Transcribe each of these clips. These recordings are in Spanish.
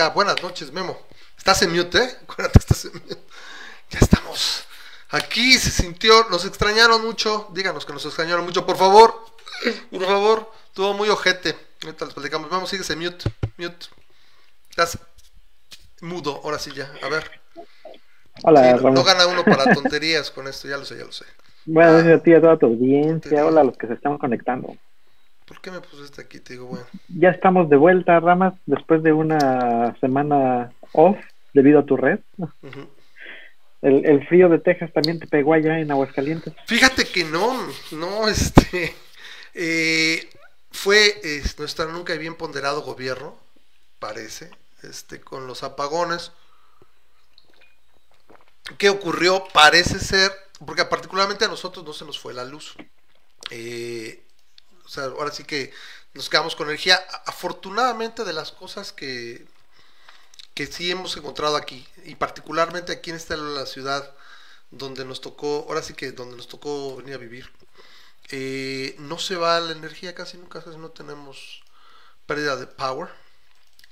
acá. Buenas noches, Memo. Estás en mute, ¿eh? Acuérdate, estás en mute. Ya estamos. Aquí se sintió, nos extrañaron mucho. Díganos que nos extrañaron mucho, por favor. Por favor. Estuvo muy ojete. Ahorita les platicamos. Vamos, síguese mute. Mute. Estás mudo, ahora sí ya. A ver. Hola, Sí, no, no gana uno para tonterías con esto, ya lo sé, ya lo sé. Buenas Ah. noches a ti a toda tu audiencia. Hola a los que se están conectando. ¿Por qué me pusiste aquí? Te digo, bueno. Ya estamos de vuelta, Ramas, después de una semana off debido a tu red. El, el frío de Texas también te pegó allá en Aguascalientes. Fíjate que no, no, este, eh, fue eh, nuestro nunca bien ponderado gobierno, parece, este, con los apagones. ¿Qué ocurrió? Parece ser, porque particularmente a nosotros no se nos fue la luz. Eh, o sea, ahora sí que nos quedamos con energía. Afortunadamente de las cosas que, que sí hemos encontrado aquí, y particularmente aquí en esta la ciudad donde nos tocó, ahora sí que donde nos tocó venir a vivir, eh, no se va la energía casi nunca, casi no tenemos pérdida de power,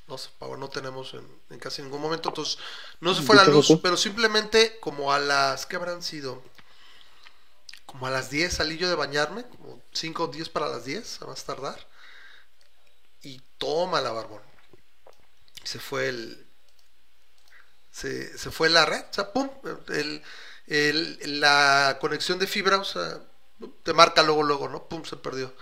no sé, power no tenemos en, en casi ningún momento, entonces no se fue la luz, pero simplemente como a las, ¿qué habrán sido? Como a las 10 salí yo de bañarme, como 5 o 10 para las 10, a más tardar, y toma la barbón. Se fue el, se, se fue la red, o sea, pum, el, el- la conexión de fibra, o sea, te marca luego, luego, ¿no? Pum, se perdió.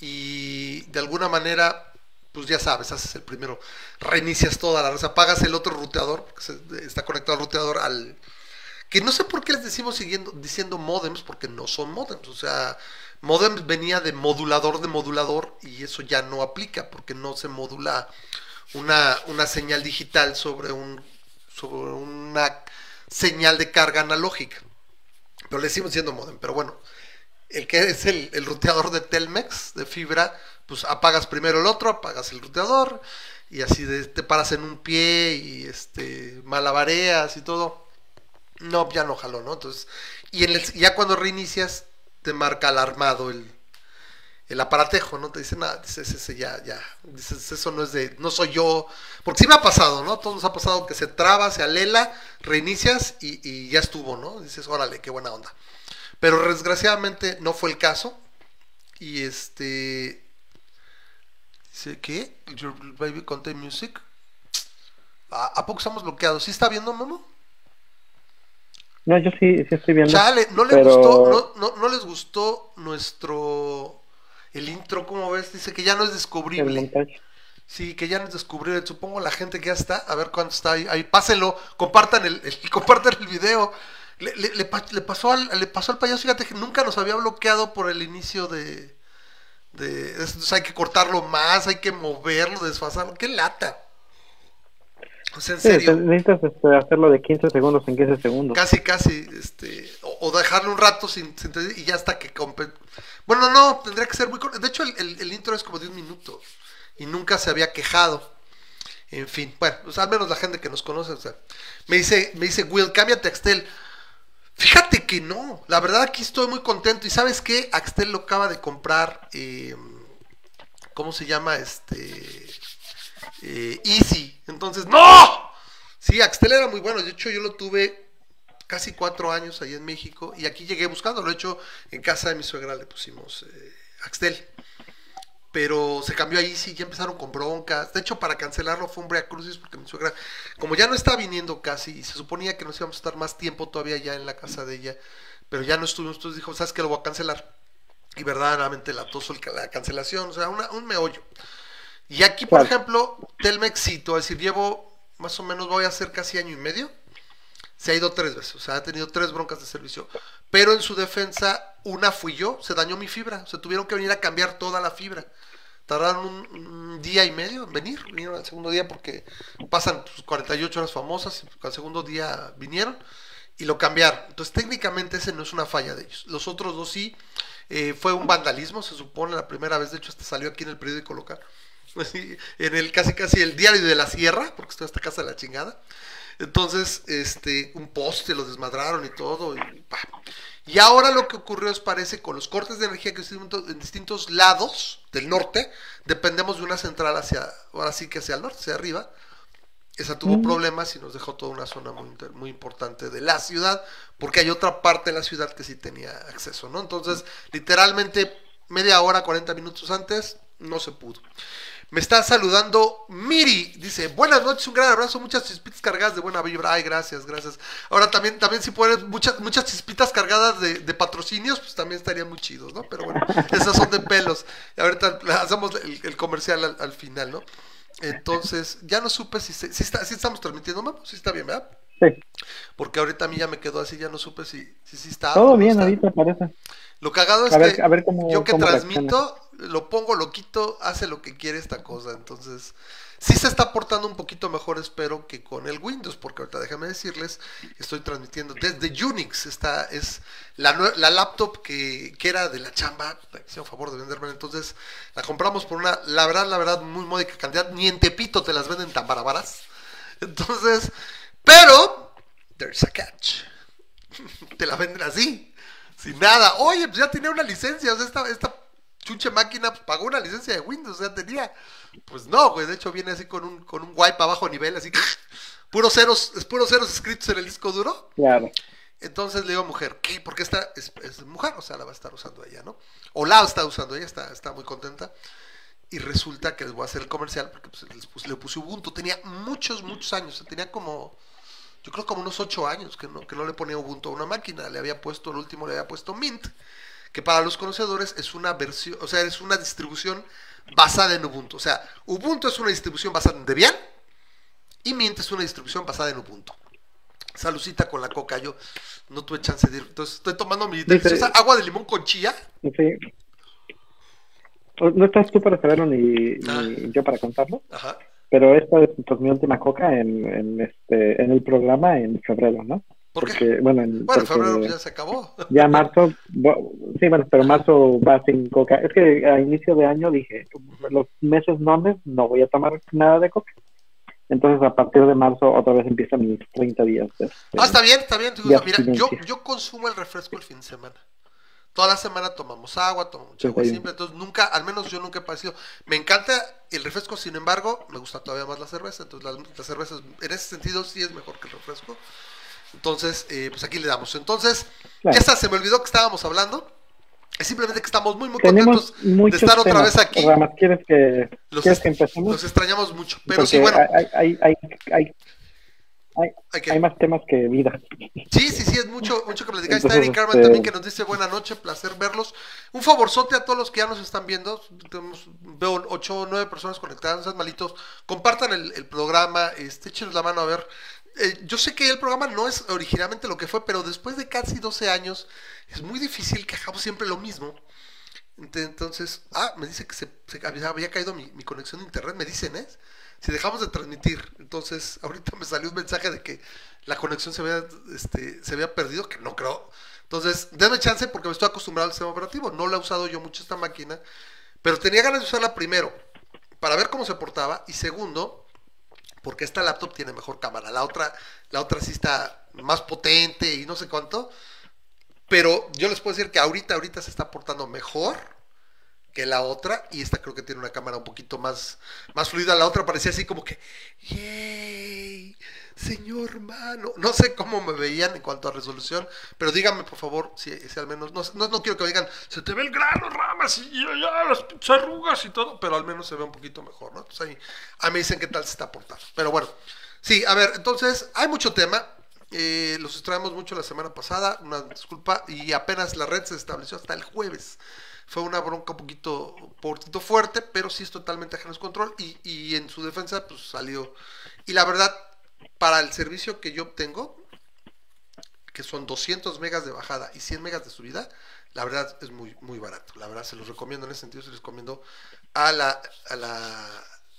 Y de alguna manera, pues ya sabes, haces el primero, reinicias toda la red, apagas el otro ruteador, se- está conectado al ruteador al... Que no sé por qué les decimos siguiendo, diciendo modems, porque no son modems, o sea, modems venía de modulador de modulador y eso ya no aplica, porque no se modula una, una señal digital sobre un sobre una señal de carga analógica. Pero le decimos siendo modem. Pero bueno, el que es el, el ruteador de Telmex, de fibra, pues apagas primero el otro, apagas el ruteador, y así de- te paras en un pie y este malabareas y todo. No, ya no jaló, ¿no? Entonces, y en el- ya cuando reinicias, te marca alarmado el, el aparatejo, ¿no? Te dice, nada, dices, ese ya, ya, dices, eso no es de, no soy yo, porque sí me ha pasado, ¿no? Todos nos ha pasado que se traba, se alela, reinicias y, y ya estuvo, ¿no? Dices, órale, qué buena onda. Pero desgraciadamente no fue el caso. Y este. Dice, ¿qué? Your baby contain music. ¿A, a poco estamos bloqueados? ¿Sí está viendo, Momo? No, yo sí, sí estoy viendo. Chale, ¿no, le pero- gustó, no, no, no les gustó nuestro. El intro, ¿cómo ves? Dice que ya no es descubrible. Sí, que ya no es descubrible. Supongo la gente que ya está, a ver cuánto está ahí. ahí pásenlo, compartan el, el- compartan el video. Le, le- le le pasó al, le pasó al payaso, fíjate que nunca nos había bloqueado por el inicio de. de entonces hay que cortarlo más, hay que moverlo, desfasarlo. ¡Qué lata! O sea, en serio. necesitas este, hacerlo de 15 segundos en 15 segundos. Casi, casi, este, o, o dejarlo un rato sin, sin y ya hasta que Bueno, no, tendría que ser muy corto. De hecho, el, el- el intro es como de un minuto y nunca se había quejado. En fin, bueno, pues al menos la gente que nos conoce, o sea, me dice, me dice, Will, cámbiate a Axtel. Fíjate que no, la verdad aquí estoy muy contento. ¿Y sabes qué? Axtel lo acaba de comprar, eh, ¿cómo se llama? Este, eh, Easy. Entonces, ¡no! Sí, Axtel era muy bueno. De hecho, yo lo tuve casi cuatro años ahí en México y aquí llegué buscando. Lo he hecho en casa de mi suegra, le pusimos eh, Axtel. Pero se cambió a Easy, ya empezaron con broncas. De hecho, para cancelarlo fue un Brea Crucis porque mi suegra, como ya no está viniendo casi, y se suponía que nos íbamos a estar más tiempo todavía ya en la casa de ella, pero ya no estuvimos, entonces dijo, ¿sabes qué? Lo voy a cancelar. Y verdaderamente la toso la cancelación, o sea, una- un meollo. Y aquí, por Claro. ejemplo, Telmexito, es decir, llevo más o menos, voy a hacer casi año y medio. Se ha ido tres veces, o sea, ha tenido tres broncas de servicio. Pero en su defensa, una fui yo, se dañó mi fibra. Se tuvieron que venir a cambiar toda la fibra. Tardaron un, un día y medio en venir. Vinieron al segundo día porque pasan pues, 48 horas famosas. Y al segundo día vinieron y lo cambiaron. Entonces, técnicamente ese no es una falla de ellos. Los otros dos sí. Eh, fue un vandalismo, se supone, la primera vez. De hecho, hasta salió aquí en el periódico local. En el casi casi el diario de la sierra, porque estoy hasta casa de la chingada. Entonces, este, un poste lo desmadraron y todo. Y, y ahora lo que ocurrió es parece con los cortes de energía que en distintos lados, del norte, dependemos de una central hacia, ahora sí que hacia el norte, hacia arriba. Esa tuvo Mm. problemas y nos dejó toda una zona muy, muy importante de la ciudad, porque hay otra parte de la ciudad que sí tenía acceso, ¿no? Entonces, literalmente media hora, 40 minutos antes, no se pudo. Me está saludando Miri, dice, buenas noches, un gran abrazo, muchas chispitas cargadas de buena vibra. Ay, gracias, gracias. Ahora también, también si pones muchas, muchas chispitas cargadas de, de patrocinios, pues también estarían muy chidos, ¿no? Pero bueno, esas son de pelos. Ahorita hacemos el, el comercial al, al final, ¿no? Entonces, ya no supe si, se- si, está, si estamos transmitiendo, Mamo, si está bien, ¿verdad? Sí, Porque ahorita a mí ya me quedó así, ya no supe si, si, está. todo no bien está. ahorita parece. Lo cagado es A ver- que a ver cómo- yo que cómo transmito, lo pongo, lo quito, hace lo que quiere esta cosa. Entonces, sí se está portando un poquito mejor, espero, que con el Windows, porque ahorita déjame decirles, estoy transmitiendo desde Unix. Esta es la, laptop que, que era de la chamba, me hicieron favor de venderme. Entonces, la compramos por una, la verdad, la verdad, muy módica cantidad. Ni en Tepito te las venden tan barabaras. Entonces, pero, there's a catch te la venden así, sin nada. Oye, pues ya tenía una licencia, o sea, esta, esta chuche máquina pues, pagó una licencia de Windows, ya tenía. Pues no, güey, de hecho viene así con un, con un wipe a bajo nivel, así que puros ceros, es puros ceros escritos en el disco duro. Claro. Entonces le digo a mujer, ¿qué? Porque esta es, es mujer, o sea, la va a estar usando ella, ¿no? O la está usando ella, está, está muy contenta. Y resulta que les voy a hacer el comercial porque pues, les puse- le puse Ubuntu. Tenía muchos, muchos años. Tenía como, yo creo como unos ocho años que no, que no le ponía Ubuntu a una máquina. Le había puesto, el último le había puesto Mint, que para los conocedores es una versión, o sea, es una distribución basada en Ubuntu. O sea, Ubuntu es una distribución basada en Debian y Mint es una distribución basada en Ubuntu. Salucita con la coca, yo no tuve chance de ir. Entonces estoy tomando mi deliciosa agua de limón con chía. Sí. No estás tú para saberlo ni, Ah. ni yo para contarlo, Ajá. pero esta es pues, mi última coca en, en, este, en el programa en febrero, ¿no? ¿Por qué? Porque, bueno, en, Bueno, porque febrero ya se acabó. ya marzo, sí, bueno, pero marzo va sin coca. Es que a inicio de año dije, los meses nones no voy a tomar nada de coca. Entonces, a partir de marzo, otra vez empiezan mis 30 días. de- de- Ah, está bien, está bien. Mira, yo, yo consumo el refresco el fin de semana. Toda la semana tomamos agua, tomamos mucha agua simple, entonces nunca, al menos yo nunca he parecido. Me encanta el refresco, sin embargo, me gusta todavía más la cerveza, entonces la, la cerveza en ese sentido sí es mejor que el refresco. Entonces, eh, pues aquí le damos. Entonces, Claro. esa se me olvidó que estábamos hablando. Es simplemente que estamos muy, muy Tenemos contentos de estar otra temas. vez aquí. Ramas, ¿quieres que, Los, ¿quieres que empecemos? los extrañamos mucho, pero Porque sí, bueno, hay, hay, hay, hay, hay, más temas que vida. Sí, sí, sí, es mucho, mucho que platicar. Está Entonces, Eric Carmen este- también que nos dice buena noche, placer verlos. Un favorzote a todos los que ya nos están viendo. Tenemos, veo ocho o nueve personas conectadas, no sean malitos. Compartan el, el programa, este, échenos la mano a ver. Eh, yo sé que el programa no es originalmente lo que fue, pero después de casi 12 años es muy difícil que hagamos siempre lo mismo. Ent- Entonces, ah, me dice que se, había, caído mi, mi conexión de internet, me dicen, ¿eh? Si dejamos de transmitir, entonces ahorita me salió un mensaje de que la conexión se había, este, se había perdido, que no creo. Entonces, denme chance porque me estoy acostumbrado al sistema operativo. No la he usado yo mucho esta máquina, pero tenía ganas de usarla primero para ver cómo se portaba y segundo, porque esta laptop tiene mejor cámara. La otra, la otra sí está más potente y no sé cuánto. Pero yo les puedo decir que ahorita, ahorita se está portando mejor que la otra y esta creo que tiene una cámara un poquito más, más fluida. La otra parecía así como que. Señor mano, no sé cómo me veían en cuanto a resolución, pero díganme por favor si, al menos, no, no, no quiero que me digan, se te ve el grano, ramas y ya, ya, las pinches arrugas y todo, pero al menos se ve un poquito mejor, ¿no? Entonces ahí, ahí me dicen qué tal se está portando. Pero bueno, sí, a ver, entonces hay mucho tema, eh, los extraemos mucho la semana pasada, una disculpa, y apenas la red se estableció hasta el jueves. Fue una bronca un poquito, poquito fuerte, pero sí es totalmente ajeno a control. Y, y en su defensa, pues salió. Y la verdad, para el servicio que yo obtengo, que son 200 megas de bajada y 100 megas de subida, la verdad es muy, muy barato. La verdad se los recomiendo en ese sentido, se los recomiendo a la, a la,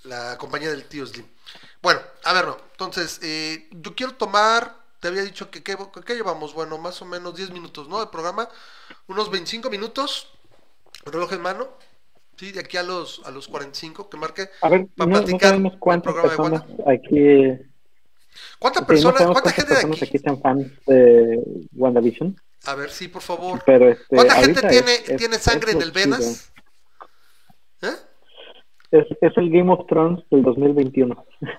la compañía del tío Slim. Bueno, a ver, no. Entonces, eh, yo quiero tomar, te había dicho que ¿qué que llevamos, bueno, más o menos 10 minutos, ¿no? De programa, unos 25 minutos, reloj en mano, sí, de aquí a los, a los 45, que marque. A ver, para no, no platicar sabemos el cuántas personas aquí... ¿Cuántas no personas, sabemos cuánta gente de personas aquí? aquí sean fans de WandaVision, A ver, sí, por favor. pero este, ¿Cuánta gente tiene, es- tiene sangre en lo el venas? ¿Eh? Es, es el Game of Thrones del 2021.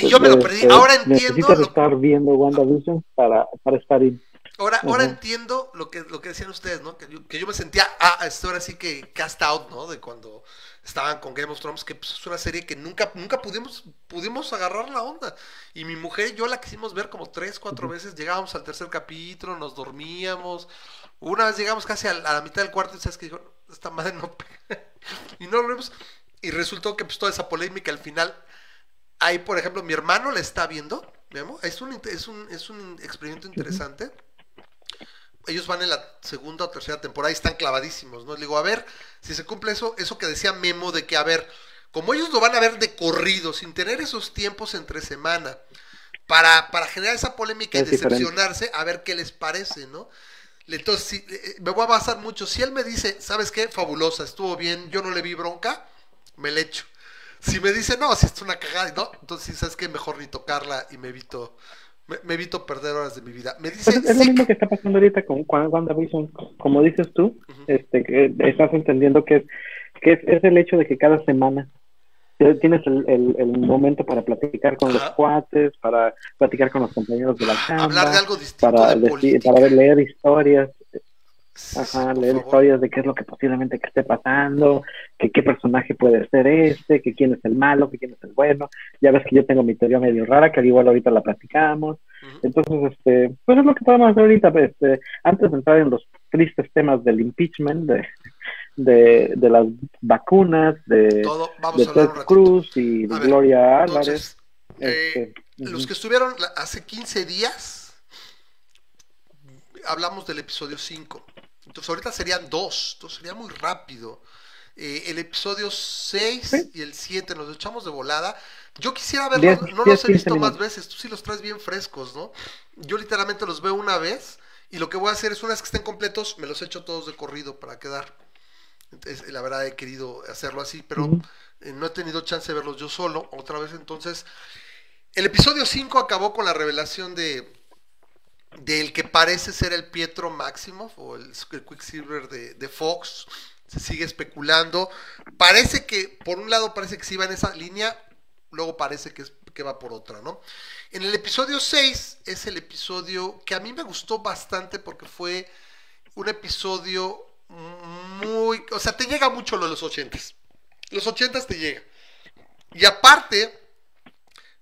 Y yo me lo perdí. Ahora entiendo. Necesitas estar viendo WandaVision para, para estar ahí. Ahora, ahora entiendo lo que, lo que decían ustedes, ¿no? Que yo, que yo me sentía, ah, esto ahora sí que cast out, ¿no? De cuando estaban con Game of Thrones, que pues, es una serie que nunca, nunca pudimos, pudimos agarrar la onda. Y mi mujer y yo la quisimos ver como tres, cuatro veces. Llegábamos al tercer capítulo, nos dormíamos. Una vez llegamos casi a la, a la mitad del cuarto y sabes que dijo, esta madre no y no lo vimos. Y resultó que pues toda esa polémica al final, ahí por ejemplo mi hermano la está viendo, ¿vemos? Es un, es un, es un experimento interesante ellos van en la segunda o tercera temporada y están clavadísimos, ¿no? Le digo, a ver, si se cumple eso, eso que decía Memo de que, a ver, como ellos lo van a ver de corrido, sin tener esos tiempos entre semana, para, para generar esa polémica y diferente. decepcionarse, a ver qué les parece, ¿no? Entonces, si- eh, me voy a basar mucho. Si él me dice, ¿sabes qué? Fabulosa, estuvo bien, yo no le vi bronca, me le echo. Si me dice, no, si es una cagada, ¿no? Entonces, ¿sabes qué? Mejor ni tocarla y me evito, me, me evito perder horas de mi vida. Me dice, Pues es, es lo mismo que está pasando ahorita con Wa- WandaVision. Como dices tú, este, que estás entendiendo que, es, que es, es el hecho de que cada semana tienes el, el, el momento para platicar con los cuates, para platicar con los compañeros de la chamba, hablar de algo distinto para, de para leer historias, ajá, leer historias de qué es lo que posiblemente que esté pasando, que qué personaje puede ser este, que quién es el malo, que quién es el bueno. Ya ves que yo tengo mi teoría medio rara, que al igual ahorita la platicamos. Entonces, este, pues es lo que podemos hacer ahorita, pues, este, antes de entrar en los tristes temas del impeachment, de, de, de las vacunas, de, Todo, de Ted. Cruz y de ver, Gloria Álvarez. Eh, este, los que estuvieron hace 15 días, hablamos del episodio 5. Entonces ahorita serían dos, entonces sería muy rápido. Eh, el episodio 6 Sí. y el 7 nos echamos de volada. Yo quisiera verlos, no los he 15 visto más veces, tú sí los traes bien frescos, ¿no? Yo literalmente los veo una vez y lo que voy a hacer es una vez que estén completos, me los echo todos de corrido para quedar. Entonces, la verdad he querido hacerlo así, pero eh, no he tenido chance de verlos yo solo otra vez. Entonces, el episodio 5 acabó con la revelación de del que parece ser el Pietro Maximoff o el, Quicksilver de, de Fox. Se sigue especulando. Parece que, por un lado, parece que sí va en esa línea, luego parece que, es- que va por otra, ¿no? En el episodio 6 es el episodio que a mí me gustó bastante porque fue un episodio muy... O sea, te llega mucho lo de los ochentas. Los ochentas te llega. Y aparte,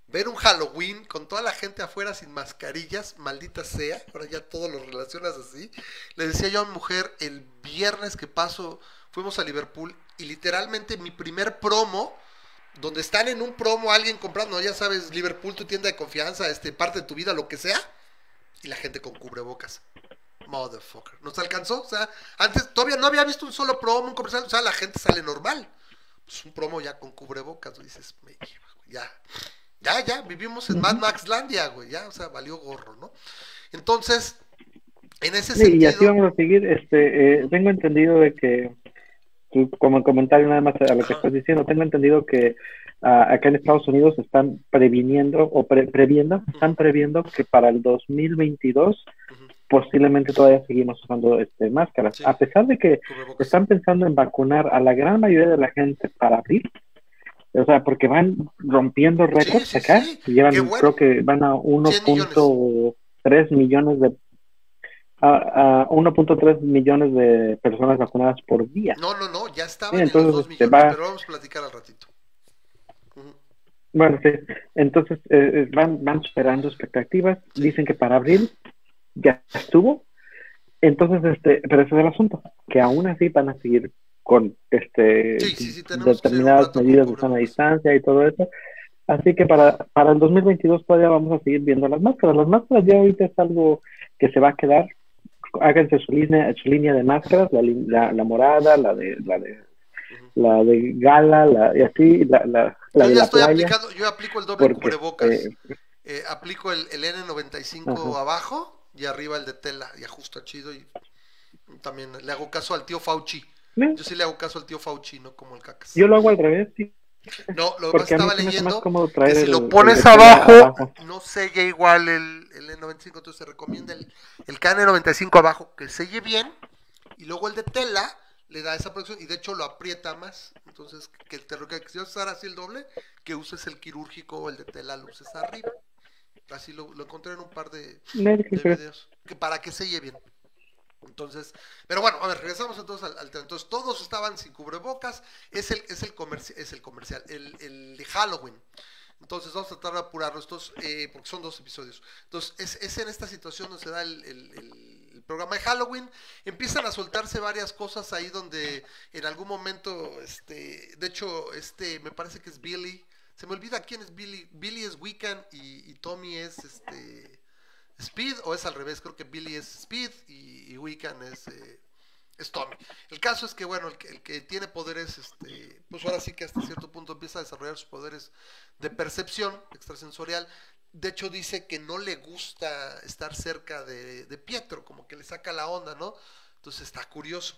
ver un Halloween con toda la gente afuera sin mascarillas, maldita sea, ahora ya todo lo relacionas así. Le decía yo a mi mujer el viernes que paso, fuimos a Liverpool y literalmente mi primer promo, donde están en un promo alguien comprando, ya sabes, Liverpool, tu tienda de confianza, este, parte de tu vida, lo que sea, y la gente con cubrebocas. Motherfucker. ¿Nos alcanzó? O sea, antes todavía no había visto un solo promo, un comercial, o sea, la gente sale normal. Pues un promo ya con cubrebocas, dices, me lleva, ya. Ya, ya, vivimos en Mad Max Landia, güey, ya, o sea, valió gorro, ¿no? Entonces, en ese Sí, y sentido, así vamos a seguir. Este, eh, tengo entendido de que, como comentario nada más a lo que estás diciendo, tengo entendido que ah, acá en Estados Unidos están previniendo o pre- previendo, están previendo que para el 2022 Ujú, posiblemente todavía seguimos usando este, máscaras, Sí. a pesar de que están pensando en vacunar a la gran mayoría de la gente para abril. O sea, porque van rompiendo récords sí, acá. sí. Llevan, bueno. creo que van a 1.3 millones de a, a 1.3 millones de personas vacunadas por día. No, no, no, ya estaban en entonces, los 2 este, millones, va- pero vamos a platicar al ratito. Bueno, sí. Entonces eh, eh, van, van superando expectativas. Dicen que para abril ya estuvo. Entonces, este, pero ese es el asunto, que aún así van a seguir con este Sí, sí, determinadas medidas de sana cubrebocas. distancia y todo eso. Así que para, para el 2022 todavía vamos a seguir viendo las máscaras. Las máscaras ya ahorita es algo que se va a quedar. Háganse su línea, su línea de máscaras, la, la, la morada, la de, la de la de gala, la, y así, la, la, la Yo de la estoy playa. aplicando, yo aplico el doble porque, cubrebocas. eh, Eh, aplico el, el N95 Ajá. abajo y arriba el de tela y ajusta chido y también le hago caso al tío Fauci. Yo sí le hago caso al tío Fauci, no como el cacas. Yo lo hago al revés, sí. No, lo que a estaba leyendo que si el- lo el pones tela abajo, no sella igual el, el N95, entonces se recomienda el, el KN95 abajo, que selle bien, y luego el de tela le da esa protección, y de hecho lo aprieta más, entonces que te lo que quisieras usar así el doble, que uses el quirúrgico o el de tela luces arriba. Así lo, lo encontré en un par de, de videos. Que para que selle bien. Entonces, pero bueno, a ver, regresamos entonces al, al. Entonces, todos estaban sin cubrebocas. Es el, es el, comerci- es el comercial, el, el de Halloween. Entonces, vamos a tratar de apurarlo estos, eh, porque son dos episodios. Entonces, es, es en esta situación donde se da el, el- programa de Halloween. Empiezan a soltarse varias cosas ahí donde en algún momento, este, de hecho, este, me parece que es Billy. Se me olvida quién es Billy. Billy es Wiccan y, y Tommy es este. Speed o es al revés, creo que Billy es Speed y, Wiccan es, eh, es Tommy. El caso es que, bueno, el que, el que tiene poderes, este, pues ahora sí que hasta cierto punto empieza a desarrollar sus poderes de percepción extrasensorial. De hecho, dice que no le gusta estar cerca de, de Pietro, como que le saca la onda, ¿no? Entonces está curioso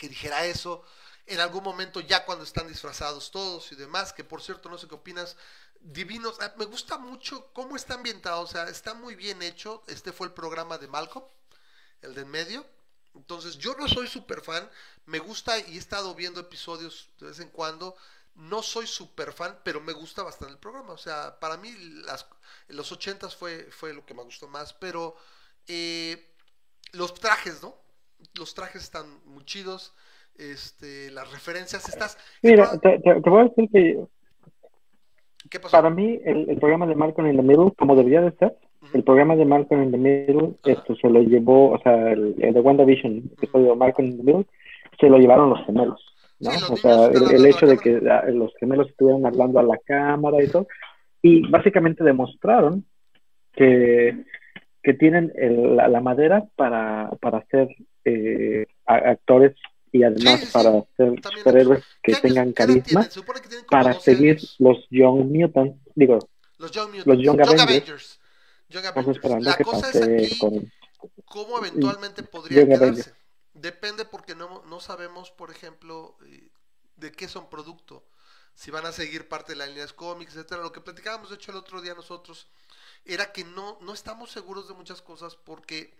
que dijera eso. En algún momento, ya cuando están disfrazados todos y demás, que por cierto, no sé qué opinas, divinos. Ah, Me gusta mucho cómo está ambientado, o sea, está muy bien hecho. Este fue el programa de Malcolm, el de en medio. Entonces, yo no soy súper fan, me gusta y he estado viendo episodios de vez en cuando. No soy súper fan, pero me gusta bastante el programa. O sea, para mí, las, los ochentas fue, fue lo que me gustó más, pero eh, los trajes, ¿no? Los trajes están muy chidos. Este, las referencias, estas. Mira, te, te- te voy a decir que ¿Qué pasó? para mí el, el programa de Malcolm in the Middle, como debería de ser, el programa de Malcolm in the Middle, Ajá. esto se lo llevó, o sea, el, el de WandaVision, el episodio de Malcolm in the Middle, se lo llevaron los gemelos, ¿no? Sí, o sea, el, hecho de que ah, los gemelos estuvieran hablando a la cámara y todo, y básicamente demostraron que, que tienen el- la, la madera para, para ser eh, actores y además Sí, sí, sí. para ser También superhéroes que ¿Qué años- tengan carisma que para 12 seguir años. los Young Mutants, digo, Los Young Mutants. los Young Avengers. Avengers. Young estamos Avengers. esperando La que cosa es aquí con cómo eventualmente podría quedarse. Avengers. Depende porque no, no sabemos, por ejemplo, eh, de qué son producto. Si van a seguir parte de las líneas cómics, etcétera. Lo que platicábamos, de hecho, el otro día nosotros, era que no, no estamos seguros de muchas cosas porque,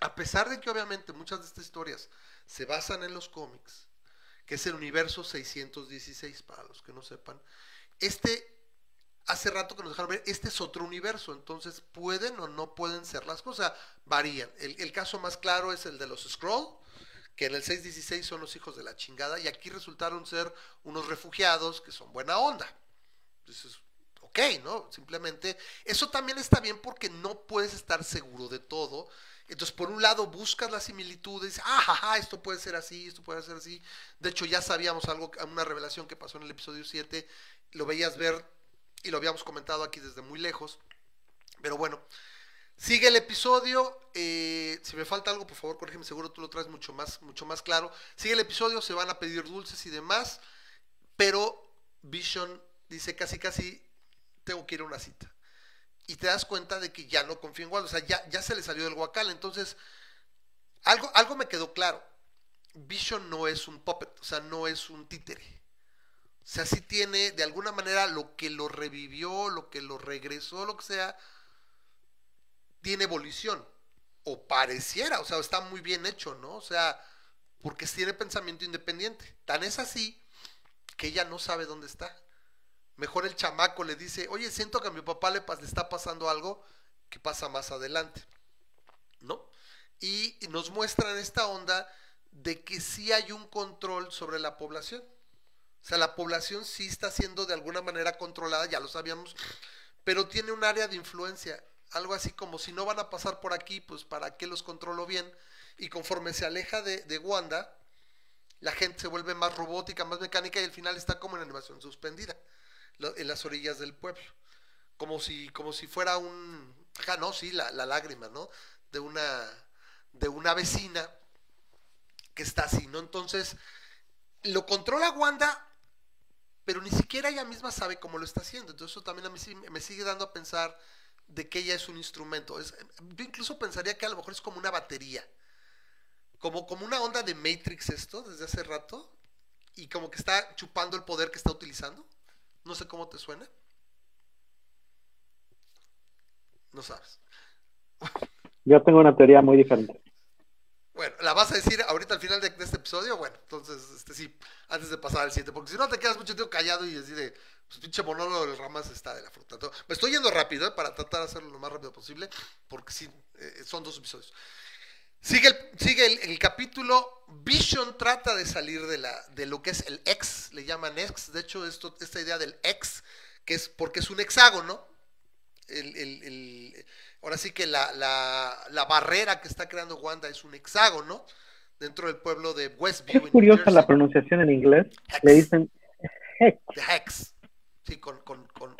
a pesar de que obviamente muchas de estas historias se basan en los cómics, que es el universo 616, para los que no sepan, este hace rato que nos dejaron ver, este es otro universo, entonces pueden o no pueden ser las cosas, varían. El, caso más claro es el de los Scroll, que en el 616 son los hijos de la chingada, y aquí resultaron ser unos refugiados que son buena onda. Entonces, ok, ¿no? Simplemente, eso también está bien porque no puedes estar seguro de todo. Entonces, por un lado, buscas las similitudes, ah, jaja, esto puede ser así, esto puede ser así. De hecho, ya sabíamos algo, una revelación que pasó en el episodio 7, lo veías ver y lo habíamos comentado aquí desde muy lejos. Pero bueno, sigue el episodio. eh, si me falta algo, por favor, corrígeme, seguro tú lo traes mucho más, mucho más claro. Sigue el episodio, se van a pedir dulces y demás. Pero Vision dice casi, casi, tengo que ir a una cita. Y te das cuenta de que ya no confía en Wanda. O sea, ya, ya se le salió del guacal. Entonces, algo, algo me quedó claro. Vision no es un puppet, o sea, no es un títere. O sea, sí tiene de alguna manera lo que lo revivió, lo que lo regresó, lo que sea, tiene evolución. O pareciera, o sea, está muy bien hecho, ¿no? O sea, porque tiene pensamiento independiente. Tan es así que ella no sabe dónde está. Mejor el chamaco le dice, oye, siento que a mi papá le, le está pasando algo que pasa más adelante, ¿no? Y nos muestran esta onda de que sí hay un control sobre la población. O sea, la población sí está siendo de alguna manera controlada, ya lo sabíamos, pero tiene un área de influencia. Algo así como si no van a pasar por aquí, pues para qué los controlo bien. Y conforme se aleja de, de Wanda, la gente se vuelve más robótica, más mecánica y al final está como en animación suspendida, en las orillas del pueblo. Como si, como si fuera un, no, sí, la, la lágrima, ¿no? De una, de una vecina que está así, ¿no? Entonces, lo controla Wanda, pero ni siquiera ella misma sabe cómo lo está haciendo. Entonces, eso también a mí me sigue dando a pensar de que ella es un instrumento. Es- yo incluso pensaría que a lo mejor es como una batería. Como, como una onda de Matrix esto, desde hace rato, y como que está chupando el poder que está utilizando. No sé cómo te suena. No sabes. Yo tengo una teoría muy diferente. Bueno, la vas a decir ahorita al final de, este episodio, bueno, entonces, este sí, antes de pasar al 7, porque si no te quedas mucho tiempo callado y así de, pues pinche monólogo del Ramas está de la fruta. me estoy yendo rápido ¿eh? para tratar de hacerlo lo más rápido posible, porque sí, eh, son dos episodios. Sigue, el, sigue el, capítulo. Vision trata de salir de, la, de lo que es el X, le llaman X. De hecho, esto, esta idea del X, que es porque es un hexágono, el, ahora sí que la, la, barrera que está creando Wanda es un hexágono dentro del pueblo de Westview. Es curiosa la pronunciación en inglés. Le dicen Hex. hex. Sí, con... con, con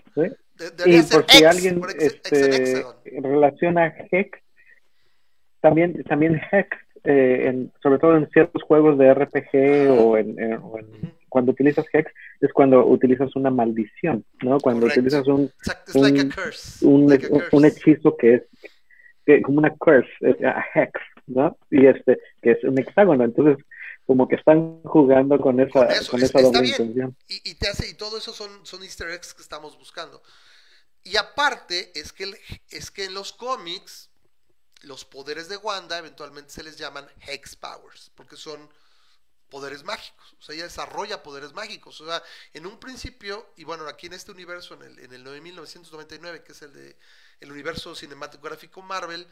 y por si alguien este, relaciona Hex también, también Hex, eh, sobre todo en ciertos juegos de RPG o, en, cuando utilizas Hex, es cuando utilizas una maldición, ¿no? Cuando utilizas un, un, hechizo que es como una curse, Hex, ¿no? Y este, que es un hexágono, entonces como que están jugando con esa, con, esa doble intención. Y, te hace, y todo eso son, son easter eggs que estamos buscando. Y aparte, es que, es que en los cómics, los poderes de Wanda eventualmente se les llaman Hex Powers, porque son poderes mágicos. O sea, ella desarrolla poderes mágicos. O sea, en un principio, y bueno, aquí en este universo, en el, en el 9999, que es el de el universo cinematográfico Marvel,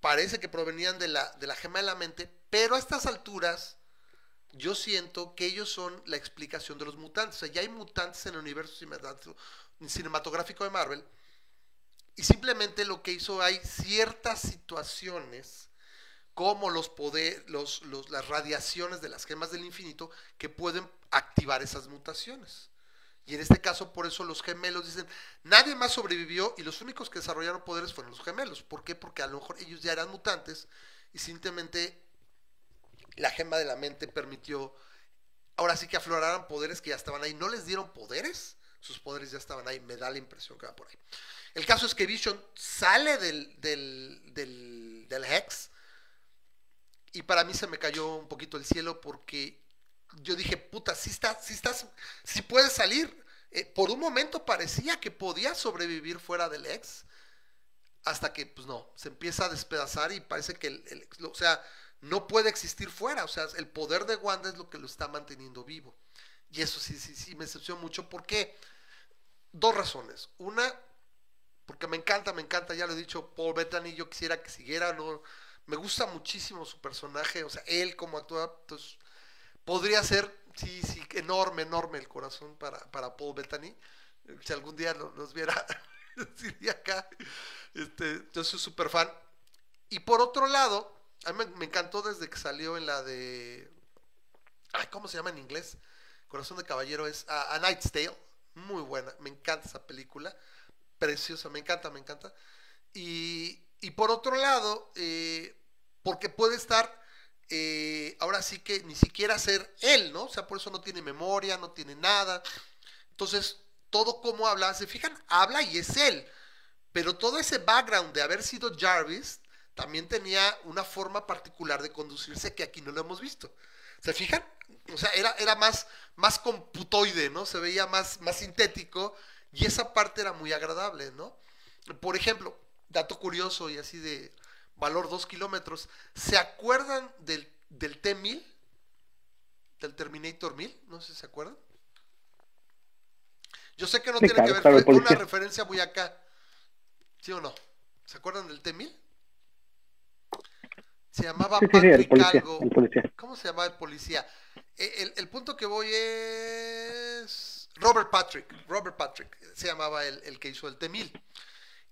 parece que provenían de la, de la gema de la mente, pero a estas alturas yo siento que ellos son la explicación de los mutantes. O sea, ya hay mutantes en el universo cinematográfico de Marvel y simplemente lo que hizo hay ciertas situaciones como los poder, los, las radiaciones de las gemas del infinito que pueden activar esas mutaciones. Y en este caso, por eso los gemelos dicen, nadie más sobrevivió y los únicos que desarrollaron poderes fueron los gemelos. ¿Por qué? Porque a lo mejor ellos ya eran mutantes y simplemente la gema de la mente permitió, ahora sí que afloraran poderes que ya estaban ahí. No les dieron poderes, sus poderes ya estaban ahí, me da la impresión que va por ahí. El caso es que Vision sale del, del, del, Hex y para mí se me cayó un poquito el cielo porque yo dije, puta, si estás, si estás, si puedes salir. Eh, por un momento parecía que podía sobrevivir fuera del ex, hasta que, pues no, se empieza a despedazar y parece que, el, o sea, no puede existir fuera, o sea, el poder de Wanda es lo que lo está manteniendo vivo. Y eso sí, sí, sí, me decepcionó mucho. ¿Por qué? Dos razones. Una, porque me encanta, me encanta, ya lo he dicho, Paul Bettany, yo quisiera que siguiera, no, me gusta muchísimo su personaje, o sea, él como actúa, entonces, podría ser, sí, sí, enorme, enorme el corazón para, para Paul Bettany, si algún día nos, viera, diría acá, este, yo súper fan. Y por otro lado, a mí me, encantó desde que salió en la de, ¿cómo se llama en inglés? Corazón de Caballero es A, A Night's Tale, muy buena, me encanta esa película preciosa, me encanta, me encanta. Y, por otro lado, eh, porque puede estar, eh, ahora sí que ni siquiera ser él, ¿no? O sea, por eso no tiene memoria, no tiene nada. Entonces, todo como habla, se fijan, habla y es él. Pero todo ese background de haber sido Jarvis también tenía una forma particular de conducirse que aquí no lo hemos visto. ¿Se fijan? O sea, era, era más, más computoide, ¿no? Se veía más, más sintético y esa parte era muy agradable, ¿no? Por ejemplo, dato curioso y así de valor 2 kilómetros, ¿se acuerdan del, del T-1000? Del Terminator 1000, no sé si se acuerdan. Yo sé que no tiene que ver con una referencia muy acá. ¿Sí o no? ¿Se acuerdan del T-1000? Se llamaba Patrick algo. ¿Cómo se llamaba el policía? E, el, el punto que voy es Robert Patrick, Robert Patrick, se llamaba el, que hizo el T-1000.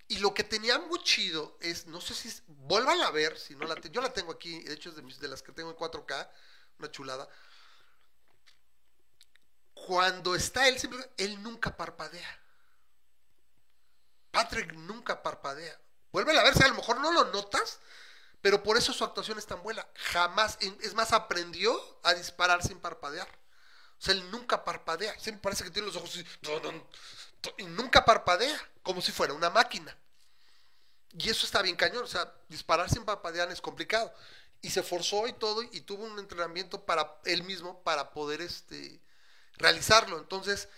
Y lo que tenía muy chido es, no sé si, vuelvan a ver, si no la yo la tengo aquí, de hecho es de, de las que tengo en 4K, una chulada. Cuando está él, siempre, él nunca parpadea. Patrick nunca parpadea. Vuelve a ver si a lo mejor no lo notas, pero por eso su actuación es tan buena. Jamás, es más, aprendió a disparar sin parpadear. O sea, él nunca parpadea. Siempre parece que tiene los ojos así. Y nunca parpadea, como si fuera una máquina. Y eso está bien cañón. O sea, disparar sin parpadear es complicado. Y se forzó y todo, y tuvo un entrenamiento para él mismo para poder este, realizarlo. Entonces,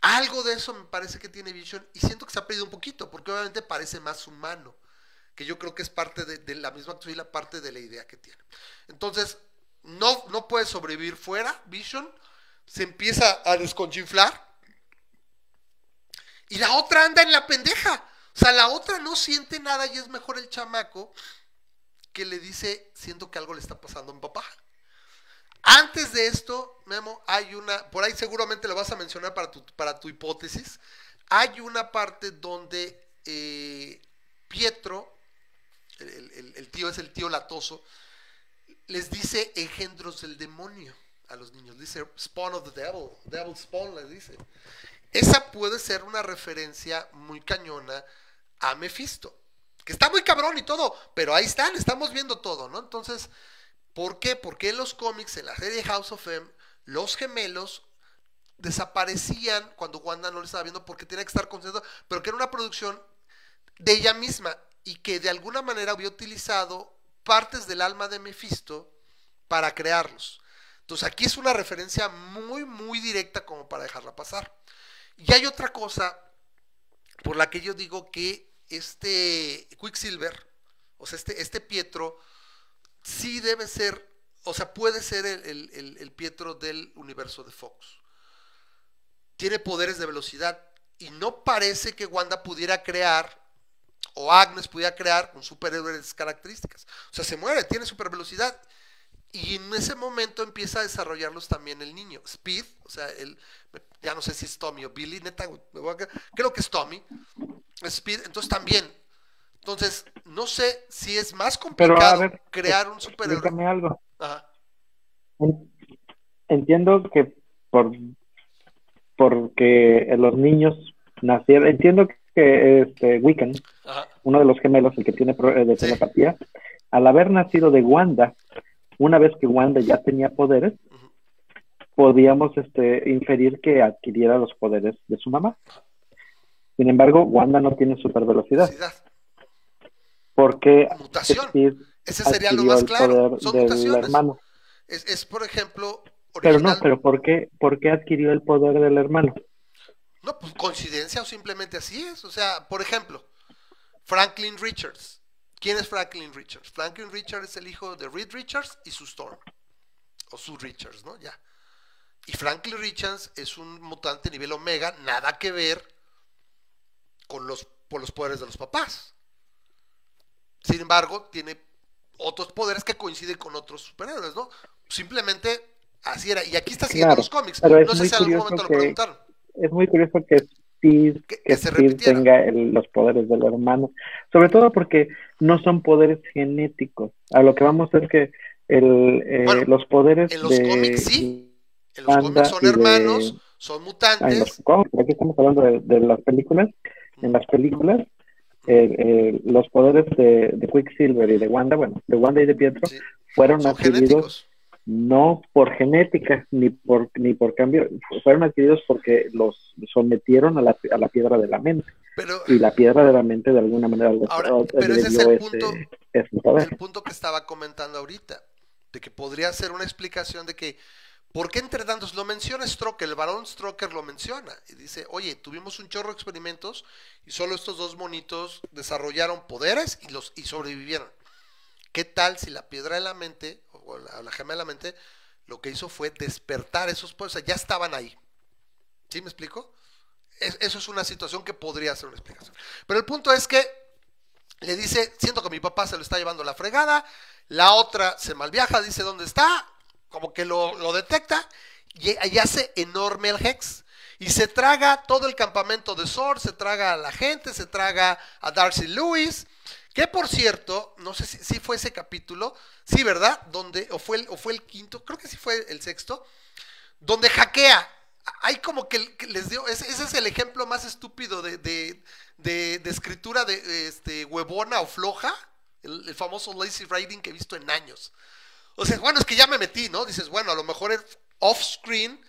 algo de eso me parece que tiene Vision. Y siento que se ha perdido un poquito, porque obviamente parece más humano que yo creo que es parte de, la misma y la parte de la idea que tiene. Entonces, no, no puede sobrevivir fuera, Vision, se empieza a desconchinflar, y la otra anda en la pendeja. O sea, la otra no siente nada y es mejor el chamaco que le dice, siento que algo le está pasando a mi papá. Antes de esto, Memo, hay una, por ahí seguramente lo vas a mencionar para tu, para tu hipótesis, hay una parte donde eh, Pietro, el, tío es el tío latoso, les dice engendros del demonio a los niños, dice spawn of the devil, devil spawn les dice. Esa puede ser una referencia muy cañona a Mephisto, que está muy cabrón y todo, pero ahí están, estamos viendo todo, ¿no? Entonces, ¿por qué? Porque en los cómics, en la serie House of M, los gemelos desaparecían cuando Wanda no lo estaba viendo porque tenía que estar concentrado, pero que era una producción de ella misma y que de alguna manera había utilizado partes del alma de Mephisto para crearlos. Entonces aquí es una referencia muy, muy directa como para dejarla pasar. Y hay otra cosa por la que yo digo que este Quicksilver, o sea, este, este Pietro, sí debe ser, o sea, puede ser el, Pietro del universo de Fox. Tiene poderes de velocidad y no parece que Wanda pudiera crear o Agnes pudiera crear un superhéroe de esas características. O sea, se muere, tiene super velocidad. Y en ese momento empieza a desarrollarlos también el niño. Speed, o sea, el, ya no sé si es Tommy o Billy, neta, creo que es Tommy. Speed, entonces también. Entonces, no sé si es más complicado crear un superhéroe. algo. Entiendo que por porque los niños nacieron, entiendo que este Wiccan, uno de los gemelos, el que tiene eh, de telepatía, al haber nacido de Wanda, una vez que Wanda ya tenía poderes, podíamos este, inferir que adquiriera los poderes de su mamá. Sin embargo, Wanda no tiene super velocidad. Porque mutación. Ese sería lo más claro. Son mutaciones. Es, por ejemplo. Pero no, pero ¿por qué, ¿por qué adquirió el poder del hermano? No, pues coincidencia o simplemente así es. O sea, por ejemplo, Franklin Richards. ¿Quién es Franklin Richards? Franklin Richards es el hijo de Reed Richards y su Storm. O su Richards, ¿no? Ya. Y Franklin Richards es un mutante nivel omega, nada que ver con los, por los poderes de los papás. Sin embargo, tiene otros poderes que coinciden con otros superhéroes, ¿no? Simplemente así era. Y aquí está siguiendo los cómics. no sé si en algún momento lo preguntaron. Es muy curioso que Steve, que, tenga los poderes del hermano. Sobre todo porque no son poderes genéticos. A lo que vamos es que el, eh, los poderes en los cómics sí los cómics son hermanos, son mutantes. aquí estamos hablando de, las películas. En las películas, eh, eh, los poderes de, Quicksilver y de Wanda, bueno, de Wanda y de Pietro, fueron adquiridos no por genética ni por ni por cambio, fueron adquiridos porque los sometieron a la, a la piedra de la mente. y la piedra de la mente de alguna manera ahora, pero ese es el punto, el punto que estaba comentando ahorita, de que podría ser una explicación de que ¿Por qué entre tantos? Lo menciona Stroker, el varón Stroker lo menciona y dice, oye, tuvimos un chorro de experimentos y solo estos dos monitos desarrollaron poderes y, los, y sobrevivieron. ¿Qué tal si la piedra de la mente, o la, la mente, lo que hizo fue despertar esos sea, ya estaban ahí. ¿Sí me explico? eso es una situación que podría ser una explicación. Pero el punto es que le dice, siento que mi papá se lo está llevando la fregada, la otra se malviaja, dice, ¿dónde está? como que lo, detecta y, hace enorme el Hex. Y se traga todo el campamento de Sword, se traga a la gente, se traga a Darcy Lewis. Que por cierto, no sé si, fue ese capítulo, sí, ¿verdad? Donde, o fue, el, o fue el quinto, creo que sí fue el sexto, donde hackea. Hay como que, les dio, ese, es el ejemplo más estúpido de, de, escritura de, este, huevona o floja, el, famoso lazy writing que he visto en años. O sea, bueno, es que ya me metí, ¿no? Dices, bueno, a lo mejor off-screen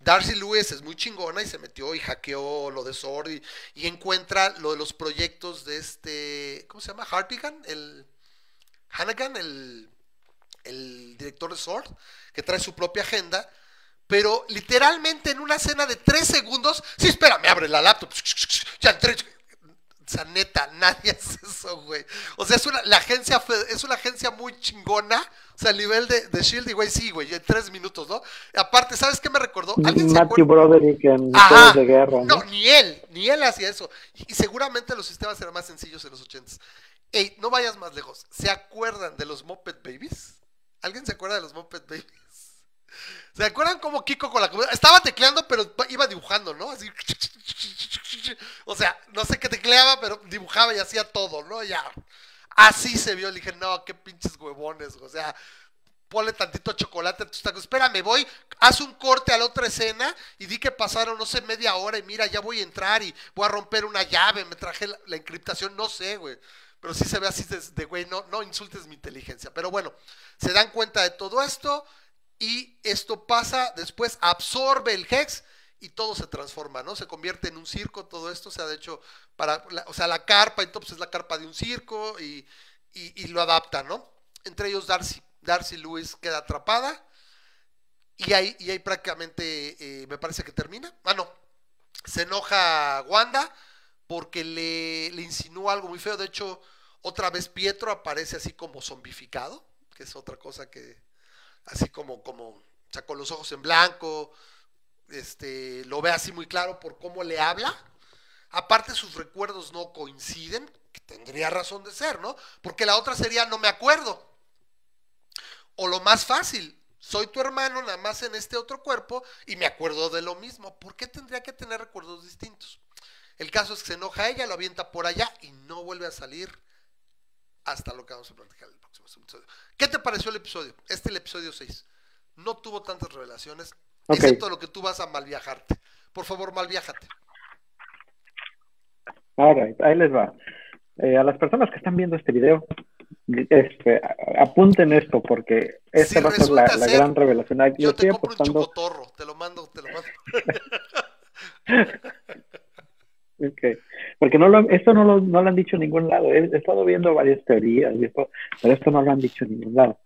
Darcy Lewis es muy chingona y se metió y hackeó lo de Sword y, encuentra lo de los proyectos de este, ¿cómo se llama? Hartigan, el Hannigan, el, el director de Sword, que trae su propia agenda, pero literalmente en una escena de tres segundos, sí, espera, me abre la laptop, ya, O sea, neta, nadie hace eso, güey. O sea, es una, la agencia es una agencia muy chingona. O sea, a nivel de, de Shield, y güey, sí, güey, en tres minutos, ¿no? Aparte, ¿sabes qué me recordó? ¿Alguien Matthew Broderick en Ajá, de guerra. ¿no? ni él, ni él hacía eso. Y, seguramente los sistemas eran más sencillos en los ochentas. Ey, no vayas más lejos. ¿Se acuerdan de los Muppet Babies? ¿Alguien se acuerda de los Muppet Babies? ¿Se acuerdan cómo Kiko con la Estaba tecleando, pero iba dibujando, ¿no? Así. O sea, no sé qué tecleaba, pero dibujaba y hacía todo, ¿no? Ya. Así se vio. Le dije, no, qué pinches huevones. O sea, ponle tantito chocolate a tus tacos. Espérame, voy, haz un corte a la otra escena y di que pasaron, no sé, media hora y mira, ya voy a entrar y voy a romper una llave, me traje la, encriptación, no sé, güey. Pero sí se ve así de, güey, no, no insultes mi inteligencia. Pero bueno, se dan cuenta de todo esto y esto pasa, después absorbe el Hex y todo se transforma, ¿no? Se convierte en un circo, todo esto, o sea, de hecho, para, o sea, la carpa, entonces es la carpa de un circo y, y, lo adapta, ¿no? Entre ellos Darcy, Darcy Lewis queda atrapada y ahí, y ahí prácticamente eh, me parece que termina. Ah, no, se enoja Wanda porque le, le insinúa algo muy feo, de hecho, otra vez Pietro aparece así como zombificado, que es otra cosa que, así como, como, o sea, con los ojos en blanco, este, lo ve así muy claro por cómo le habla. Aparte sus recuerdos no coinciden, que tendría razón de ser, ¿no? Porque la otra sería no me acuerdo. O lo más fácil, soy tu hermano nada más en este otro cuerpo y me acuerdo de lo mismo. ¿Por qué tendría que tener recuerdos distintos? El caso es que se enoja ella, lo avienta por allá y no vuelve a salir hasta lo que vamos a platicar en el próximo episodio. ¿Qué te pareció el episodio? Este el episodio 6. No tuvo tantas revelaciones, excepto lo que tú vas a malviajarte. Por favor, malviájate. Alright, ahí les va. Eh, a las personas que están viendo este video, este, apunten esto porque esta va a ser la, gran revelación. Yo, te compro un chocotorro, te lo mando, te lo mando. okay. Porque no lo, esto no lo, no lo han dicho en ningún lado. He, estado viendo varias teorías, y esto, pero esto no lo han dicho en ningún lado.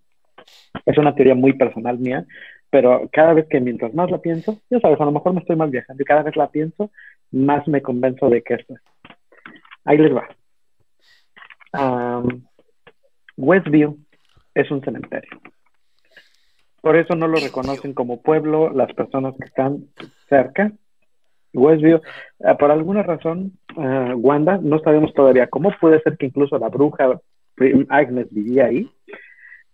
Es una teoría muy personal mía, pero cada vez que mientras más la pienso, ya sabes, a lo mejor me estoy mal viajando y cada vez la pienso, más me convenzo de que esto es. Ahí les va. Westview es un cementerio. Por eso no lo reconocen como pueblo las personas que están cerca. Westview, eh, por alguna razón, uh, Wanda, no sabemos todavía cómo puede ser que incluso la bruja Agnes vivía ahí,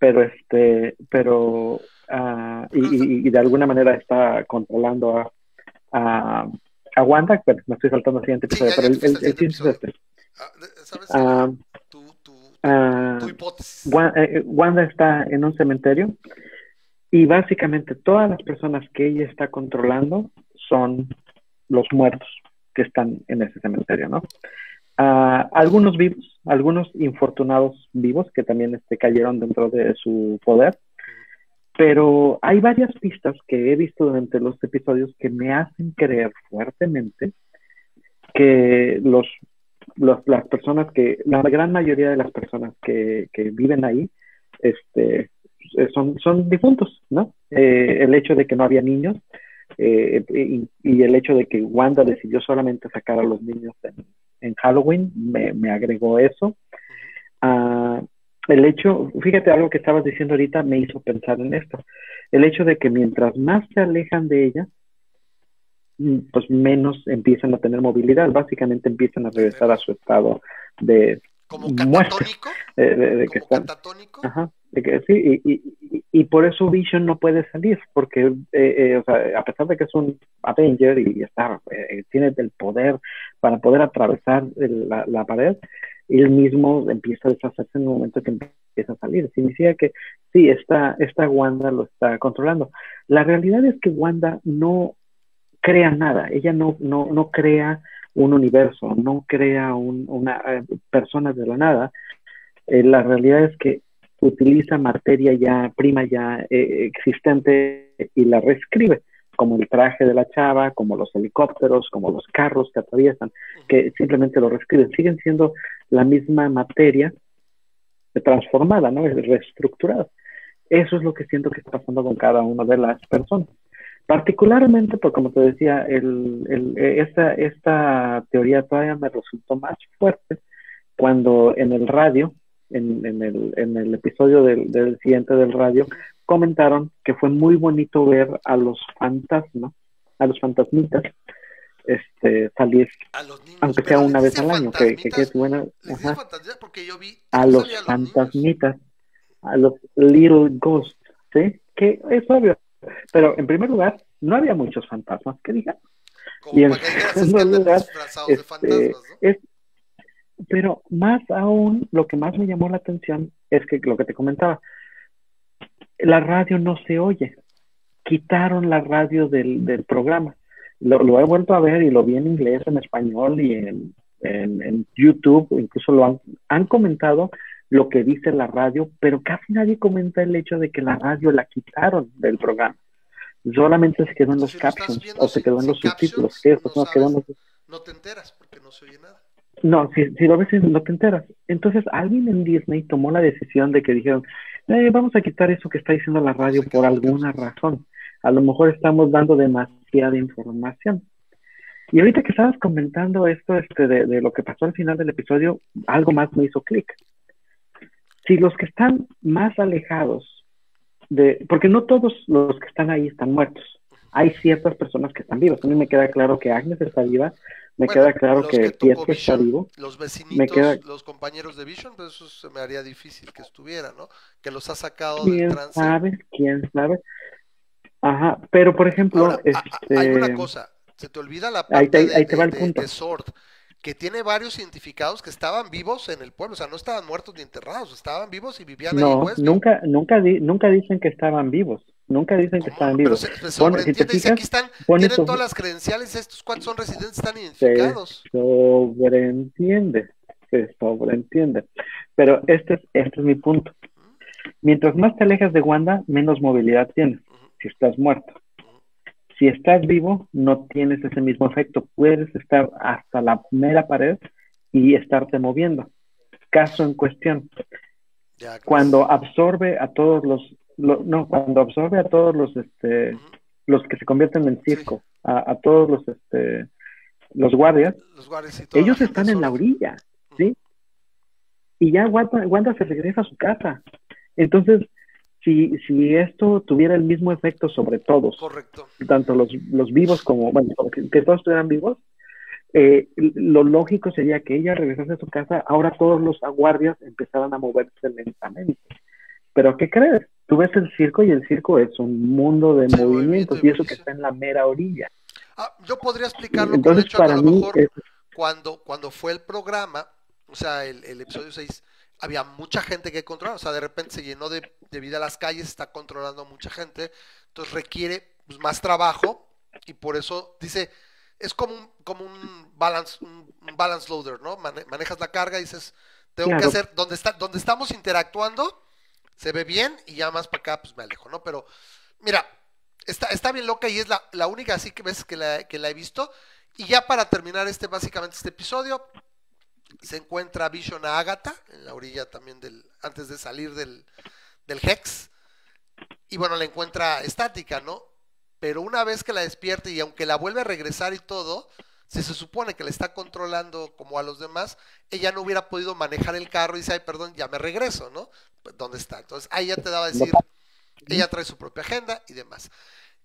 pero este, pero uh, y, de alguna manera está controlando a, a, a Wanda, pero me estoy saltando al siguiente episodio, pero el, el, el, es este. Ah, tu, tu, tu hipótesis. Eh, Wanda está en un cementerio y básicamente todas las personas que ella está controlando son los muertos que están en ese cementerio, ¿no? Uh, algunos vivos, algunos infortunados vivos que también este, cayeron dentro de su poder, pero hay varias pistas que he visto durante los episodios que me hacen creer fuertemente que los, las personas que, la gran mayoría de las personas que, que viven ahí, este, son, son difuntos, ¿no? Eh, el hecho de que no había niños eh, y, el hecho de que Wanda decidió solamente sacar a los niños en, Halloween me, agregó eso. Uh, el hecho, fíjate algo que estabas diciendo ahorita me hizo pensar en esto. El hecho de que mientras más se alejan de ella, mm, pues menos empiezan a tener movilidad, básicamente empiezan a regresar a su estado de como catatónico, de, de, que están, Ajá, de que, sí, y, y, y, por eso Vision no puede salir, porque eh, eh, o sea, a pesar de que es un Avenger y está, eh, tiene el poder para poder atravesar la, la pared, él mismo empieza a deshacerse en el momento que empieza a salir. Significa que sí, esta, esta Wanda lo está controlando. La realidad es que Wanda no crea nada, ella no, no, no crea un universo, no crea un, una eh, persona de la nada. Eh, la realidad es que utiliza materia ya prima ya eh, existente y la reescribe como el traje de la chava, como los helicópteros, como los carros que atraviesan, que simplemente lo reescriben. Siguen siendo la misma materia transformada, ¿no? Reestructurada. Eso es lo que siento que está pasando con cada una de las personas. Particularmente, porque como te decía, el, el, esta, esta teoría todavía me resultó más fuerte cuando en el radio, en, en, el, en el episodio del, del, siguiente del radio, comentaron que fue muy bonito ver a los fantasmas, a los fantasmitas, este, salir, niños, aunque sea una vez al año, que, que, es buena. Porque yo vi, a los fantasmitas, a los little ghosts, ¿sí? Que es obvio. Pero en primer lugar, no había muchos fantasmas que digan. y en segundo lugar, este, ¿no? es, pero más aún, lo que más me llamó la atención es que lo que te comentaba, la radio no se oye. Quitaron la radio del, del programa. Lo, lo, he vuelto a ver y lo vi en inglés, en español y en, en, en YouTube, incluso lo han, han comentado lo que dice la radio, pero casi nadie comenta el hecho de que la radio la quitaron del programa. Solamente se quedó en los captions o se quedó en los subtítulos. No, no te enteras porque no se oye nada. No, si, si lo ves no te enteras. Entonces alguien en Disney tomó la decisión de que dijeron, eh, vamos a quitar eso que está diciendo la radio por alguna razón. A lo mejor estamos dando demasiada información. Y ahorita que estabas comentando esto este, de, de lo que pasó al final del episodio, algo más me hizo clic. Si los que están más alejados de, porque no todos los que están ahí están muertos, hay ciertas personas que están vivas. A mí me queda claro que Agnes está viva, me bueno, queda claro que, que Pietro está vivo. Los vecinitos, me queda... los compañeros de Vision, pues eso se me haría difícil que estuviera, ¿no? Que los ha sacado ¿Quién del trance. sabe? ¿Quién sabe? Ajá, pero por ejemplo, Ahora, este... hay una cosa, se te olvida la parte ahí te, de, ahí te va de, el de, punto. de Sword, que tiene varios identificados que estaban vivos en el pueblo, o sea, no estaban muertos ni enterrados, estaban vivos y vivían ahí No, puestos. nunca, nunca, di, nunca dicen que estaban vivos. Nunca dicen que estaban Pero vivos. se, se sobreentiende, si te dice, aquí están, tienen tu- todas las credenciales, estos cuántos son residentes, están se identificados. sobreentiende, se sobreentiende. Pero este es, este es mi punto. Mientras más te alejas de Wanda, menos movilidad tienes, si estás muerto. Si estás vivo, no tienes ese mismo efecto. Puedes estar hasta la mera pared y estarte moviendo. Caso en cuestión, Ya, cuando absorbe a todos los, lo- no, cuando absorbe a todos los, este, los que se convierten en circo, a, a todos los, este, los guardias, los ellos están en la orilla, ¿sí? Y ya Wanda, Wanda se regresa a su casa. Entonces, si, si esto tuviera el mismo efecto sobre todos, Correcto. tanto los, los vivos como, bueno, que, que todos estuvieran vivos, eh, lo lógico sería que ella regresase a su casa, ahora todos los guardias empezaran a moverse lentamente. Pero ¿qué crees? Tú ves el circo y el circo es un mundo de Sí, movimientos movimiento y eso que está en la mera orilla. Ah, yo podría explicarlo con Entonces, hecho de que a para lo mí, mejor es- cuando, cuando fue el programa, o sea, el, el episodio 6, había mucha gente que controlar, o sea, de repente se llenó de, de vida las calles, está controlando a mucha gente, entonces requiere pues, más trabajo y por eso dice, es como un, como un balance, un, un balance loader, ¿no? Mane- manejas la carga y dices, tengo que Claro. hacer, donde está, donde estamos interactuando, se ve bien y ya más para acá, pues me alejo, ¿no? Pero, mira, está, está bien loca y es la, la única así que ves que la, que la he visto. Y ya para terminar este, básicamente este episodio, se encuentra Vision a Agatha, en la orilla también del, antes de salir del, del Hex. Y bueno, la encuentra estática, ¿no? Pero una vez que la despierte y aunque la vuelve a regresar y todo, si se supone que la está controlando como a los demás, ella no hubiera podido manejar el carro y dice, ay, perdón, ya me regreso, ¿no? Pues, ¿Dónde está? Entonces ahí ya te daba a decir, ella trae su propia agenda y demás.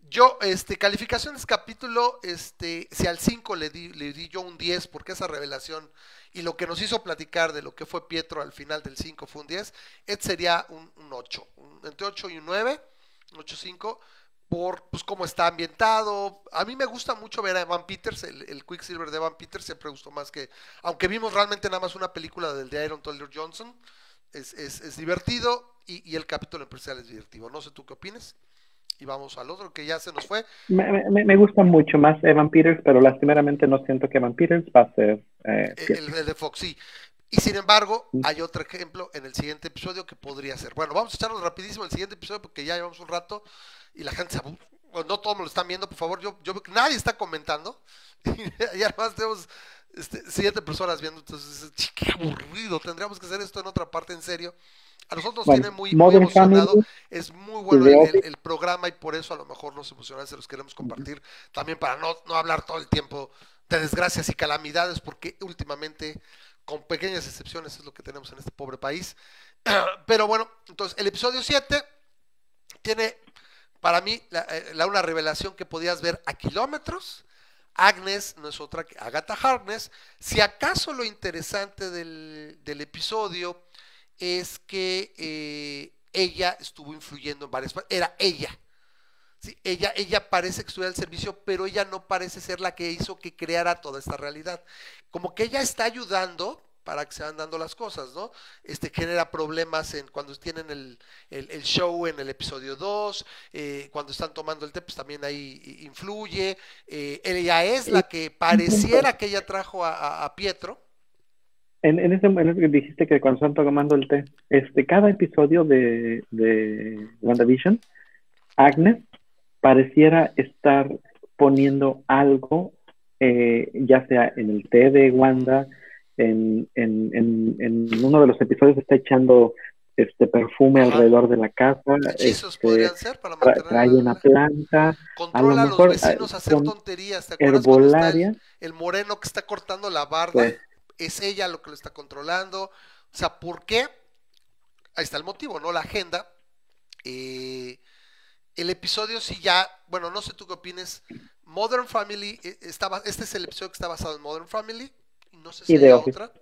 Yo, este, calificaciones capítulo, este, si al 5 le di, le di yo un 10, porque esa revelación y lo que nos hizo platicar de lo que fue Pietro al final del 5 fue un 10, este sería un, un 8, un- entre 8 y un 9, un 8-5, por pues cómo está ambientado. A mí me gusta mucho ver a Evan Peters, el, el Quicksilver de Evan Peters siempre gustó más que, aunque vimos realmente nada más una película del de Iron Taylor Johnson, es, es, es divertido y, y el capítulo empresarial es divertido. No sé tú qué opinas. Y vamos al otro que ya se nos fue. Me, me, me gusta mucho más Evan Peters, pero lastimeramente no siento que Evan Peters va a ser eh, Pietro. El, el de Fox, sí. Y sin embargo, hay otro ejemplo en el siguiente episodio que podría ser. Bueno, vamos a echarnos rapidísimo el siguiente episodio porque ya llevamos un rato y la gente se abu- bueno, no todos me lo están viendo, por favor. Yo, yo veo que nadie está comentando. Y además tenemos este, siete personas viendo. Entonces, "Ch, qué aburrido. Tendríamos que hacer esto en otra parte en serio. A nosotros Bueno, tiene muy, muy emocionado. Family, Es muy bueno el, el- el programa y por eso a lo mejor nos emociona, se los queremos compartir. También para no, no hablar todo el tiempo de desgracias y calamidades, porque últimamente, con pequeñas excepciones, es lo que tenemos en este pobre país. Pero bueno, entonces el episodio 7 tiene para mí la, eh, la- una revelación que podías ver a kilómetros. Agnes no es otra que Agatha Harkness. Si acaso lo interesante del, del episodio es que eh, ella estuvo influyendo en varias era ella. Sí, ella, ella parece que estuviera al servicio, pero ella no parece ser la que hizo que creara toda esta realidad. Como que ella está ayudando para que se van dando las cosas, ¿no? Este genera problemas en cuando tienen el, el- el show en el episodio 2, eh, cuando están tomando el té, pues también ahí influye. Eh, ella es la que pareciera que ella trajo a, Pietro. En, en ese momento dijiste que cuando están tomando el té, este, cada episodio de, de WandaVision, Agnes pareciera estar poniendo algo, eh, ya sea en el té de Wanda, en, en, en, en uno de los episodios está echando este perfume Ajá. alrededor de la casa, Hechizos este, podrían ser para mantener trae la- una planta controla a los mejor, vecinos a hacer con tonterías. ¿Te acuerdas cuando está el, herbolaria, el moreno que está cortando la barda? pues, es ella lo que lo está controlando. O sea, ¿por qué? Ahí está el motivo, ¿no? La agenda. Eh, el episodio sí ya, bueno, no sé tú qué opines. Modern Family, eh, estaba, este es el episodio que está basado en Modern Family. No sé si Y The Office. otra.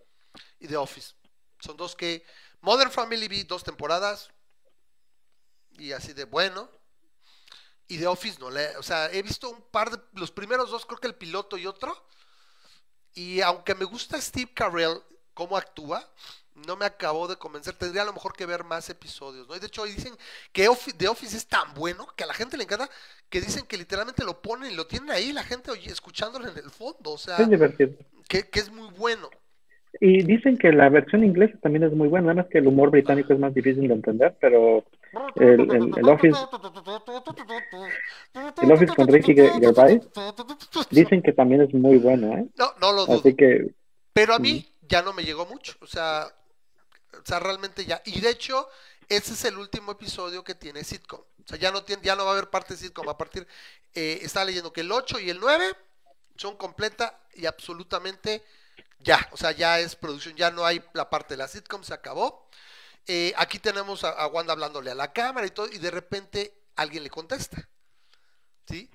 Y The Office. Son dos que. Modern Family vi dos temporadas. Y así de bueno. Y The Office no le. O sea, he visto un par de. Los primeros dos, creo que el piloto y otro. Y aunque me gusta Steve Carell, cómo actúa, no me acabó de convencer. Tendría a lo mejor que ver más episodios, ¿no? Y de hecho, dicen que Offi- The Office es tan bueno que a la gente le encanta que dicen que literalmente lo ponen y lo tienen ahí, la gente oye, escuchándolo en el fondo. O sea, es divertido. que, que es muy bueno. Y dicen que la versión inglesa también es muy buena, nada más que el humor británico es más difícil de entender, pero el, el, el Office, el Office con Ricky Ger- Gervais, dicen que también es muy bueno, ¿eh? No, no lo dudo. Así que Pero a mí ya no me llegó mucho. O sea, o sea, realmente ya. Y de hecho, ese es el último episodio que tiene sitcom. O sea, ya no tiene, ya no va a haber parte de sitcom. A partir, eh, estaba leyendo que el 8 y el 9 son completa y absolutamente ya. O sea, ya es producción, ya no hay la parte de la sitcom, se acabó. Eh, aquí tenemos a Wanda hablándole a la cámara y todo, y de repente alguien le contesta. ¿Sí?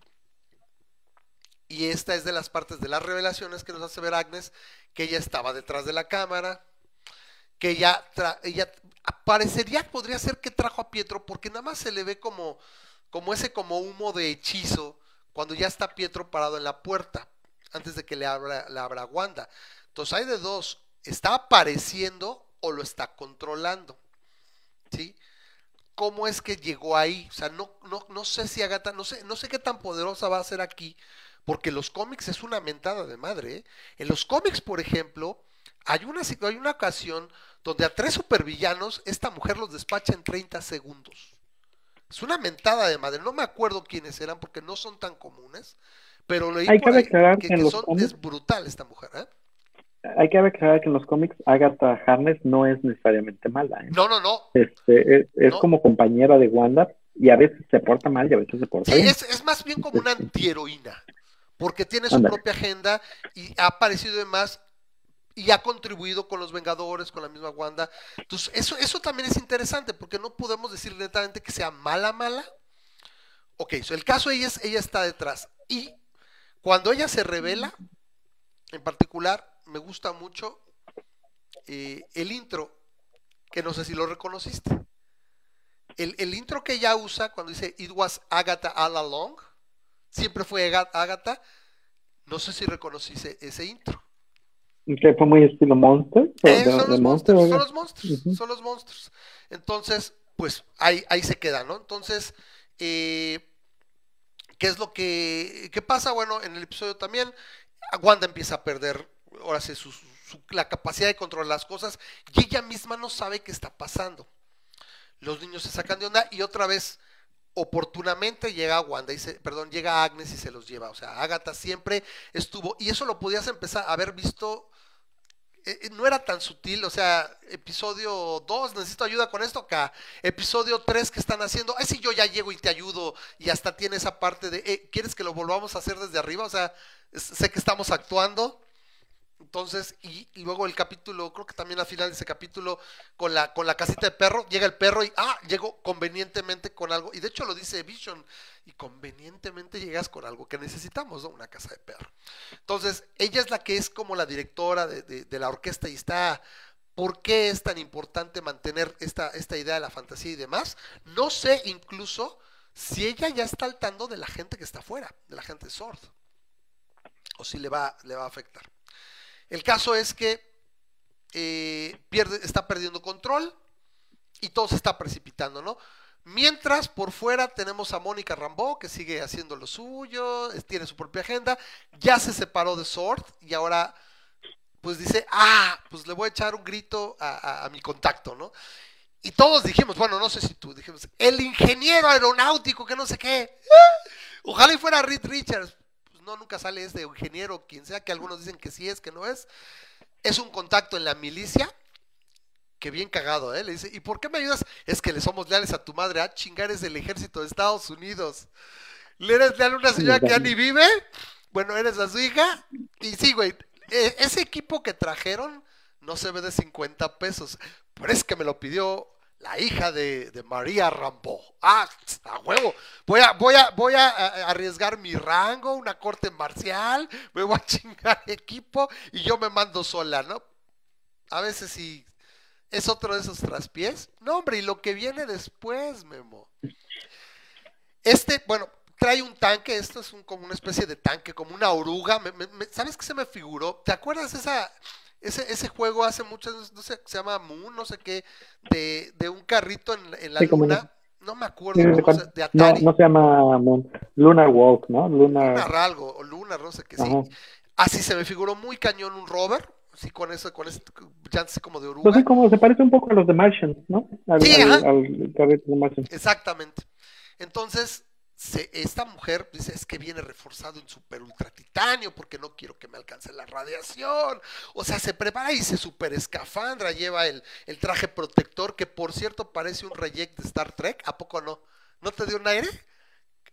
Y esta es de las partes de las revelaciones que nos hace ver Agnes que ella estaba detrás de la cámara, que tra- ella parecería, podría ser que trajo a Pietro, porque nada más se le ve como, como ese como humo de hechizo cuando ya está Pietro parado en la puerta, antes de que le abra, le abra Wanda. Entonces hay de dos, está apareciendo o lo está controlando. ¿Sí? ¿Cómo es que llegó ahí? O sea, no, no, no sé si Agatha, no sé, no sé qué tan poderosa va a ser aquí, porque los cómics es una mentada de madre. ¿eh? En los cómics, por ejemplo, hay una, hay una ocasión donde a tres supervillanos esta mujer los despacha en 30 segundos. Es una mentada de madre. No me acuerdo quiénes eran porque no son tan comunes, pero leí Hay por que ahí aclarar que, que en que los son- cómics- es brutal esta mujer. ¿eh? hay que aclarar que en los cómics Agatha Harness no es necesariamente mala, ¿eh? No, no, no. Este, es, es No. como compañera de Wanda y a veces se porta mal y a veces se porta Sí, bien. es, es más bien como una antiheroína, porque tiene su propia agenda y ha aparecido además y ha contribuido con los Vengadores, con la misma Wanda. Entonces, eso, eso también es interesante, porque no podemos decir netamente que sea mala, mala. Ok, el caso ella es, ella está detrás. Y cuando ella se revela, en particular, me gusta mucho eh, el intro, que no sé si lo reconociste. El, el intro que ella usa cuando dice It was Agatha all along, siempre fue Aga- Agatha. No sé si reconociste ese intro. Que fue muy estilo Monster. Eh, de- son, los Monster, monstruos, o- son los monstruos, Ujú. son los. Entonces, pues ahí, ahí se queda, ¿no? Entonces, eh, ¿qué es lo que qué pasa? Bueno, en el episodio también, Wanda empieza a perder, ahora sí, su, su- la capacidad de controlar las cosas y ella misma no sabe qué está pasando. Los niños se sacan de onda y otra vez, oportunamente llega Wanda y se, perdón, llega Agnes y se los lleva. O sea, Agatha siempre estuvo, y eso lo podías empezar a haber visto eh, eh, no era tan sutil, o sea, episodio 2, necesito ayuda con esto acá, episodio 3 que están haciendo, ay, si yo ya llego y te ayudo y hasta tiene esa parte de, eh, ¿quieres que lo volvamos a hacer desde arriba? O sea, sé que estamos actuando, entonces, y, luego el capítulo, creo que también al final de ese capítulo, con la, con la casita de perro, llega el perro y, ah, llego convenientemente con algo. Y de hecho lo dice Vision, y convenientemente llegas con algo que necesitamos, ¿no? Una casa de perro. Entonces, ella es la que es como la directora de, de, la orquesta y está... ¿Por qué es tan importante mantener esta, esta idea de la fantasía y demás? No sé incluso si ella ya está al tanto de la gente que está afuera, de la gente Sword. O si le va, le va a afectar. El caso es que eh, pierde, está perdiendo control y todo se está precipitando, ¿no? Mientras por fuera tenemos a Mónica Rambeau que sigue haciendo lo suyo, tiene su propia agenda, ya se separó de Sword y ahora pues dice, ah, pues le voy a echar un grito a, mi contacto, ¿no? Y todos dijimos, bueno, no sé si tú, dijimos, el ingeniero aeronáutico que no sé qué, ojalá y fuera Reed Richards, no, nunca sale este ingeniero, quien sea, que algunos dicen que sí es, que no es. Es un contacto en la milicia, que bien cagado, ¿eh? Le dice, ¿y por qué me ayudas? Es que le somos leales a tu madre, ah, chingar es del ejército de Estados Unidos. ¿Le eres leal a una señora que ya ni vive? Bueno, eres a su hija. Y sí, güey, e, ese equipo que trajeron no se ve de 50 pesos, pero es que me lo pidió la hija de, María Rambo. Ah, a huevo. Voy a, voy a, voy a, arriesgar mi rango, una corte marcial, me voy a chingar equipo y yo me mando sola, ¿no? A veces sí. ¿Es otro de esos traspiés? No, hombre, y lo que viene después, Memo. Este, bueno, trae un tanque, esto es como una especie de tanque, como una oruga. ¿Sabes qué se me figuró? ¿Te acuerdas esa ese, ese juego hace muchos, no sé, se llama Moon, no sé qué, de, de un carrito en, en la luna. No me acuerdo cómo se, de Atari. No, no se llama Moon, Lunar Walk, ¿no? Lunar, Lunar algo, o Lunar, no sé qué, sí. Así se me figuró muy cañón un rover, sí, con eso, con ese chance como de oruga. Pues como se parece un poco a los de Martian, ¿no? Al, sí, al, al, de Martian. Exactamente. Entonces, esta mujer dice es que viene reforzado en super ultra titanio porque no quiero que me alcance la radiación. O sea, se prepara y se super escafandra, lleva el, traje protector que por cierto parece un reject de Star Trek. ¿A poco no? ¿No te dio un aire?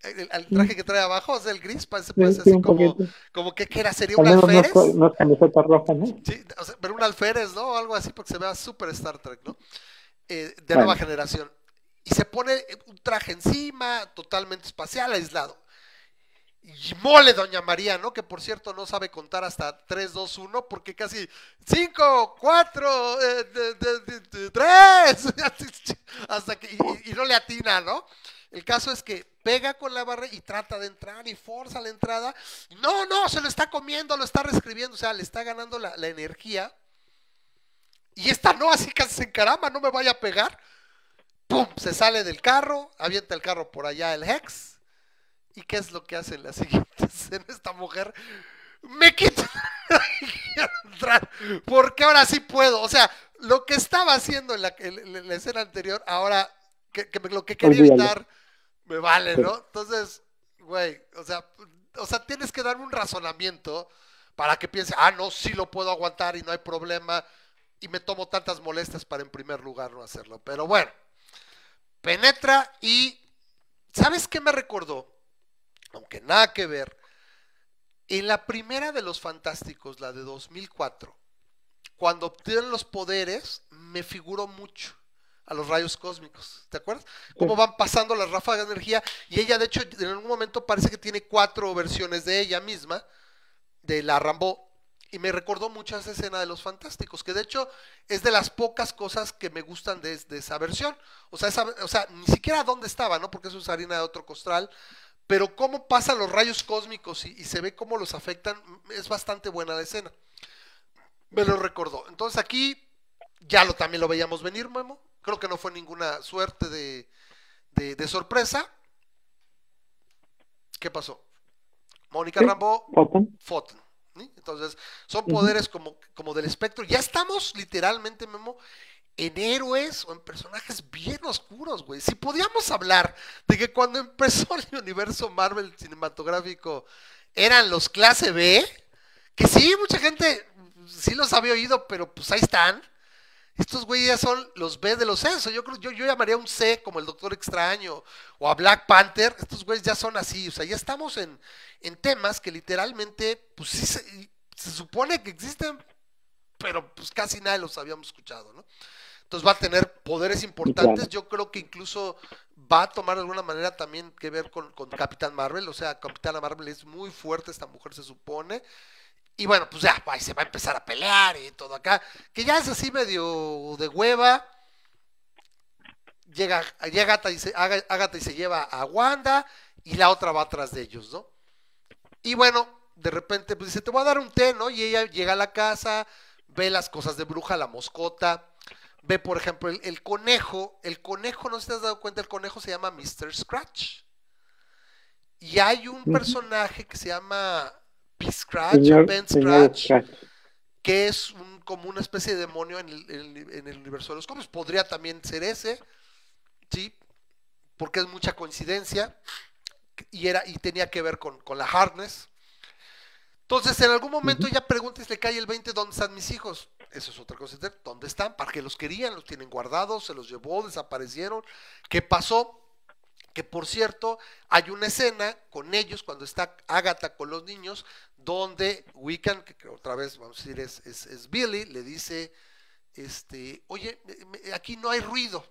El, traje que trae abajo, o sea, el gris, parece, así como, como que, era, sería un alférez. No, es camiseta roja, ¿no? Sí, pero un alférez, ¿no? Algo así, porque se vea super Star Trek, ¿no? Eh, de nueva generación y se pone un traje encima, totalmente espacial, aislado. Y mole, doña María, ¿no? Que por cierto no sabe contar hasta 3, 2, 1, porque casi 5, 4, 3, hasta que, y, no le atina, ¿no? El caso es que pega con la barra y trata de entrar y forza la entrada. No, no, se lo está comiendo, lo está reescribiendo, o sea, le está ganando la, energía. Y esta no, así casi se encarama, no me vaya a pegar. ¡Pum! Se sale del carro, avienta el carro por allá el Hex. ¿Y qué es lo que hace en la siguiente escena esta mujer? Me quita entrar, porque ahora sí puedo. O sea, lo que estaba haciendo en la, escena anterior, ahora que, lo que quería evitar me vale, ¿no? Entonces, güey, o sea, o sea, tienes que darme un razonamiento para que piense, ah, no, sí lo puedo aguantar y no hay problema, y me tomo tantas molestias para en primer lugar no hacerlo. Pero bueno, penetra y ¿sabes qué me recordó? Aunque nada que ver. En la primera de los fantásticos, la de 2004, cuando obtienen los poderes, me figuró mucho a los rayos cósmicos. ¿Te acuerdas? Cómo van pasando las ráfagas de energía. Y ella, de hecho, en algún momento parece que tiene cuatro versiones de ella misma, de la Rambo y me recordó mucho esa escena de los fantásticos, que de hecho es de las pocas cosas que me gustan de, esa versión. O sea, o sea, ni siquiera dónde estaba, ¿no? Porque eso es harina de otro costal. Pero cómo pasan los rayos cósmicos y, se ve cómo los afectan, es bastante buena la escena. Me lo recordó. Entonces aquí ya lo también lo veíamos venir, Memo. Creo que no fue ninguna suerte de, de, sorpresa. ¿Qué pasó? Mónica Rambo, Entonces, son poderes como, como del espectro. Ya estamos literalmente, Memo, en héroes o en personajes bien oscuros, güey. Si podíamos hablar de que cuando empezó el universo Marvel cinematográfico eran los clase B, que sí, mucha gente sí los había oído, pero pues ahí están. Estos güeyes ya son los B de los C. Yo yo, yo llamaría un C como el Doctor Extraño o a Black Panther. Estos güeyes ya son así. O sea, ya estamos en, en temas que literalmente, pues sí se, se supone que existen, pero pues casi nadie los habíamos escuchado, ¿no? Entonces va a tener poderes importantes. Yo creo que incluso va a tomar de alguna manera también que ver con, con Capitán Marvel. O sea, Capitana Marvel es muy fuerte, esta mujer se supone. Y bueno, pues ya, ahí se va a empezar a pelear y todo acá. Que ya es así medio de hueva. Llega, llega Agatha, y se, Agatha y se lleva a Wanda y la otra va atrás de ellos, ¿no? Y bueno, de repente pues dice, te voy a dar un té, ¿no? Y ella llega a la casa, ve las cosas de bruja, la moscota, ve por ejemplo el, el conejo, el conejo, no sé si te has dado cuenta, el conejo se llama Mr. Scratch. Y hay un personaje que se llama Scratch Señor- o Ben Scratch, Scratch. que es un, como una especie de demonio en el, en el- en el universo de los cómics. Podría también ser ese, sí, porque es mucha coincidencia y era y tenía que ver con, con la Harness. Entonces, en algún momento ya pregunta y le cae el 20, ¿dónde están mis hijos? Eso es otra cosa. ¿Dónde están? ¿Para qué los querían? ¿Los tienen guardados? ¿Se los llevó? ¿Desaparecieron? ¿Qué pasó? Que por cierto, hay una escena con ellos cuando está Agatha con los niños, donde Wiccan, que otra vez vamos a decir es, es- es Billy, le dice, este, oye, me- aquí no hay ruido.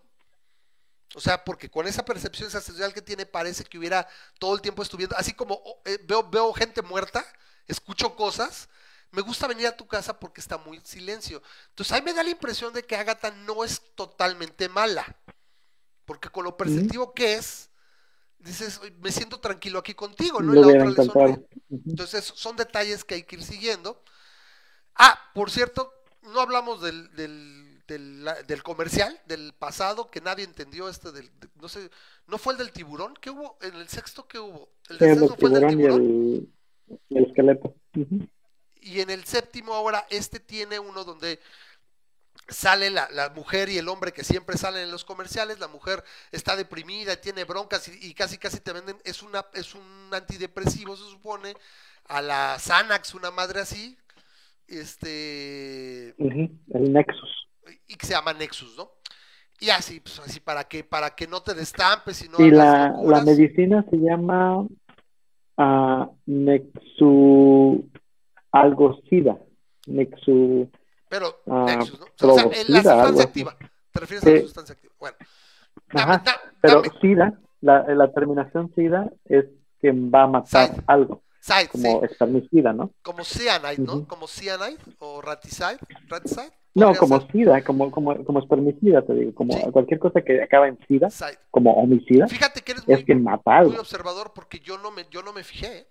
O sea, porque con esa percepción sensorial que tiene parece que hubiera todo el tiempo estuviendo, así como oh, eh, veo, veo gente muerta, escucho cosas, me gusta venir a tu casa porque está muy silencio. Entonces ahí me da la impresión de que Agatha no es totalmente mala, porque con lo perceptivo que es, dices, "Oye, me siento tranquilo aquí contigo, ¿no? Y Lo la otra le. Entonces, son detalles que hay que ir siguiendo. Ah, por cierto, no hablamos del, del, del, comercial, del pasado, que nadie entendió este del, de- no sé, ¿no fue el del tiburón? ¿Qué hubo? ¿En el sexto qué hubo? El Sí, del el sexto fue el del tiburón y tiburón. el, y el esqueleto. Y en el séptimo ahora, este tiene uno donde sale la, la mujer y el hombre que siempre salen en los comerciales, la mujer está deprimida, tiene broncas y, y casi casi te venden, es una, es un antidepresivo se supone, a la Xanax, una madre así, este El Nexus. y que se llama Nexus, ¿no? Y así, pues así para que, para que no te destampes y no y la, la medicina se llama ah, Nexu algo SIDA. Nexu. Pero Ah, Nexus, ¿no? O sea, el- la sustancia activa. Te refieres a la sustancia activa. Bueno. Dame, Ajá, da- Pero SIDA, la, la terminación SIDA es que va a matar Side. algo, Side, como sí. espermicida, ¿no? Como cyanide, ¿no? Ujú. Como cyanide o raticide. raticide No, como ser. SIDA, como, como, como espermicida, te digo, como Sí. cualquier cosa que acaba en SIDA, Side. como homicida, Fíjate que eres es muy, mata muy observador porque yo no me, yo no me fijé.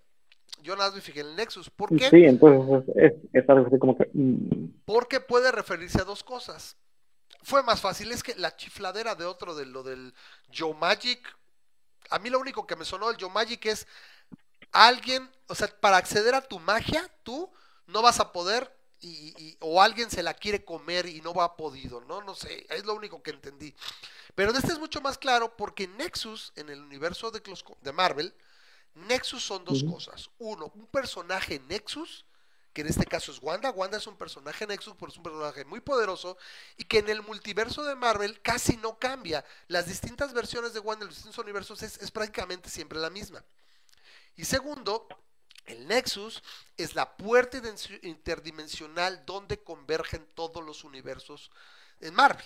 Yo nada más me fijé en el Nexus. ¿Por qué? Sí, entonces es, es algo así como que... mm, Porque puede referirse a dos cosas. Fue más fácil, es que la chifladera de otro de lo del Joe Magic, a mí lo único que me sonó del Joe Magic es alguien, o sea, para acceder a tu magia, tú no vas a poder y, y- o alguien se la quiere comer y no va a podido, ¿no? No sé, es lo único que entendí. Pero de este es mucho más claro porque Nexus, en el universo de, los de Marvel, Nexus son dos cosas. Uno, un personaje Nexus, que en este caso es Wanda. Wanda es un personaje Nexus, pero es un personaje muy poderoso y que en el multiverso de Marvel casi no cambia. Las distintas versiones de Wanda en los distintos universos es, es prácticamente siempre la misma. Y segundo, el Nexus es la puerta interdimensional donde convergen todos los universos en Marvel.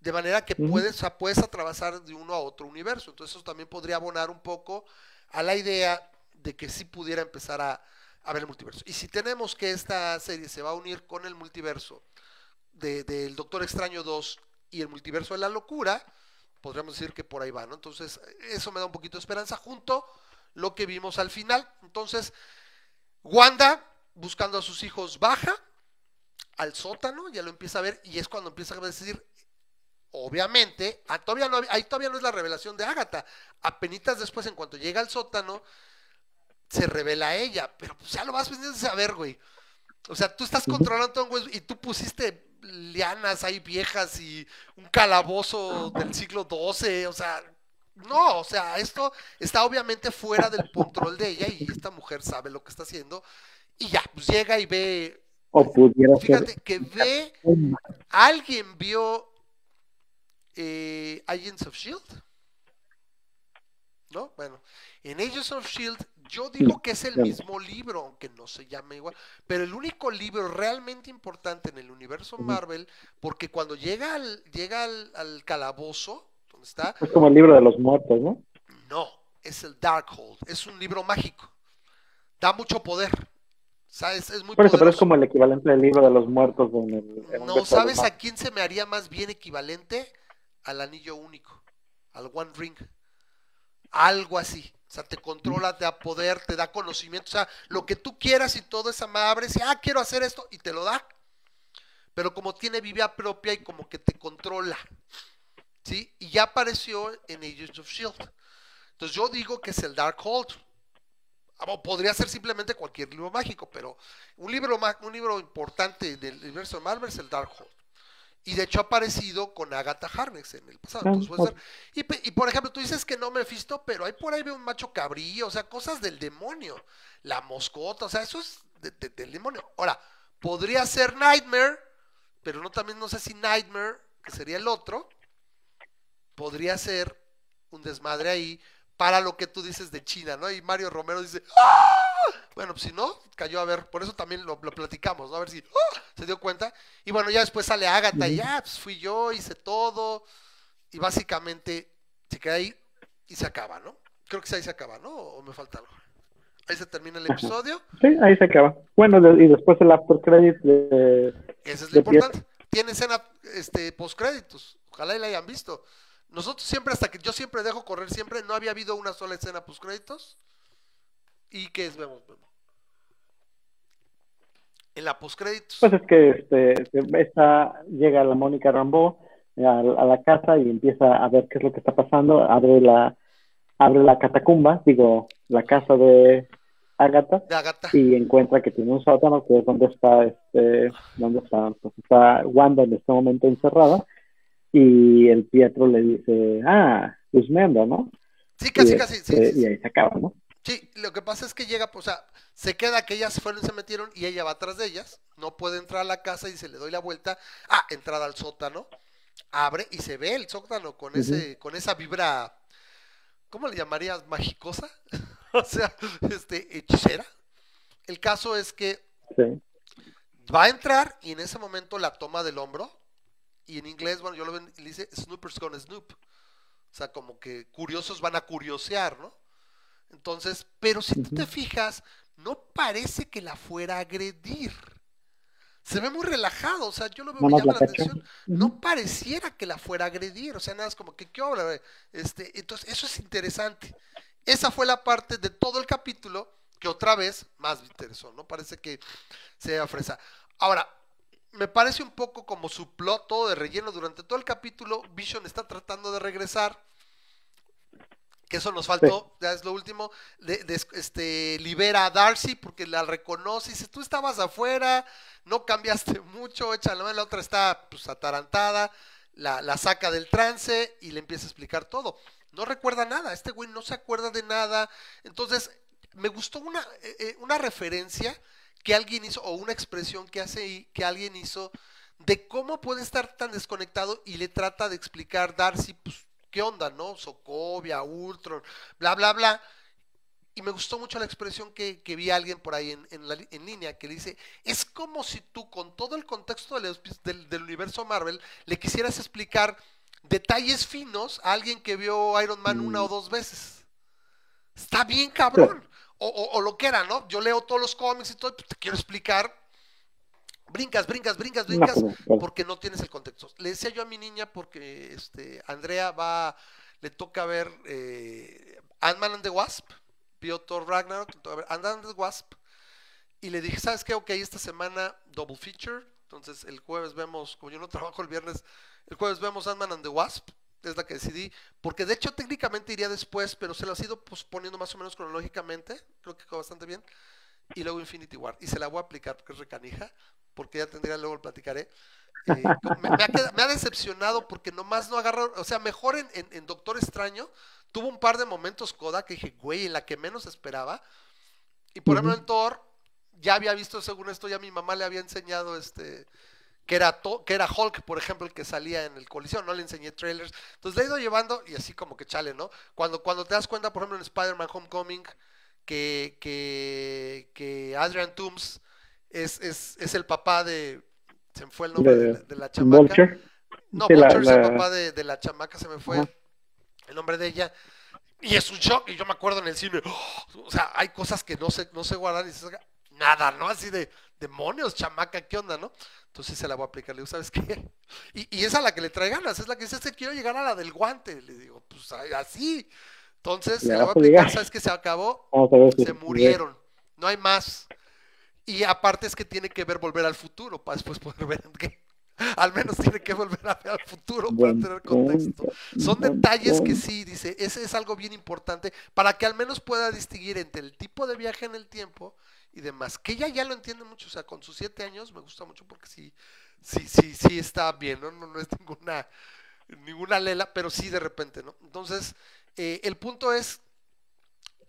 De manera que puedes, o sea, puedes atravesar de uno a otro universo. Entonces eso también podría abonar un poco a la idea de que sí pudiera empezar a, a ver el multiverso. Y si tenemos que esta serie se va a unir con el multiverso de- del Doctor Extraño 2 y el multiverso de la locura, podríamos decir que por ahí va, ¿no? Entonces, eso me da un poquito de esperanza junto lo que vimos al final. Entonces, Wanda, buscando a sus hijos, baja al sótano, ya lo empieza a ver, y es cuando empieza a decir, obviamente, ah, todavía no, ahí todavía no es la revelación de Agatha. Apenitas después, en cuanto llega al sótano, se revela a ella, pero pues ya lo vas de saber, güey. O sea, tú estás controlando todo, güey, y tú pusiste lianas ahí viejas y un calabozo del siglo XII, o sea, no, o sea, esto está obviamente fuera del control de ella y esta mujer sabe lo que está haciendo y ya, pues llega y ve O pudiera Fíjate ser. que ve, alguien vio eh, Agents of Shield. ¿No? Bueno, en Agents of Shield yo digo que es el mismo libro, aunque no se llame igual, pero el único libro realmente importante en el universo. Marvel, porque cuando llega al, llega al, al calabozo, donde está, Es como el libro de los muertos, ¿no? no, es el Darkhold, es un libro mágico, da mucho poder, ¿sabes? Es muy Por eso, pero es como el equivalente del libro de los muertos en el. en No, ¿sabes a quién se me haría más bien equivalente? Al anillo único, al One Ring. Algo así. O sea, te controla, te poder, te da conocimiento. O sea, lo que tú quieras y todo es amable. Si, ah, quiero hacer esto y te lo da. Pero como tiene vida propia y como que te controla. ¿Sí? Y ya apareció en Agents of Shield. Entonces yo digo que es el Darkhold. O podría ser simplemente cualquier libro mágico, pero un libro, un libro importante del universo de Marvel es el Darkhold. Y de hecho ha aparecido con Agatha Harkness en el pasado. Entonces puede ok. ser- y, por ejemplo, tú dices que no me visto, pero hay por ahí veo un macho cabrillo, o sea, cosas del demonio. La moscota, o sea, eso es de- de- del demonio. Ahora, podría ser Nightmare, pero no también no sé si Nightmare, que sería el otro, podría ser un desmadre ahí para lo que tú dices de China, ¿no? Y Mario Romero dice, ¡Ah! Bueno, pues si no, cayó a ver, por eso también lo, lo platicamos, ¿no? A ver si ¡ah! se dio cuenta. Y bueno, ya después sale Agatha y ya, pues fui yo, hice todo. Y básicamente se queda ahí y se acaba, ¿no? Creo que ahí se acaba, ¿no? ¿O me falta algo? Ahí se termina el episodio. Sí, ahí se acaba. Bueno, de- y después el after credit de. Eso es lo importante. Tiene escena este, postcréditos. Ojalá y la hayan visto. Nosotros siempre, hasta que yo siempre dejo correr, siempre no había habido una sola escena postcréditos. ¿Y qué es? Vemos, vemos. En la postcréditos. Pues es que este, esta, llega la Mónica Rambeau a, a la casa y empieza a ver qué es lo que está pasando. Abre la, abre la catacumba, digo, la casa de Agatha. de Agatha. y encuentra que tiene un sótano que es donde está este donde está pues está Wanda en este momento encerrada y el Pietro le dice ah Guzmendo no Sí, casi, y, casi. Sí, este, sí, y ahí se acaba no Sí, lo que pasa es que llega, pues, o sea, se queda que ellas fueron y se metieron y ella va atrás de ellas, no puede entrar a la casa y se le doy la vuelta, ah, entrada al sótano, abre y se ve el sótano con ese, con esa vibra, ¿cómo le llamarías? Magicosa, o sea, este, hechicera. El caso es que sí va a entrar y en ese momento la toma del hombro y en inglés, bueno, yo lo ven, le dice Snoopers gonna Snoop. O sea, como que curiosos van a curiosear, ¿no? Entonces, pero si tú te fijas, no parece que la fuera a agredir. Se ve muy relajado, o sea, yo lo veo, me llama la atención. No pareciera que la fuera a agredir, o sea, nada es como que, ¿qué obra? Este, entonces, eso es interesante. Esa fue la parte de todo el capítulo que otra vez más me interesó, ¿no? Parece que sea fresa. Ahora, me parece un poco como su plot todo de relleno durante todo el capítulo. Vision está tratando de regresar. Que eso nos faltó, ya es lo último. De, de- este, libera a Darcy porque la reconoce y dice, tú estabas afuera, no cambiaste mucho, échale mano, la otra está pues atarantada, la, la saca del trance y le empieza a explicar todo. No recuerda nada, este güey no se acuerda de nada. Entonces, me gustó una, eh, eh, una referencia que alguien hizo, o una expresión que hace ahí, que alguien hizo, de cómo puede estar tan desconectado y le trata de explicar Darcy, pues, qué onda, ¿no? Sokovia, Ultron, bla, bla, bla. Y me gustó mucho la expresión que, que vi a alguien por ahí en, en, la, en línea que dice, es como si tú con todo el contexto del, del, del universo Marvel le quisieras explicar detalles finos a alguien que vio Iron Man Mm. una o dos veces. Está bien cabrón. O, o, o, lo que era, ¿no? Yo leo todos los cómics y todo, pues te quiero explicar. Brincas, brincas, brincas, brincas, No, pero- porque no tienes el contexto. Le decía yo a mi niña porque este Andrea va, le toca ver eh, Ant-Man and the Wasp, vio Thor Ragnarok, le toca ver Ant-Man and the Wasp, y le dije, ¿sabes qué? Ok, esta semana double feature, entonces el jueves vemos, como yo no trabajo el viernes, el jueves vemos Ant-Man and the Wasp, es la que decidí, porque de hecho técnicamente iría después, pero se lo ha ido posponiendo más o menos cronológicamente, creo que quedó bastante bien, y luego Infinity War, y se la voy a aplicar porque es recanija, porque ya tendría, luego lo platicaré. Eh, me, me, ha quedado, me, ha decepcionado porque nomás no agarró, o sea, mejor en, en, en, Doctor Extraño, tuvo un par de momentos Coda que dije, güey, en la que menos esperaba, y por uh -huh. ejemplo en Thor, ya había visto, según esto, ya mi mamá le había enseñado este que era, que era Hulk, por ejemplo, el que salía en el colisión, no le enseñé trailers. Entonces le he ido llevando y así como que chale, ¿no? Cuando, cuando te das cuenta, por ejemplo, en Spider-Man Homecoming, que, que, que Adrian Toomes es, es, es, el papá de... Se me fue el nombre de, de, la chamaca. No, Vulture es el papá de, de, la chamaca, se me fue el nombre de ella. Y es un shock, y yo me acuerdo en el cine, ¡oh! o sea, hay cosas que no sé, no sé guardar y nada, ¿no? Así de demonios, chamaca, ¿qué onda, no? Entonces se la voy a aplicar, le digo, ¿sabes qué? Y, y es a la que le trae ganas, es la que dice, este, quiero llegar a la del guante, le digo, pues así. Entonces se la voy a aplicar, ¿sabes qué? Se acabó, se murieron, no hay más. Y aparte es que tiene que ver volver al futuro para después poder ver qué. Al menos tiene que volver a ver al futuro para tener contexto. Son detalles que sí, dice, ese es algo bien importante para que al menos pueda distinguir entre el tipo de viaje en el tiempo y demás. Que ella ya lo entiende mucho, o sea, con sus siete años me gusta mucho porque sí, sí, sí, sí está bien, ¿no? No, no es ninguna, ninguna lela, pero sí de repente, ¿no? Entonces, eh, el punto es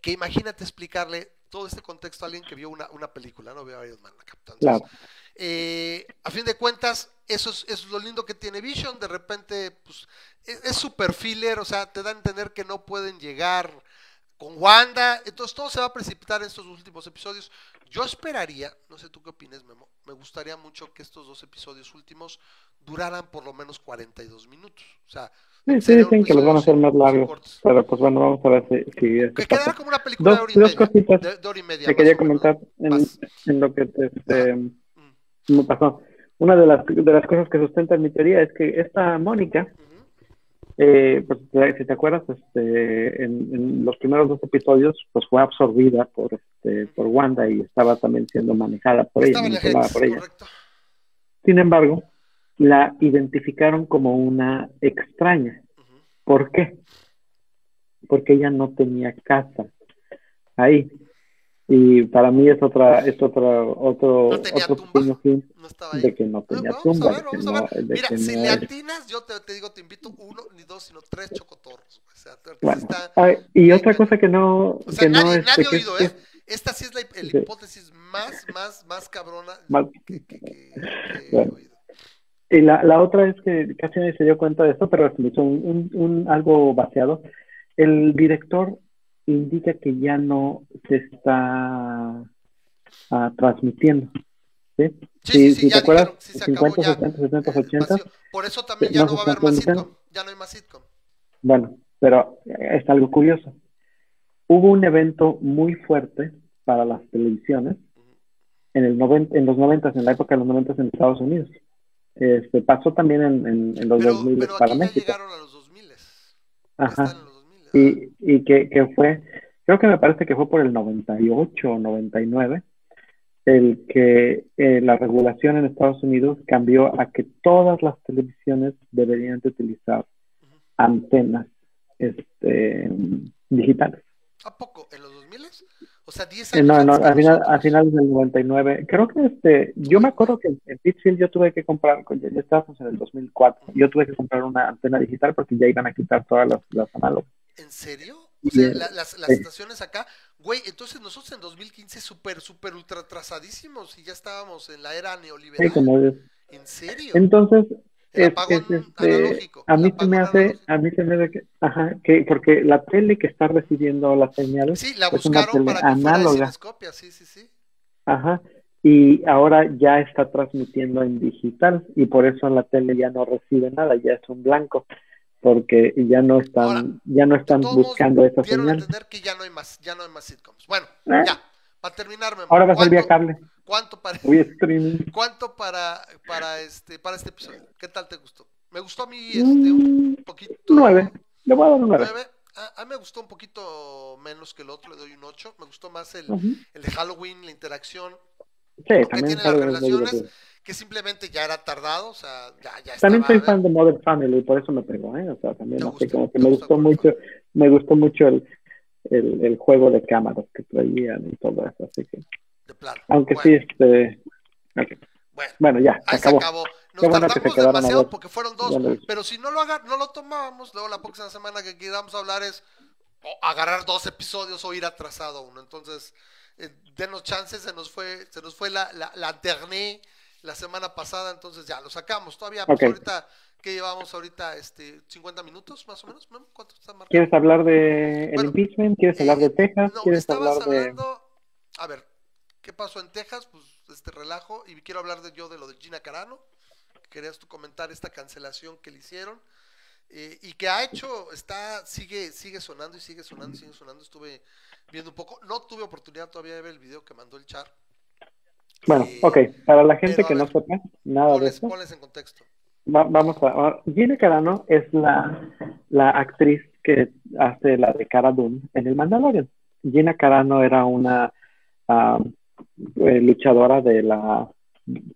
que imagínate explicarle todo este contexto a alguien que vio una, una película, no veo a Iron Man Entonces, claro. eh, a fin de cuentas, eso es, eso es, lo lindo que tiene Vision, de repente, pues, es super filler, o sea, te da a entender que no pueden llegar con Wanda, entonces todo se va a precipitar en estos últimos episodios. Yo esperaría, no sé tú qué opinas, Memo, me gustaría mucho que estos dos episodios últimos duraran por lo menos 42 minutos. O sea, sí, sí dicen que los van a hacer más largos, pero pues bueno, vamos a ver si... si que quedará como una película dos, de hora y media. Cositas de, de hora y media te quería comentar en, en, lo que te, este, me pasó. Una de las, de las cosas que sustenta mi teoría es que esta Mónica... Uh -huh eh, pues si te acuerdas, este, en, en, los primeros dos episodios, pues fue absorbida por, este, por Wanda y estaba también siendo manejada por ella, manipulada por ella. Sin embargo, la identificaron como una extraña. Uh -huh. ¿Por qué? Porque ella no tenía casa ahí. Y para mí es otra, es otra, otro, no otro pequeño fin no de que no tenía vamos tumba. A ver, vamos a ver. Mira, si le atinas, yo te, te, digo, te invito uno, ni dos, sino tres chocotorros. O sea, bueno, está, y eh, otra cosa que no. O sea, que nadie, no, nadie este, ha oído, que, ¿eh? Esta sí es la, la sí. hipótesis más, más, más cabrona Mal. que, que, que, que Bueno. he oído. Y la, la otra es que casi nadie se dio cuenta de esto, pero hizo un, un, un algo vaciado. El director indica que ya no se está ah, transmitiendo. ¿sí? Sí, sí, sí, te acuerdas, dijeron, sí se acabó 50, ya. 60, 70, eh, 80, vacío. Por eso también eh, ya no no va a haber más sitcom. Ya no hay más sitcom. Bueno, pero es algo curioso. Hubo un evento muy fuerte para las televisiones Ujú. en, el noven- en los 90, en la época de los 90 en Estados Unidos. Este, pasó también en, en, en los Pero, 2000 pero para aquí ya México. llegaron a los 2000. Ya Ajá. Están en los 2000. ajá. Y, y que, que fue, creo que me parece que fue por el 98 o 99, el que eh, la regulación en Estados Unidos cambió a que todas las televisiones deberían de utilizar antenas este, digitales. ¿A poco? ¿En los 2000? O sea, 10 Eh, años no, no, al final, a finales del 99. Creo que este, yo me acuerdo que en Pittsfield yo tuve que comprar, ya ya estábamos en el 2004, yo tuve que comprar una antena digital porque ya iban a quitar todas las, las análogas. ¿En serio? O sea, eh, la- las, las sí. estaciones acá, güey, entonces nosotros en 2015 súper, súper ultra atrasadísimos y ya estábamos en la era Sí, neoliberal. como es. ¿En serio? Entonces, es, es, este, a mí se me hace, a mí se me hace que, ajá, que porque la tele que está recibiendo las señales Sí, la es una tele para que análoga, sí, sí, sí. ajá, y ahora ya está transmitiendo en digital y por eso la tele ya no recibe nada, ya es un blanco, porque ya no están, Ahora, ya no están buscando esa señal. entender que ya no hay más, ya no hay más sitcoms. Bueno, Eh, ya, para terminar, Memo, ahora va a ser vía ¿cuánto, cable, cuánto para, streaming. cuánto para, para este, para este episodio? ¿Qué tal te gustó? Me gustó a mí este, un Mm, poquito. nueve, le voy a dar un nueve. Nueve. A, a mí me gustó un poquito menos que el otro, le doy un 8. Me gustó más el, Ujú. el de Halloween, la interacción, Sí, también tiene las Halloween que simplemente ya era tardado, o sea, ya, ya También soy estaba. fan de Modern Family, por eso me pegó, ¿eh? O sea, también ¿Te no sé, gusta? como que ¿Te me gustó mucho, me gustó mucho el, el, el juego de cámaras que traían y todo eso, así que, De plano. aunque Bueno, sí, este, ok. bueno, bueno, ya, ahí se acabó. acabó. Nos bueno que se tardamos a demasiado porque fueron dos, hice. pero si no lo haga, no lo tomábamos, luego la próxima semana que queramos hablar es o agarrar dos episodios o ir atrasado uno. Entonces, eh, denos chances, se nos fue, se nos fue la, la, la la semana pasada, entonces ya lo sacamos. Todavía, pues ahorita, ¿qué llevamos ahorita? Este, 50 minutos más o menos, ¿Cuánto está marcando? ¿Quieres hablar de el impeachment? ¿Quieres hablar de eh, Texas? No, ¿Quieres hablar hablando, a ver, ¿qué pasó en Texas? Pues este relajo, y quiero hablar de yo de lo de Gina Carano. Querías tú comentar esta cancelación que le hicieron. Eh, y que ha hecho, está, sigue, sigue sonando y sigue sonando y sigue sonando. Estuve viendo un poco, no tuve oportunidad todavía de ver el video que mandó el Char, bueno, eh, ok, para la gente que no sepa nada de eso. en contexto. vamos a. Gina Carano es la, la actriz que hace la de Cara Dune en el Mandalorian. Gina Carano era una eh, luchadora de la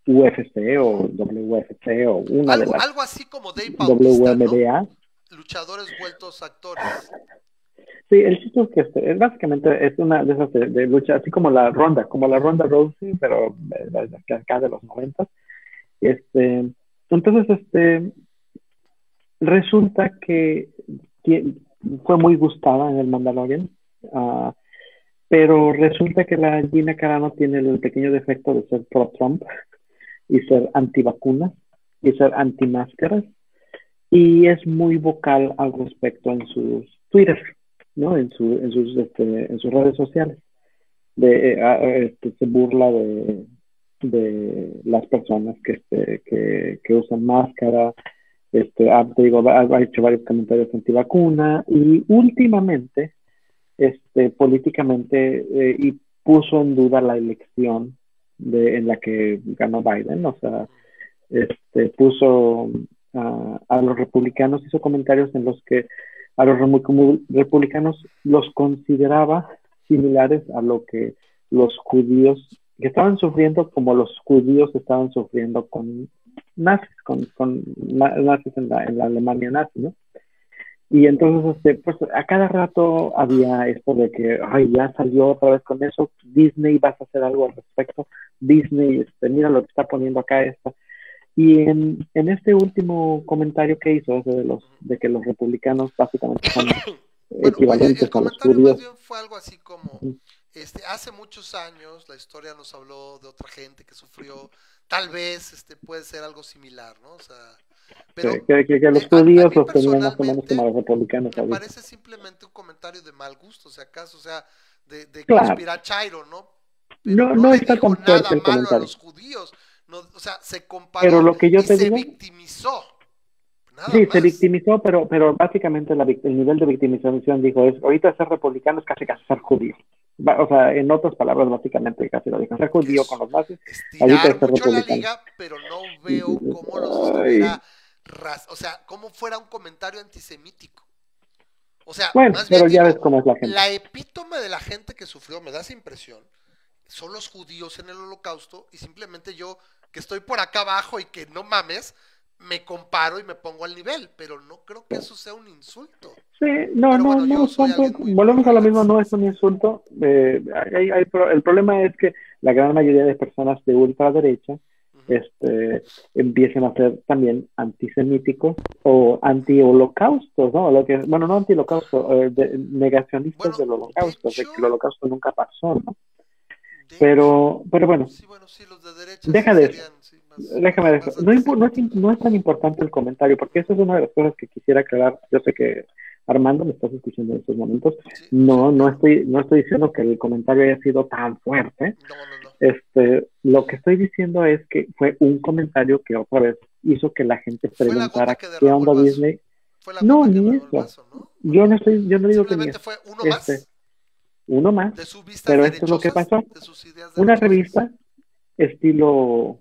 UFC o WFC o una algo, de las. Algo así como Dave Bautista, WMDA. Luchadores vueltos actores. Sí, el chiste es que este, básicamente es una de esas de, lucha, así como la ronda, como la ronda Rousey, pero eh, acá de los 90. Este, entonces, este, resulta que fue muy gustada en el Mandalorian, uh, pero resulta que la Gina Carano tiene el pequeño defecto de ser pro-Trump y ser anti-vacunas y ser anti-máscaras y es muy vocal al respecto en sus Twitter. ¿No? En, su, en, sus, este, en sus redes sociales. De, eh, este, se burla de, de las personas que, este, que, usan máscara, este, ha, digo, ha, hecho varios comentarios antivacuna y últimamente, este, políticamente, eh, y puso en duda la elección de, en la que ganó Biden, o sea, este, puso a, a los republicanos, hizo comentarios en los que a los republicanos los consideraba similares a lo que los judíos, que estaban sufriendo como los judíos estaban sufriendo con nazis, con, con nazis en la, Alemania nazi, ¿no? Y entonces, este, pues a cada rato había esto de que, ay, ya salió otra vez con eso, Disney, vas a hacer algo al respecto, Disney, este, mira lo que está poniendo acá esta. Y en, en este último comentario que hizo, de, los, de que los republicanos básicamente son equivalentes a los judíos. Fue algo así como, este, hace muchos años la historia nos habló de otra gente que sufrió, tal vez este, puede ser algo similar, ¿no? O sea, pero, que, que, los eh, judíos los tenían más o menos como los republicanos. Me parece simplemente un comentario de mal gusto, o sea, acaso, o sea, de, de conspirar Chairo, ¿no? no, no, está tan fuerte el comentario. A los judíos o sea, se comparó pero lo que yo y te se victimizó. sí, se victimizó, pero, pero básicamente el nivel de victimización dijo es, ahorita ser republicano es casi casi ser judío. O sea, en otras palabras, básicamente casi lo dijo, ser judío con los nazis, ahorita es ser republicano. La liga, pero no veo cómo los estuviera, o sea, cómo fuera un comentario antisemítico. O sea, bueno, más pero ya ves cómo es la gente. La epítome de la gente que sufrió, me da esa impresión, son los judíos en el holocausto y simplemente yo que estoy por acá abajo y que no mames, me comparo y me pongo al nivel, pero no creo que eso sea un insulto. Sí, no, no, no, volvemos a lo mismo, no es un insulto. Eh, el problema es que la gran mayoría de personas de ultraderecha este, empiezan a ser también antisemíticos o anti-holocaustos, ¿no? Lo que, bueno, no anti-holocausto, eh, negacionistas del holocausto, de, que el holocausto nunca pasó, ¿no? Pero, pero bueno, deja de eso. Déjame de eso. No, no, es, tan importante el comentario, porque eso es una de las cosas que quisiera aclarar. Yo sé que Armando me estás escuchando en estos momentos. No, no estoy, no estoy diciendo que el comentario haya sido tan fuerte. Este, lo que estoy diciendo es que fue un comentario que otra vez hizo que la gente preguntara qué onda Disney. no, ni eso. Yo no estoy, yo no digo que fue uno más. Uno más, pero esto es lo que pasó. Una revista estilo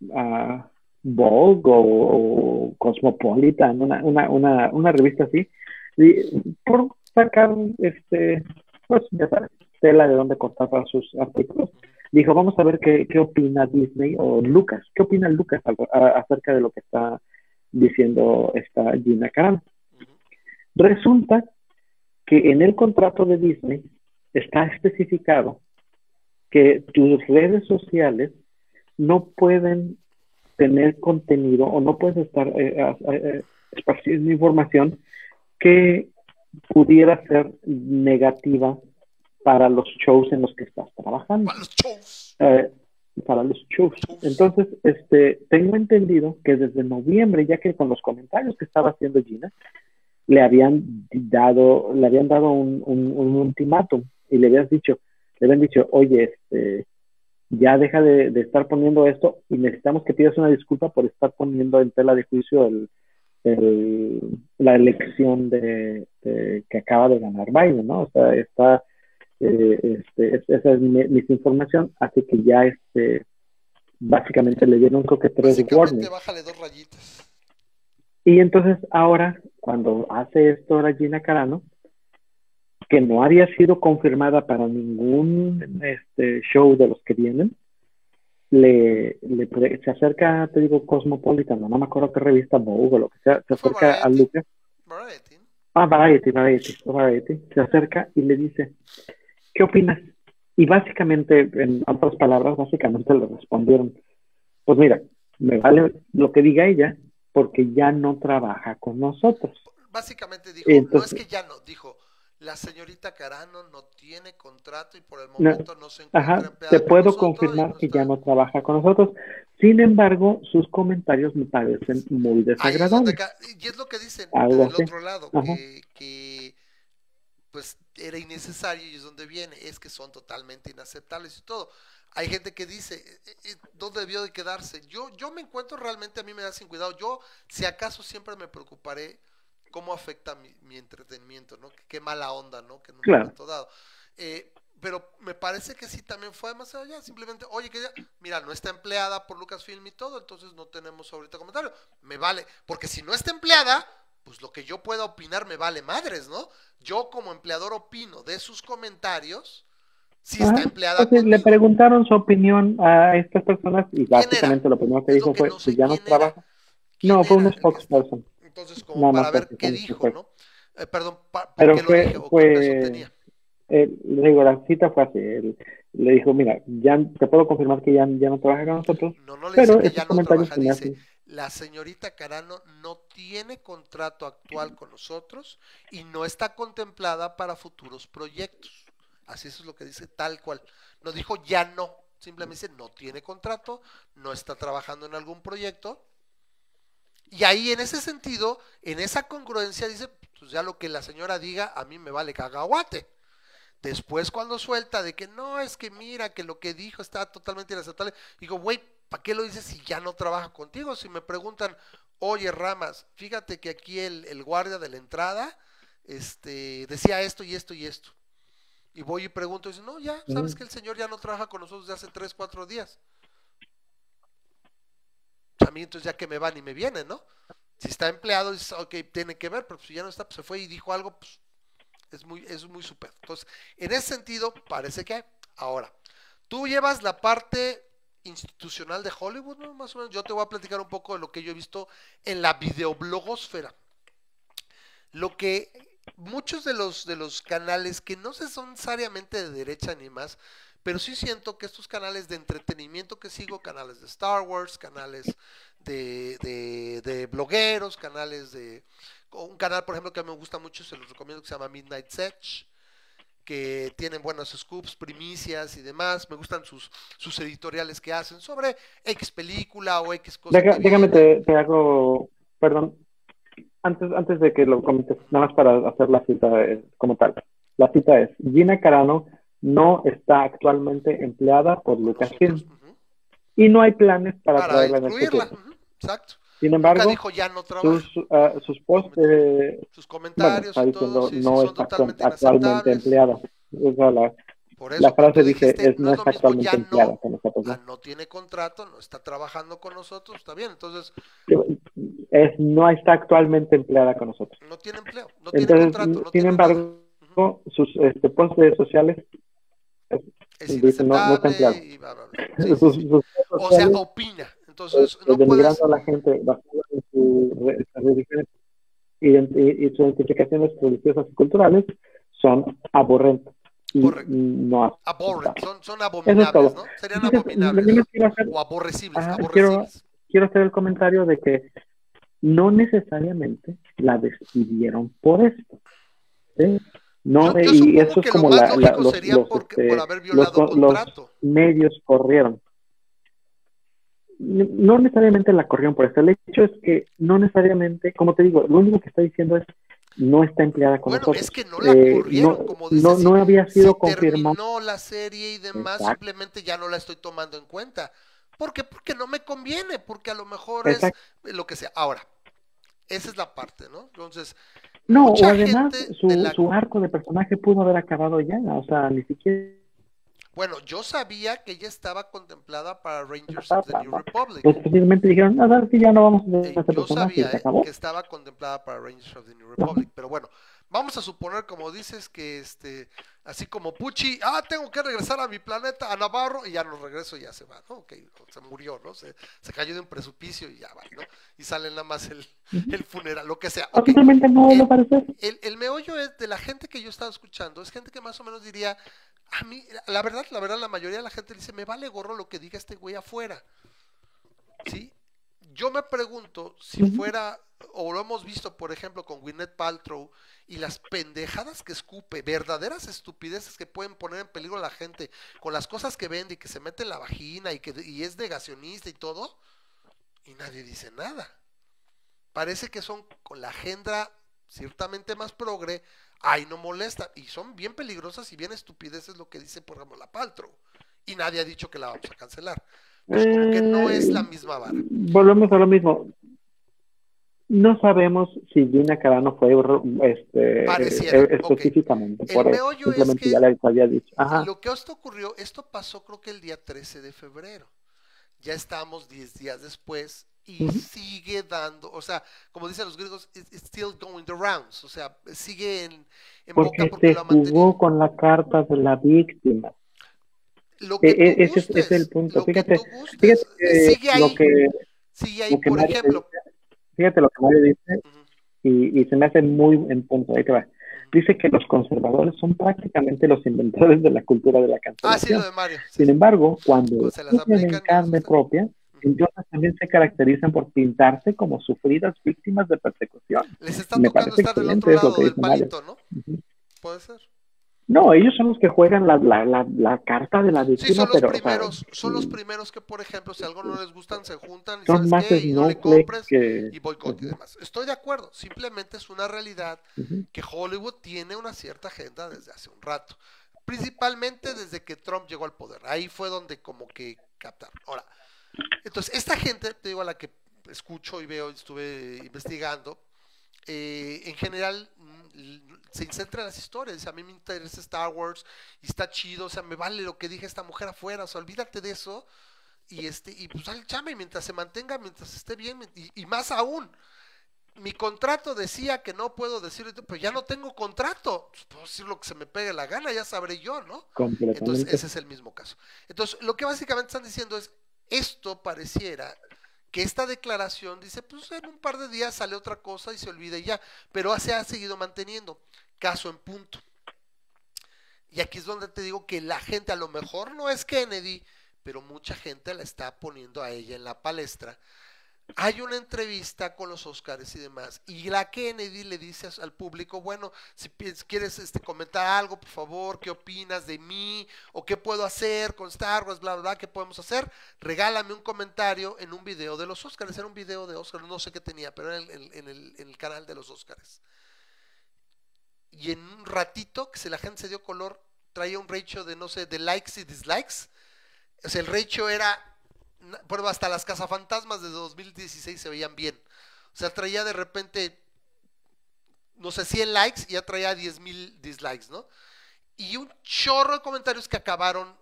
uh, Vogue o, Cosmopolitan, una, una, una, una, revista así, y por sacar este, pues ya sabes, tela de donde cortar para sus artículos, dijo, vamos a ver qué, qué opina Disney o Lucas, qué opina Lucas acerca de lo que está diciendo esta Gina Carano. Resulta que en el contrato de Disney está especificado que tus redes sociales no pueden tener contenido o no puedes estar eh, eh, esparciendo información que pudiera ser negativa para los shows en los que estás trabajando. Para los shows. Eh, para los shows. Entonces, este, tengo entendido que desde noviembre, ya que con los comentarios que estaba haciendo Gina, le habían dado, le habían dado un, un, ultimátum y le habías dicho, le habían dicho, oye, este, ya deja de, estar poniendo esto y necesitamos que pidas una disculpa por estar poniendo en tela de juicio el, la elección de, que acaba de ganar Biden, ¿no? O sea, está, eh, este, esa es mi, misinformación, así que ya este, básicamente le dieron creo que tres warnings. bájale dos rayitas. Y entonces ahora, cuando hace esto Regina Carano, que no había sido confirmada para ningún este, show de los que vienen, le, se acerca, te digo, Cosmopolitan, no, me acuerdo qué revista, Vogue o lo que sea, se acerca a Lucas. Variety. Ah, Variety, Variety, Variety. Se acerca y le dice, ¿qué opinas? Y básicamente, en otras palabras, básicamente le respondieron, pues mira, me vale lo que diga ella, porque ya no trabaja con nosotros. Básicamente dijo, no es que ya no, dijo, la señorita Carano no tiene contrato y por el momento no, se encuentra ajá, Te puedo confirmar que ya no trabaja con nosotros. Sin embargo, sus comentarios me parecen muy desagradables. y es lo que dicen del otro lado, que, pues era innecesario y es donde viene, es que son totalmente inaceptables y todo. Hay gente que dice, eh, eh, eh, ¿dónde debió de quedarse? Yo, yo me encuentro realmente, a mí me da sin cuidado. Yo, si acaso, siempre me preocuparé cómo afecta mi, entretenimiento, ¿no? Qué mala onda, ¿no? Que en un momento dado. Eh, pero me parece que sí también fue más allá, simplemente, oye, que ya, mira, no está empleada por Lucasfilm y todo, entonces no tenemos ahorita comentario. Me vale, porque si no está empleada, pues lo que yo pueda opinar me vale madres, ¿no? Yo como empleador opino de sus comentarios, si está empleada. le preguntaron su opinión a estas personas y básicamente lo primero que dijo fue, si ya no trabaja. No, fue un spokesperson entonces como para ver qué dijo, ¿no? Eh, perdón, Pero fue, fue eh, le digo, la cita fue así, le dijo, mira, ya te puedo confirmar que ya, ya no trabaja con nosotros. No, no le pero dice que ya no trabaja, dice, la señorita Carano no tiene contrato actual con nosotros y no está contemplada para futuros proyectos. Así eso es lo que dice tal cual. No dijo ya no, simplemente dice no tiene contrato, no está trabajando en algún proyecto y ahí en ese sentido, en esa congruencia, dice, pues ya lo que la señora diga, a mí me vale cagahuate. Después cuando suelta de que no, es que mira, que lo que dijo está totalmente inaceptable, digo, güey, ¿para qué lo dices si ya no trabaja contigo? Si me preguntan, oye Ramas, fíjate que aquí el, guardia de la entrada este, decía esto y esto y esto. Y voy y pregunto, y dice, no, ya, sabes que el señor ya no trabaja con nosotros desde hace tres, cuatro días a mí entonces ya que me van y me vienen, ¿no? Si está empleado, dices, ok, tiene que ver, pero si ya no está, pues se fue y dijo algo, pues es muy, es muy super. Entonces, en ese sentido, parece que ahora, tú llevas la parte institucional de Hollywood, ¿no? Más o menos, yo te voy a platicar un poco de lo que yo he visto en la videoblogosfera. Lo que muchos de los, de los canales que no se son necesariamente de derecha ni más, pero sí siento que estos canales de entretenimiento que sigo, canales de Star Wars, canales de, de, blogueros, canales de... Un canal, por ejemplo, que me gusta mucho, se los recomiendo, que se llama Midnight Sech, que tienen buenos scoops, primicias y demás. Me gustan sus, sus editoriales que hacen sobre X película o X cosa. déjame, te, hago, perdón, antes, antes de que lo comentes, nada más para hacer la cita eh, como tal. La cita es Gina Carano no está actualmente empleada por Lucasfilm. Y no hay planes para, traerla en este Exacto. Sin embargo, sus, uh, sus posts, sus comentarios, no está actualmente empleada. la, Por eso, la frase dice, es, no, está actualmente empleada con nosotros. ¿no? no tiene contrato, no está trabajando con nosotros, está bien, entonces... Es, no está actualmente empleada con nosotros. No tiene empleo, no tiene contrato. sin embargo, sus este, posts sociales es no, no o sea, opina. Entonces, no puedes... a la gente basada en sus religiones y, sus identificaciones religiosas y culturales son aborrentes. Correcto. No son, son abominables, ¿no? Serían abominables. o aborrecibles, aborrecibles. Quiero, quiero hacer el comentario de que no necesariamente la despidieron por esto. ¿sí? No, Yo- yo y eso es lo como más la, los, sería los, porque- este, por haber violado los contrato. medios corrieron. No no necesariamente la corrieron por eso. El hecho es que no necesariamente, como te digo, lo único que está diciendo es no está empleada con Bueno, nosotros. es que no la Eh, corrieron, no, como dices. no, no había sido si confirmado. terminó la serie y demás, Exacto. simplemente ya no la estoy tomando en cuenta. ¿Por qué? Porque no me conviene, porque a lo mejor Exacto. es lo que sea. Ahora, esa es la parte, ¿no? Entonces, No, o mucha además gente su, la- su arco de personaje pudo haber acabado ya, o sea, ni siquiera bueno, yo sabía que ella estaba contemplada para Rangers of the New Republic. pues dijeron, a ver si ya no vamos a Eh, hacer este yo sabía se eh, acabó. que estaba contemplada para Rangers of the New Republic, pero bueno, vamos a suponer, como dices, que este, así como Pucci, ah, tengo que regresar a mi planeta, a Navarro, y ya no regreso y ya se va, ¿no? Ok, se murió, ¿no? Se, se cayó de un precipicio y ya va, ¿no? Y sale nada más el, el funeral, lo que sea. O Ok, simplemente no lo parece. el, el meollo es de la gente que yo estaba escuchando, es gente que más o menos diría, a mí, la verdad, la verdad, la mayoría de la gente dice, me vale gorro lo que diga este güey afuera. ¿Sí? Yo me pregunto si fuera, o lo hemos visto, por ejemplo, con Gwyneth Paltrow y las pendejadas que escupe, verdaderas estupideces que pueden poner en peligro a la gente con las cosas que vende y que se mete en la vagina y que y es negacionista y todo, y nadie dice nada. Parece que son con la agenda ciertamente más progre, ay, no molesta, y son bien peligrosas y bien estupideces lo que dice, por ejemplo, la Paltrow, y nadie ha dicho que la vamos a cancelar. Pues como que no es la Eh, misma vara. Volvemos a lo mismo. No sabemos si Gina Carano fue este, Pareciera, ok. específicamente El por eso. meollo es que ya les había dicho. Ajá. Lo que esto ocurrió, esto pasó creo que el día 13 de febrero. Ya estamos 10 días después y sigue dando, o sea, como dicen los griegos, it- it's still going the rounds, o sea, sigue en, en boca Porque porque se lo jugó con la carta de la víctima. Lo que E- e- tú ese es- el punto. lo que Fíjate- tú gustes, Fíjate que sigue ahí, lo que, sigue ahí, por ejemplo. Fíjate lo que Mario dice y, y se me hace muy en punto. Ahí te va. Dice que los conservadores son prácticamente los inventores de la cultura de la Ah, sí, cancelación. lo de Mario. Sin embargo, cuando se las sufren aplican, en no carne propia, entonces también se caracterizan por pintarse como sufridas víctimas de persecución. Les está me tocando estar del otro lado del dice Mario. palito, ¿no? Puede ser. No, ellos son los que juegan la, la, la, la carta de la Sí, víctima, son los pero o sea, primeros, son los primeros que, por ejemplo, si algo no les gustan, se juntan y son sabes qué, y no le compres que... y boicot y demás. Estoy de acuerdo, simplemente es una realidad ujú. que Hollywood tiene una cierta agenda desde hace un rato, principalmente desde que Trump llegó al poder. Ahí fue donde como que captaron. Ahora, entonces esta gente, te digo a la que escucho y veo, estuve investigando, eh, en general se centra en las historias. A mí me interesa Star Wars y está chido, o sea, me vale lo que dije esta mujer afuera, o sea, olvídate de eso y este y pues al chame mientras se mantenga, mientras esté bien y, y más aún. Mi contrato decía que no puedo decir, pero ya no tengo contrato. Pues, puedo decir lo que se me pegue la gana, ya sabré yo, ¿no? Entonces, ese es el mismo caso. Entonces, lo que básicamente están diciendo es, esto pareciera que esta declaración dice, pues en un par de días sale otra cosa y se olvida y ya, pero se ha seguido manteniendo. Caso en punto. Y aquí es donde te digo que la gente, a lo mejor no es Kennedy, pero mucha gente la está poniendo a ella en la palestra. Hay una entrevista con los Oscars y demás, y la Kennedy le dice al público, bueno, si quieres este, comentar algo, por favor, ¿qué opinas de mí? ¿O qué puedo hacer con Star Wars? Bla, bla, bla, ¿qué podemos hacer? Regálame un comentario en un video de los Oscars. Era un video de Oscars, no sé qué tenía, pero era en, el- canal de los Oscars. Y en un ratito, que se la gente se dio color, traía un ratio de, no sé, de likes y dislikes. O sea, el ratio era, bueno, hasta las cazafantasmas de 2016 se veían bien. O sea, traía de repente, no sé, 100 likes y ya traía 10 mil dislikes, ¿no? Y un chorro de comentarios que acabaron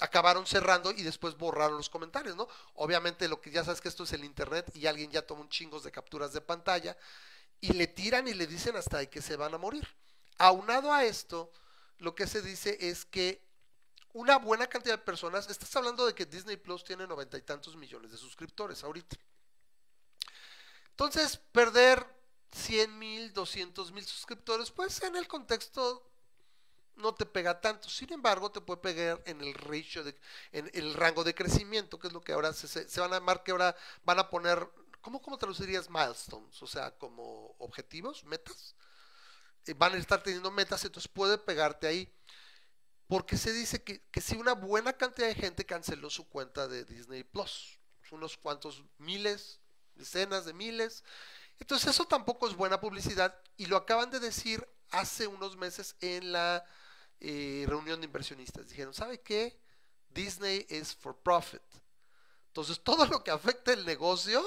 acabaron cerrando y después borraron los comentarios, ¿no? Obviamente lo que ya sabes que esto es el internet y alguien ya toma un chingos de capturas de pantalla y le tiran y le dicen hasta de que se van a morir. Aunado a esto, lo que se dice es que una buena cantidad de personas, estás hablando de que Disney Plus tiene noventa y tantos millones de suscriptores ahorita. Entonces, perder 100 mil, 200 mil suscriptores, pues en el contexto no te pega tanto. Sin embargo, te puede pegar en el ratio, de, en el rango de crecimiento, que es lo que ahora se, se, van a llamar, que ahora van a poner, ¿cómo, ¿cómo traducirías milestones? O sea, como objetivos, metas. eh, van a estar teniendo metas, entonces puede pegarte ahí. Porque se dice que, que si una buena cantidad de gente canceló su cuenta de Disney Plus, unos cuantos miles, decenas de miles. Entonces eso tampoco es buena publicidad y lo acaban de decir hace unos meses en la eh, reunión de inversionistas. Dijeron, ¿sabe qué? Disney es for profit. Entonces todo lo que afecte el negocio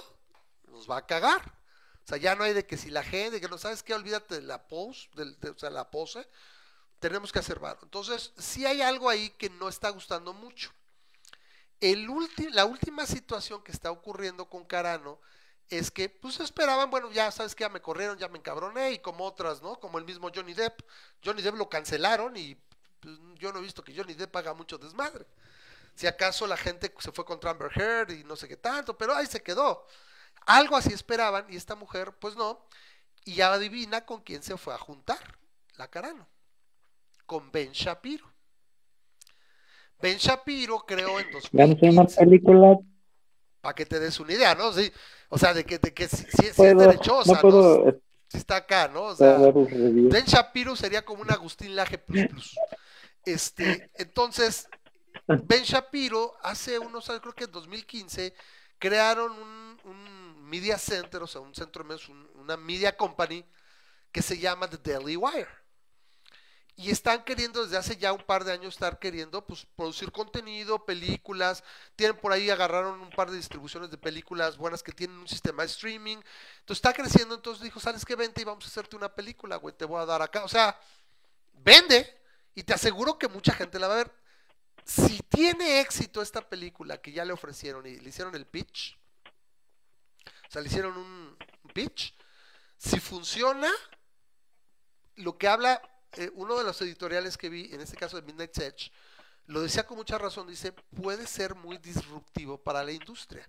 nos va a cagar. O sea, ya no hay de que si la gente, que no sabes qué, olvídate de la pose, de, o sea, la pose, tenemos que hacer Entonces, sí hay algo ahí que no está gustando mucho. El la última situación que está ocurriendo con Carano es que pues esperaban, bueno, ya sabes que ya me corrieron, ya me encabroné y como otras, ¿no? Como el mismo Johnny Depp. Johnny Depp lo cancelaron y pues, yo no he visto que Johnny Depp haga mucho desmadre. Si acaso la gente se fue contra Amber Heard y no sé qué tanto, pero ahí se quedó. Algo así esperaban y esta mujer, pues no. Y ya adivina con quién se fue a juntar, la Carano. Con Ben Shapiro. Ben Shapiro creó en 2015. una película. Para que te des una idea, ¿no? Sí, o sea, de que, de que si, es derechosa, no Si está acá, ¿no? O sea, Ben Shapiro sería como un Agustín Laje plus plus. Este, entonces, Ben Shapiro hace unos años, creo que en 2015, crearon un, un media center, o sea, un centro, una media company que se llama The Daily Wire y están queriendo desde hace ya un par de años estar queriendo pues producir contenido, películas, tienen por ahí agarraron un par de distribuciones de películas buenas que tienen un sistema de streaming. Entonces está creciendo, entonces dijo, "¿Sabes qué? Vente y vamos a hacerte una película, güey, te voy a dar acá." O sea, vende y te aseguro que mucha gente la va a ver. Si tiene éxito esta película que ya le ofrecieron y le hicieron el pitch, o sea, le hicieron un pitch, si funciona, lo que habla eh, uno de los editoriales que vi, en este caso de Midnight Edge, lo decía con mucha razón, dice, puede ser muy disruptivo para la industria.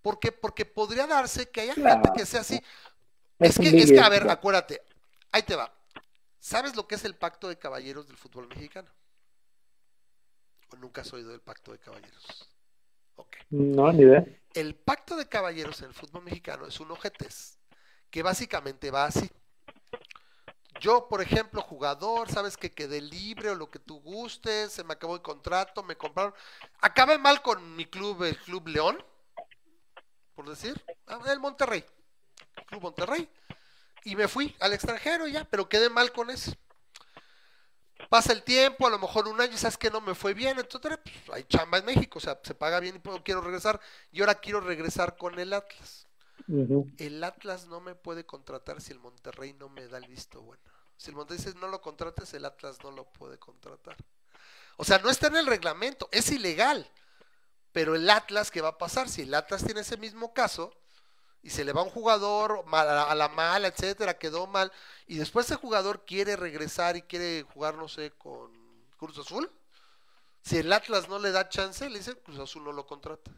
¿Por qué? Porque podría darse que haya gente que sea así. Es que, es que, a ver, acuérdate, ahí te va. ¿Sabes lo que es el pacto de caballeros del fútbol mexicano? ¿O nunca has oído del pacto de caballeros? No, ni idea. El pacto de caballeros en el fútbol mexicano es un ojetes que básicamente va así. Yo, por ejemplo, jugador, sabes que quedé libre o lo que tú gustes, se me acabó el contrato, me compraron. Acabé mal con mi club, el Club León, por decir, ah, el Monterrey, Club Monterrey, y me fui al extranjero ya, pero quedé mal con eso. Pasa el tiempo, a lo mejor un año, sabes que no me fue bien, entonces pues, hay chamba en México, o sea, se paga bien y quiero regresar, y ahora quiero regresar con el Atlas. El Atlas no me puede contratar si el Monterrey no me da el visto bueno. Si el Monterrey dice no lo contrates, el Atlas no lo puede contratar. O sea, no está en el reglamento, es ilegal. Pero el Atlas, ¿qué va a pasar? Si el Atlas tiene ese mismo caso y se le va un jugador a la mala, etcétera, quedó mal, y después ese jugador quiere regresar y quiere jugar, no sé, con Cruz Azul, si el Atlas no le da chance, le dice Cruz Azul no lo contrata.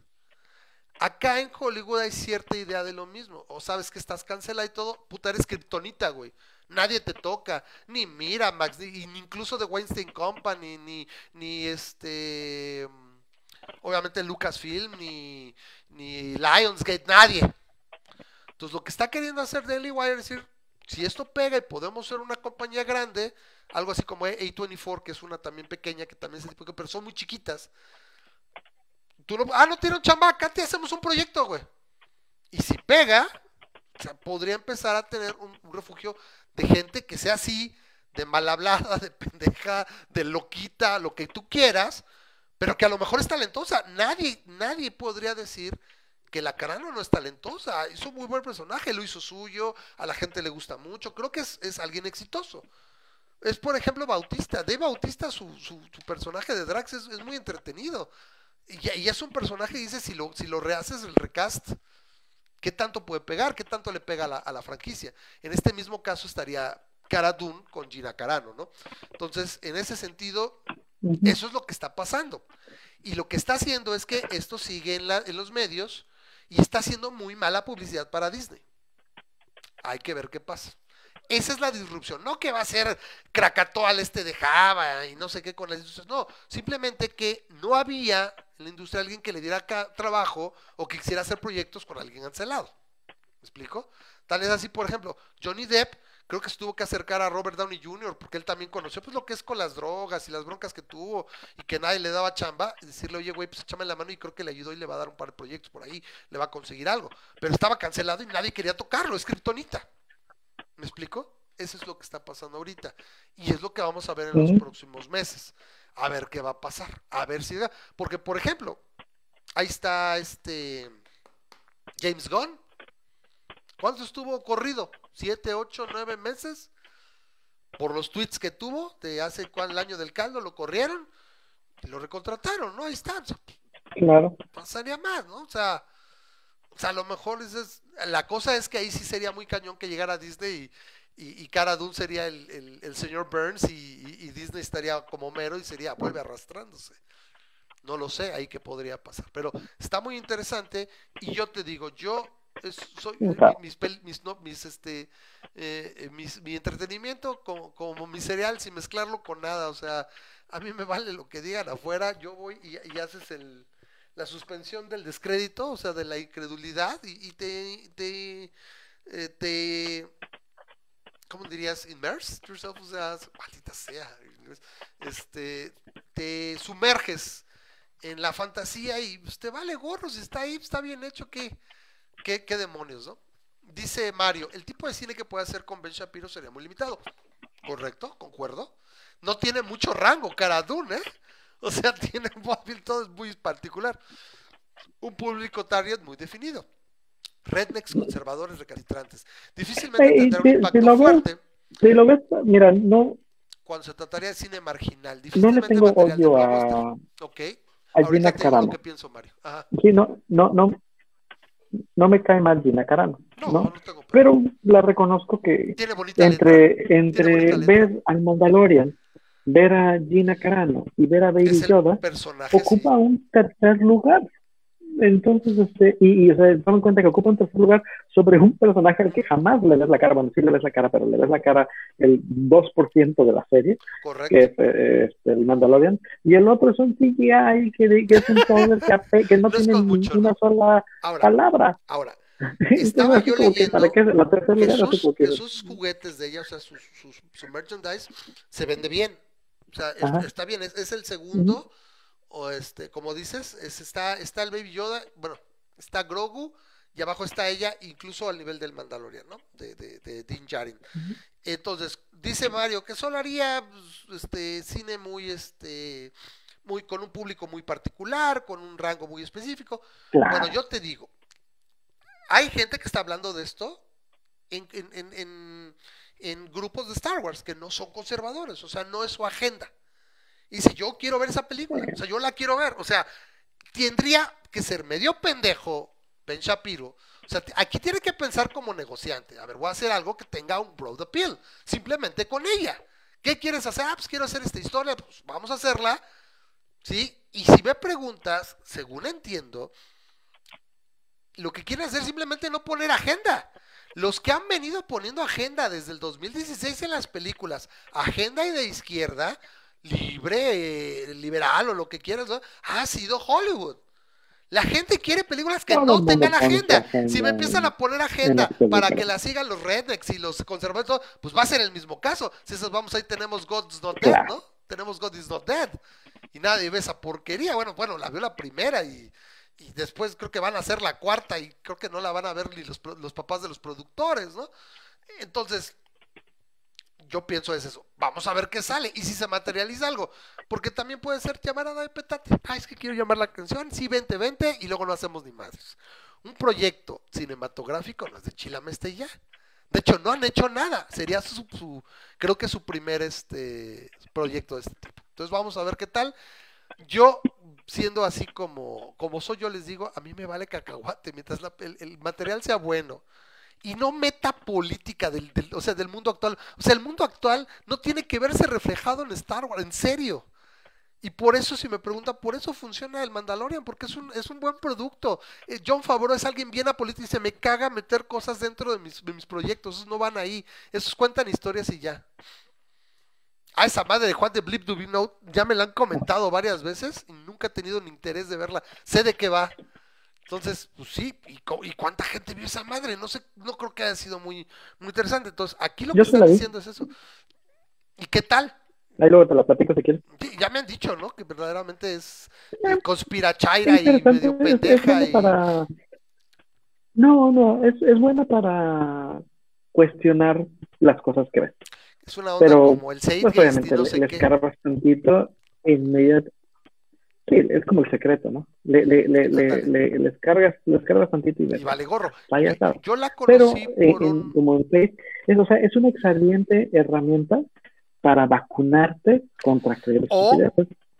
Acá en Hollywood hay cierta idea de lo mismo. O sabes que estás cancelado y todo, puta, eres kriptonita, güey. Nadie te toca, ni mira Max, ni, incluso de Weinstein Company, ni, ni este, obviamente Lucasfilm, ni, ni Lionsgate, nadie. Entonces lo que está queriendo hacer Daily Wire es decir, si esto pega y podemos ser una compañía grande, algo así como A24, que es una también pequeña, que también es tipo, pero son muy chiquitas, Tú no, ah, no tiene un chamaca, te hacemos un proyecto, güey. Y si pega, podría empezar a tener un, refugio de gente que sea así, de mal hablada, de pendeja, de loquita, lo que tú quieras, pero que a lo mejor es talentosa. Nadie, nadie podría decir que la Carano no es talentosa. Hizo muy buen personaje, lo hizo suyo, a la gente le gusta mucho. Creo que es, alguien exitoso. Es, por ejemplo, Bautista. De Bautista, su, su, personaje de Drax es muy entretenido. Y, es un personaje, dice, si lo, si lo rehaces el recast, ¿qué tanto puede pegar? ¿Qué tanto le pega a la, franquicia? En este mismo caso estaría Cara con Gina Carano, ¿no? Entonces, en ese sentido, eso es lo que está pasando. Y lo que está haciendo es que esto sigue en, la, en los medios y está haciendo muy mala publicidad para Disney. Hay que ver qué pasa. Esa es la disrupción, no que va a ser Krakatoa este de Java y no sé qué con las industrias, no, simplemente que no había en la industria alguien que le diera trabajo o que quisiera hacer proyectos con alguien cancelado. ¿Me explico? Tal es así, por ejemplo, Johnny Depp creo que se tuvo que acercar a Robert Downey Jr. porque él también conoció pues lo que es con las drogas y las broncas que tuvo y que nadie le daba chamba y decirle, oye, güey, pues échame la mano y creo que le ayudó y le va a dar un par de proyectos por ahí, le va a conseguir algo. Pero estaba cancelado y nadie quería tocarlo, es Kryptonita. ¿Me explico? Eso es lo que está pasando ahorita. Y es lo que vamos a ver en los próximos meses. A ver qué va a pasar. A ver si... Porque, por ejemplo, ahí está este James Gunn. ¿Cuánto estuvo corrido? ¿Siete, ocho, nueve meses? Por los tweets que tuvo de hace cuál el año del caldo, lo corrieron y lo recontrataron, ¿no? Ahí está. claro. Pasaría más, ¿no? O sea, o sea, a lo mejor es, la cosa es que ahí sí sería muy cañón que llegara Disney y, y, Cara Dune sería el, el, señor Burns y, Disney estaría como mero y sería, vuelve arrastrándose. No lo sé, ahí que podría pasar. Pero está muy interesante y yo te digo, yo soy mis, mis, no, mis este eh, eh, mis, mi entretenimiento como, como mi cereal sin mezclarlo con nada o sea a mí me vale lo que digan afuera yo voy y, y haces el la suspensión del descrédito, o sea, de la incredulidad, y, te, te, eh, te, ¿cómo dirías? Immerse yourself, o sea, maldita sea, este, te sumerges en la fantasía y pues, te vale gorro, si está ahí, está bien hecho, ¿qué, qué, qué demonios, no? Dice Mario, el tipo de cine que puede hacer con Ben Shapiro sería muy limitado. ¿Correcto? ¿Concuerdo? No tiene mucho rango, cara ¿eh? O sea, tiene un móvil todo es muy particular. Un público target muy definido. Rednecks conservadores recalcitrantes. Difícilmente tendrá un impacto lo fuerte. Ves, si lo ves, mira, no. Cuando se trataría de cine marginal. No le tengo odio a. Ok. A Gina Carano. que pienso, Mario. Ajá. Sí, no, no, no. No me cae mal Gina Carano. No, no, no tengo pero la reconozco que Tiene bonita entre, letra. entre Tiene bonita ver al Mandalorian ver a Gina Carano y ver a Baby Yoda ocupa sí. un tercer lugar. Entonces, este, y, y o sea, toma en cuenta que ocupa un tercer lugar sobre un personaje al que jamás le ves la cara, bueno, sí le ves la cara, pero le ves la cara el 2% de la serie, Correcto. que es eh, este, el Mandalorian, y el otro es un CGI que, que es un todo que, que no No tiene ni una sola Ahora, palabra. ahora, Estaba yo que, ¿para qué leyendo la tercer que sus, que- que sus juguetes de ella, o sea, sus, sus- su merchandise, se vende bien. O sea, es- está bien, es, es el segundo, o este, como dices, es, está, está el Baby Yoda, bueno, está Grogu, y abajo está ella, incluso al nivel del Mandalorian, ¿no? De, de, de Din Djarin. Entonces, dice Mario que solo haría pues, este cine muy, este, muy, con un público muy particular, con un rango muy específico. Claro. Bueno, yo te digo, hay gente que está hablando de esto en, en, en, en, en grupos de Star Wars que no son conservadores, o sea, no es su agenda. Y si yo quiero ver esa película, o sea, yo la quiero ver, o sea, tendría que ser medio pendejo Ben Shapiro. O sea, aquí tiene que pensar como negociante. A ver, voy a hacer algo que tenga un broad appeal, simplemente con ella. ¿Qué quieres hacer? Ah, pues quiero hacer esta historia, pues vamos a hacerla. ¿Sí? Y si me preguntas, según entiendo, lo que quieren hacer es simplemente no poner agenda. Los que han venido poniendo agenda desde el 2016 en las películas, agenda y de izquierda, libre, eh, liberal o lo que quieras, ¿no? ha sido Hollywood. La gente quiere películas que no tengan agenda. agenda Si me empiezan a poner agenda para que la sigan los rednecks y los conservadores, pues va a ser el mismo caso. Si esas vamos ahí tenemos God's Not Dead. ¿no? Tenemos God is Not Dead. Y nadie ve esa porquería. Bueno, bueno, la vio la primera y, y después creo que van a hacer la cuarta y creo que no la van a ver ni los, los papás de los productores, ¿no? Entonces, yo pienso es eso. Vamos a ver qué sale y si se materializa algo. Porque también puede ser llamarada de petate. Ay, es que quiero llamar la atención. Sí, vente, vente y luego no hacemos ni madres. Un proyecto cinematográfico no es de Chilameste ya. De hecho, no han hecho nada. Sería su, su- creo que su primer este proyecto de este tipo. Entonces vamos a ver qué tal. Yo, siendo así como, como soy, yo les digo, a mí me vale cacahuate, mientras el material sea bueno. Y no meta política del, del- o sea, del mundo actual. O sea, el mundo actual no tiene que verse reflejado en Star Wars, en serio. Y por eso, si me preguntan, por eso funciona el Mandalorian, porque es un, es un buen producto. Eh, John Favreau es alguien bien apolítico y se me caga meter cosas dentro de mis, de mis proyectos. Esos no van ahí. Esos cuentan historias y ya. A esa madre de Juan de Blip Dubino, ya me la han comentado varias veces y nunca he tenido ni interés de verla. Sé de qué va. Entonces, pues sí, y, y, cuánta gente vio esa madre, no sé, no creo que haya sido muy, muy interesante. Entonces, aquí lo que están diciendo es eso. ¿Y qué tal? Ahí luego te la platico si quieres. Sí, ya me han dicho, ¿no? Que verdaderamente es eh, conspirachaira y medio pendeja. y... para... No, no, es, es buena para cuestionar las cosas que ves. Es una onda Pero, como el 6 pues, obviamente, no sé le, qué. bastantito inmediato Sí, es como el secreto, ¿no? Le, le, le, le, les cargas, les cargas tantito y, y vale gorro. Vaya Yo la conocí Pero, por un... como en Facebook, es, o sea, es una excelente herramienta para vacunarte contra creer O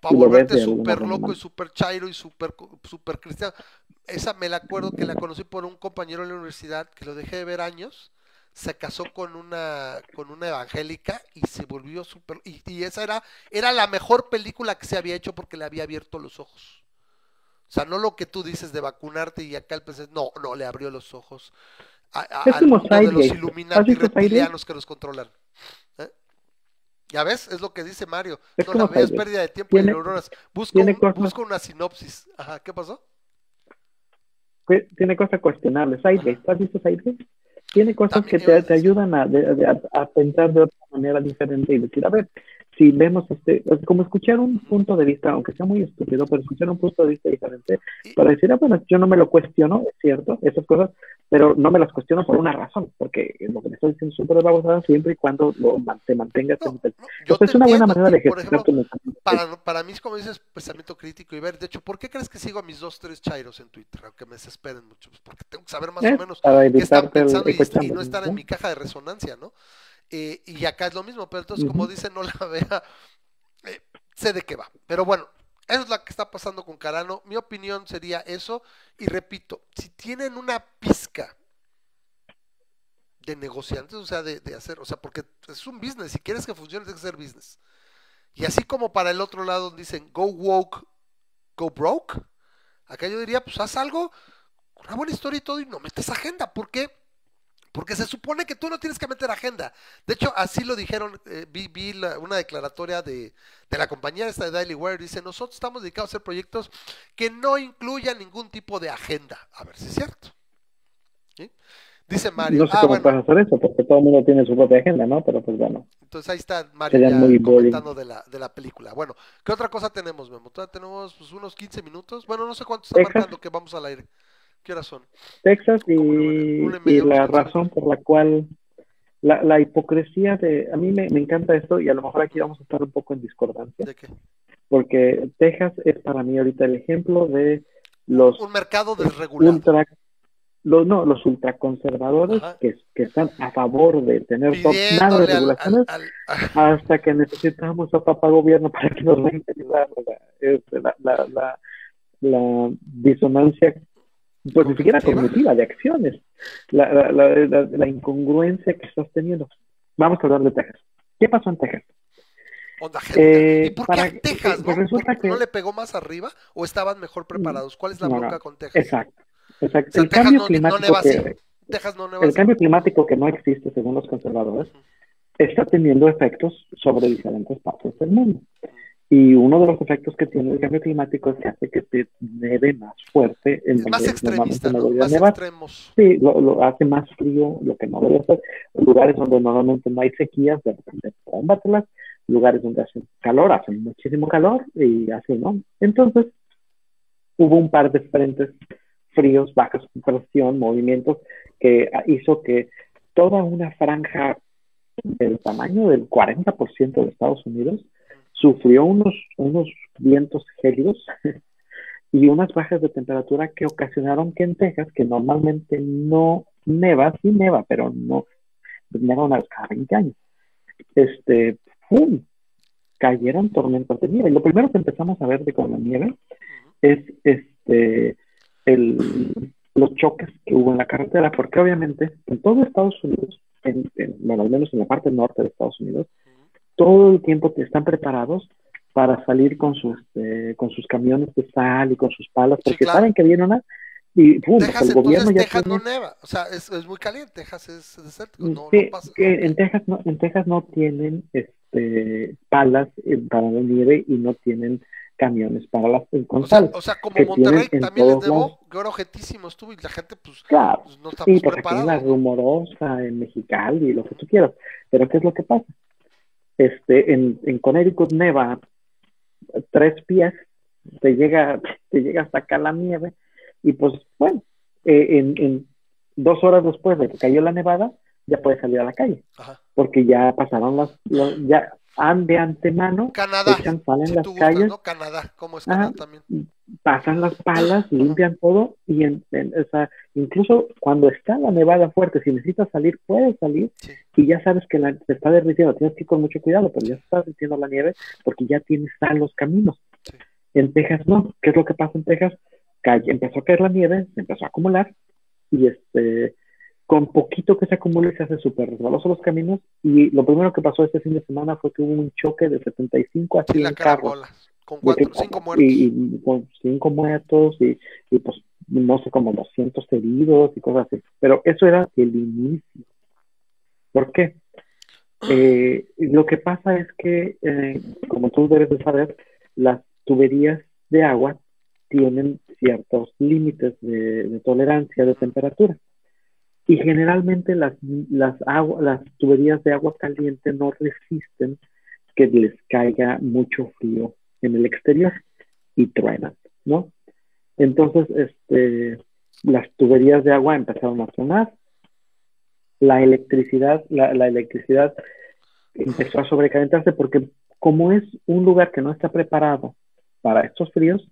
para volverte súper loco y súper chairo y súper super cristiano. Esa me la acuerdo que la conocí por un compañero de la universidad que lo dejé de ver años se casó con una con una evangélica y se volvió súper y, esa era era la mejor película que se había hecho porque le había abierto los ojos. O sea no lo que tú dices de vacunarte y acá el PC no no le abrió los ojos a, al mundo de los Illuminati reptilianos que los controlan ¿Eh? ya ves es lo que dice Mario. No la veas pérdida de tiempo y neuronas busca, busca una sinopsis. Ajá qué pasó tiene cosas cuestionables. ¿has visto Sidegate? Tiene cosas que te, te ayudan a, a, pensar de otra manera diferente y decir, a ver, si vemos este, como escuchar un punto de vista, aunque sea muy estúpido, pero escuchar un punto de vista diferente, para decir, ah, bueno, yo no me lo cuestiono, es cierto, esas cosas, pero no me las cuestiono por una razón, porque lo que me estoy diciendo súper babosada siempre y cuando lo, te mantengas no, es una buena manera de ejercitar tu para, para mí, como dices, pensamiento crítico y ver, de hecho, ¿por qué crees que sigo a mis dos, tres chairos en Twitter? Aunque me desesperen mucho, pues porque tengo que saber más o menos qué están pensando y, no estar en mi caja de resonancia, ¿no? Eh, y acá es lo mismo, pero entonces, como dice, no la vea, eh, sé de qué va. Pero bueno, eso es lo que está pasando con Carano. Mi opinión sería eso. Y repito, si tienen una pizca de negociantes, o sea, de, hacer, o sea, porque es un business, si quieres que funcione, tiene que ser business. Y así como para el otro lado dicen, go woke, go broke, acá yo diría, pues haz algo, una buena historia y todo, y no metes agenda, ¿por qué? Porque se supone que tú no tienes que meter agenda. De hecho, así lo dijeron, eh, vi, una declaratoria de, la compañía esta de Daily Wire, dice, nosotros estamos dedicados a hacer proyectos que no incluyan ningún tipo de agenda. A ver si es cierto. Dice Mario. No sé ah, cómo bueno. hacer eso, porque todo el mundo tiene su propia agenda, ¿no? Pero pues bueno. Entonces ahí está Mario ya comentando de la, de la película. Bueno, ¿qué otra cosa tenemos, Memo? Todavía tenemos pues, unos 15 minutos. Bueno, no sé cuánto está marcando que vamos al aire. ¿Qué hora son? Texas y, la razón por la cual la, la, hipocresía de... A mí me, encanta esto y a lo mejor aquí vamos a estar un poco en discordancia. ¿De qué? Porque Texas es para mí ahorita el ejemplo de los... Un mercado desregulado. los, no, los ultraconservadores que, que están a favor de tener nada de regulaciones hasta que necesitamos a papá gobierno para que nos venga a ayudar. La, la, la, la disonancia pues ni siquiera cognitiva, de acciones, la, la, la, incongruencia que estás teniendo. Vamos a hablar de Texas. ¿Qué pasó en Texas? Eh, ¿Y por qué Texas? Pues ¿no? ¿No le pegó más arriba o estaban mejor preparados? ¿Cuál es la bronca con Texas? Exacto. exacto. el cambio climático que, el cambio climático que no existe según los conservadores está teniendo efectos sobre diferentes partes del mundo. Y uno de los efectos que tiene el cambio climático es que hace que se neve más fuerte. En más extremista, Más extremos. Sí, lo, hace más frío, lo que no debe ser. Lugares donde normalmente no hay sequías, de repente combatelas. Lugares donde hace calor, hace muchísimo calor y así, ¿no? Entonces, hubo un par de frentes fríos, bajas presión, movimientos, que hizo que toda una franja del tamaño del 40% de Estados Unidos sufrió unos, unos vientos gélidos y unas bajas de temperatura que ocasionaron que en Texas, que normalmente no neva, sí neva, pero no neva una vez cada 20 años, este, ¡pum! cayeron tormentas de nieve. Lo primero que empezamos a ver de con la nieve es este, el, los choques que hubo en la carretera, porque obviamente en todo Estados Unidos, en, bueno, al menos en la parte norte de Estados Unidos, todo el tiempo están preparados para salir con sus, eh, con sus camiones de sal y con sus palas, porque saben que viene una y pum, Texas, el gobierno ya Texas no neva, o sea, es, es, muy caliente, Texas es desértico, no, no pasa. en Texas no, en Texas no tienen este palas eh, para la nieve y no tienen camiones para las o sea, o sea, como Monterrey también les debo, que era objetísimo estuvo y la gente pues, claro. pues no estamos sí, porque en la rumorosa, en Mexicali, lo que tú quieras. Pero ¿qué es lo que pasa? Este, en, en Connecticut neva tres pies, te llega, te llega hasta acá la nieve, y pues bueno, eh, en, en dos horas después de que cayó la nevada, ya puedes salir a la calle. Ajá. Porque ya pasaron las, las ya de antemano, Canadá, echan sal en si las tú calles, ¿no? Canadá, ¿cómo es. Canadá también? pasan las palas, limpian todo y en, en- o sea, incluso cuando está la nevada fuerte, si necesitas salir, puedes salir Sí. y ya sabes que la, se está derritiendo, tienes que ir con mucho cuidado, pero ya se está derritiendo la nieve porque ya tienes sal los caminos. Sí. En Texas no, ¿qué es lo que pasa en Texas? Cae- empezó a caer la nieve, se empezó a acumular y este con poquito que se acumule se hace súper resbaloso los caminos y lo primero que pasó este fin de semana fue que hubo un choque de 75 a Sí, 100 la carros con cuatro, que- cinco muertos. Y, y con cinco muertos y, y, pues no sé, como 200 heridos y cosas así. Pero eso era el inicio. ¿Por qué? Eh, lo que pasa es que, eh, como tú debes de saber, las tuberías de agua tienen ciertos límites de, de tolerancia de temperatura. Y generalmente las, las, tuberías de agua caliente no resisten que les caiga mucho frío en el exterior y truenan, ¿no? Entonces, este, las tuberías de agua empezaron a tronar, la electricidad, la, electricidad empezó a sobrecalentarse porque como es un lugar que no está preparado para estos fríos,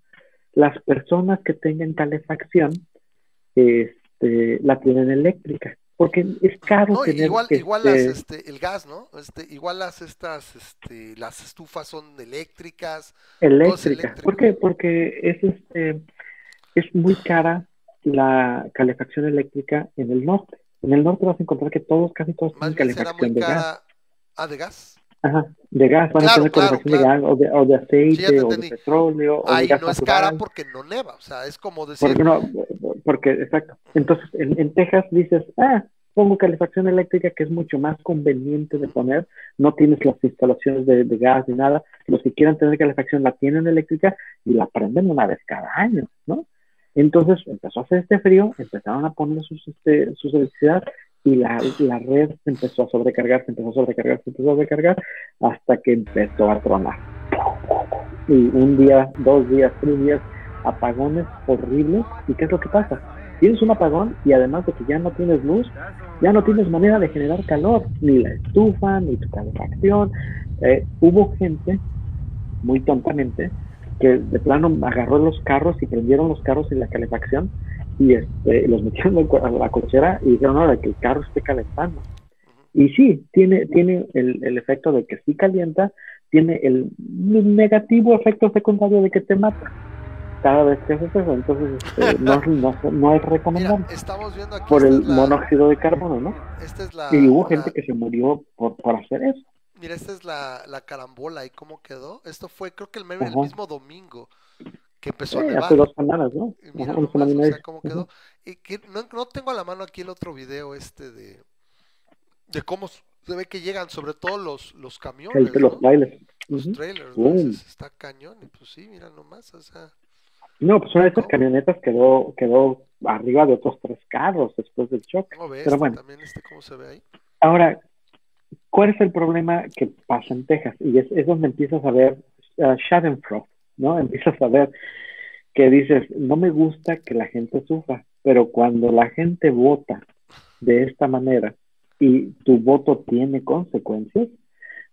las personas que tengan calefacción este, la tienen eléctrica, porque es caro No, tener igual, que, igual las, este, este, el gas, ¿no? Este, igual las estas, este, las estufas son eléctricas. eléctrica. eléctrico. ¿Por qué? Porque es este es muy cara la calefacción eléctrica en el norte. En el norte vas a encontrar que todos, casi todos tienen calefacción de gas. Ah, de gas. Ajá, de gas, van Claro, a tener claro, de gas o de, o de aceite Sí, o de petróleo o de Ahí gas no es cara porque no neva. O sea, es como decir, Porque no, porque, exacto. Entonces, en, en Texas dices, ah, pongo calefacción eléctrica que es mucho más conveniente de poner, no tienes las instalaciones de, gas ni nada, los que quieran tener calefacción la tienen eléctrica y la prenden una vez cada año, ¿no? Entonces empezó a hacer este frío, empezaron a poner sus, este, sus electricidad y la, la red empezó a sobrecargar, se empezó a sobrecargar, se empezó a sobrecargar hasta que empezó a tronar. Y un día, dos días, tres días, apagones horribles. ¿Y qué es lo que pasa? Tienes un apagón y además de que ya no tienes luz, ya no tienes manera de generar calor, ni la estufa, ni tu calefacción. Eh, hubo gente, muy tontamente, que de plano agarró los carros y prendieron los carros sin la calefacción y este, los metieron en a la cochera y dijeron, ahora que el carro esté calentando. Y sí, tiene, tiene el, el efecto de que sí calienta, tiene el negativo efecto secundario de que te mata cada vez que haces eso. Entonces, este, no, no, no es mira, recomendable estamos viendo aquí. por el la- monóxido de carbono, ¿no? Esta es la, Y hubo la- gente que se murió por, por hacer eso. Mira, esta es la, la carambola y cómo quedó. Esto fue, creo que el, meme el mismo domingo que empezó a Sí, nevar. hace dos semanas, ¿no? Y mira Ajá, nomás, o sea, cómo quedó. Y que no, no tengo a la mano aquí el otro video este de, de cómo se ve que llegan, sobre todo los, los camiones, El- los ¿no? trailers. Los trailers, Boom. ¿no? Dices, está cañón. Y pues sí, mira nomás, o sea, No, pues una de esas camionetas quedó, quedó arriba de otros tres carros después del choque. ¿cómo ves? Pero bueno. También este, cómo se ve ahí. Ahora, ¿cuál es el problema que pasa en Texas? Y es, es donde empiezas a ver uh, Schadenfreude, ¿no? Empiezas a ver que dices, no me gusta que la gente sufra, pero cuando la gente vota de esta manera y tu voto tiene consecuencias,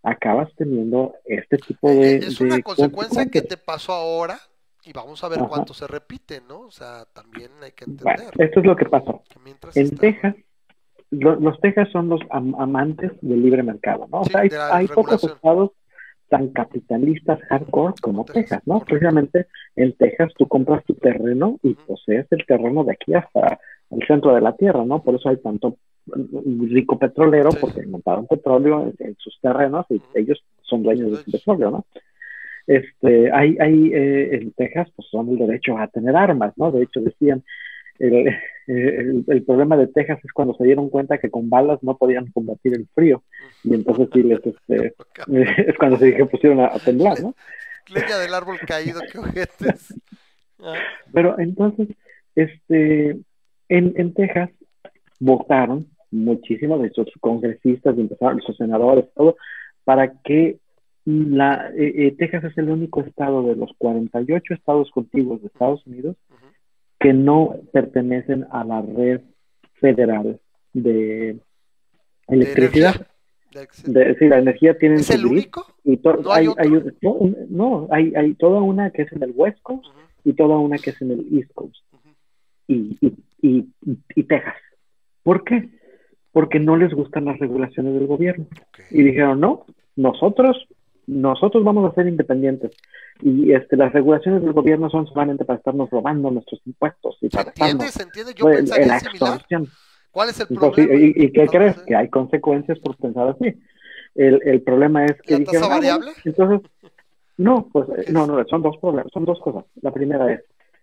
acabas teniendo este tipo de... Eh, es una de consecuencia que te pasó ahora y vamos a ver Ajá. cuánto se repite, ¿no? O sea, también hay que Bueno, entender esto es lo que pasó. que En está- Texas, lo- los Texas son los am- amantes del libre mercado, ¿no? O sea, hay, pocos estados tan capitalistas hardcore como Texas, Texas, ¿no? Precisamente en Texas tú compras tu terreno y posees el terreno de aquí hasta el centro de la tierra, ¿no? Por eso hay tanto mm, rico petrolero, Sí. porque montaron petróleo en, en sus terrenos y ellos son dueños de ese Dueños. petróleo, ¿no? Este, hay, hay eh, en Texas, pues son el derecho a tener armas, ¿no? De hecho, decían, el, eh, el, el problema de Texas es cuando se dieron cuenta que con balas no podían combatir el frío, y entonces sí les, este, es cuando se dije, pusieron a, a temblar, ¿no? Leña del árbol caído, qué ojetes. Ah, Pero entonces, este, en, en Texas votaron muchísimos de sus congresistas, empezaron, sus senadores, todo, para que la, eh, eh, Texas es el único estado de los 48 estados contiguos de Estados Unidos que no pertenecen a la red federal de electricidad. De- decir, la energía tienen ¿Es el único? y ¿No hay hay, no, hay, hay toda una que es en el West Coast y toda una que es en el East Coast y, y, y, y Texas. ¿Por qué? Porque no les gustan las regulaciones del gobierno. Y dijeron, no, nosotros, nosotros vamos a ser independientes. Y este, las regulaciones del gobierno son solamente para estarnos robando nuestros impuestos y ¿Se para entiende? ¿Se entiende? Yo pues, la extorsión. ¿Cuál es el Entonces, problema? ¿y, y qué No crees? Que hay consecuencias por pensar así. El, el problema es que ¿La dijeron, tasa "Ah, bueno, variable? entonces, no, pues ¿Qué eh, no, no, son dos problemas, son dos cosas. La primera es,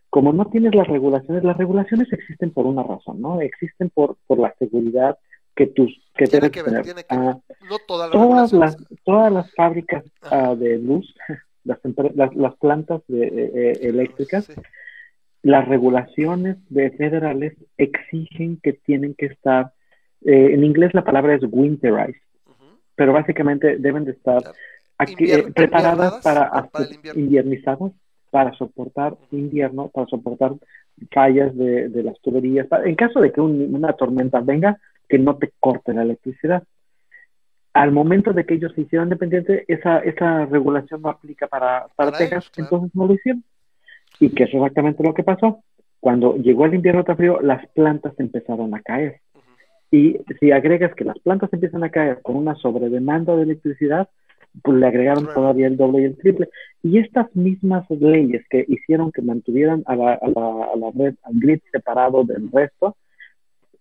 como no tienes las regulaciones, las regulaciones existen por una razón, ¿no? Existen por, por la seguridad que tus que Tiene que ver, tiene que Ah, ver. No todas las todas las regulaciones. todas las fábricas ah, de luz, las, las, las plantas de, eh, eh, eléctricas, Sí. las regulaciones de federales exigen que tienen que estar, eh, en inglés la palabra es winterized, pero básicamente deben de estar Claro. aquí, eh, preparadas para, para inviernizadas para soportar invierno, para soportar fallas de, de las tuberías, para- en caso de que un- una tormenta venga, que no te corte la electricidad. Al momento de que ellos se hicieron dependientes, esa, esa regulación no aplica para, para, Para Texas, ellos, claro. entonces no lo hicieron. Y que es exactamente lo que pasó. Cuando llegó el invierno tan frío, las plantas empezaron a caer. Ujú. Y si agregas que las plantas empiezan a caer con una sobredemanda de electricidad, pues le agregaron Claro. todavía el doble y el triple. Y estas mismas leyes que hicieron que mantuvieran a la, a la, a la red, al grid separado del resto,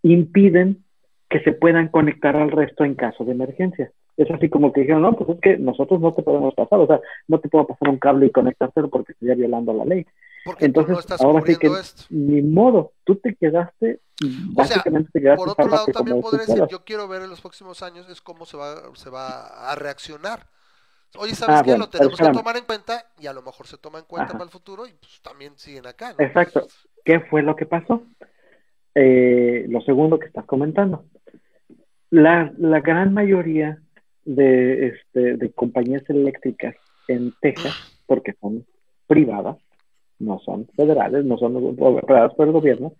impiden que se puedan conectar al resto en caso de emergencia. Es así como que dijeron, no, pues es que nosotros no te podemos pasar, o sea, no te puedo pasar un cable y conectárselo porque estaría violando la ley. Porque Entonces, tú no estás ahora sí que esto. ni modo, tú te quedaste, O sea, básicamente te quedaste Por otro lado, también podría decir, yo quiero ver en los próximos años es cómo se va, se va a reaccionar. Oye, ¿sabes Ah, qué? bueno, Lo tenemos que tomar en cuenta y a lo mejor se toma en cuenta Ajá. para el futuro y pues también siguen acá, ¿no? Exacto. ¿Qué fue lo que pasó? Eh, lo segundo que estás comentando. La, la gran mayoría de, este, de compañías eléctricas en Texas, porque son privadas, no son federales, no son operadas por el gobierno,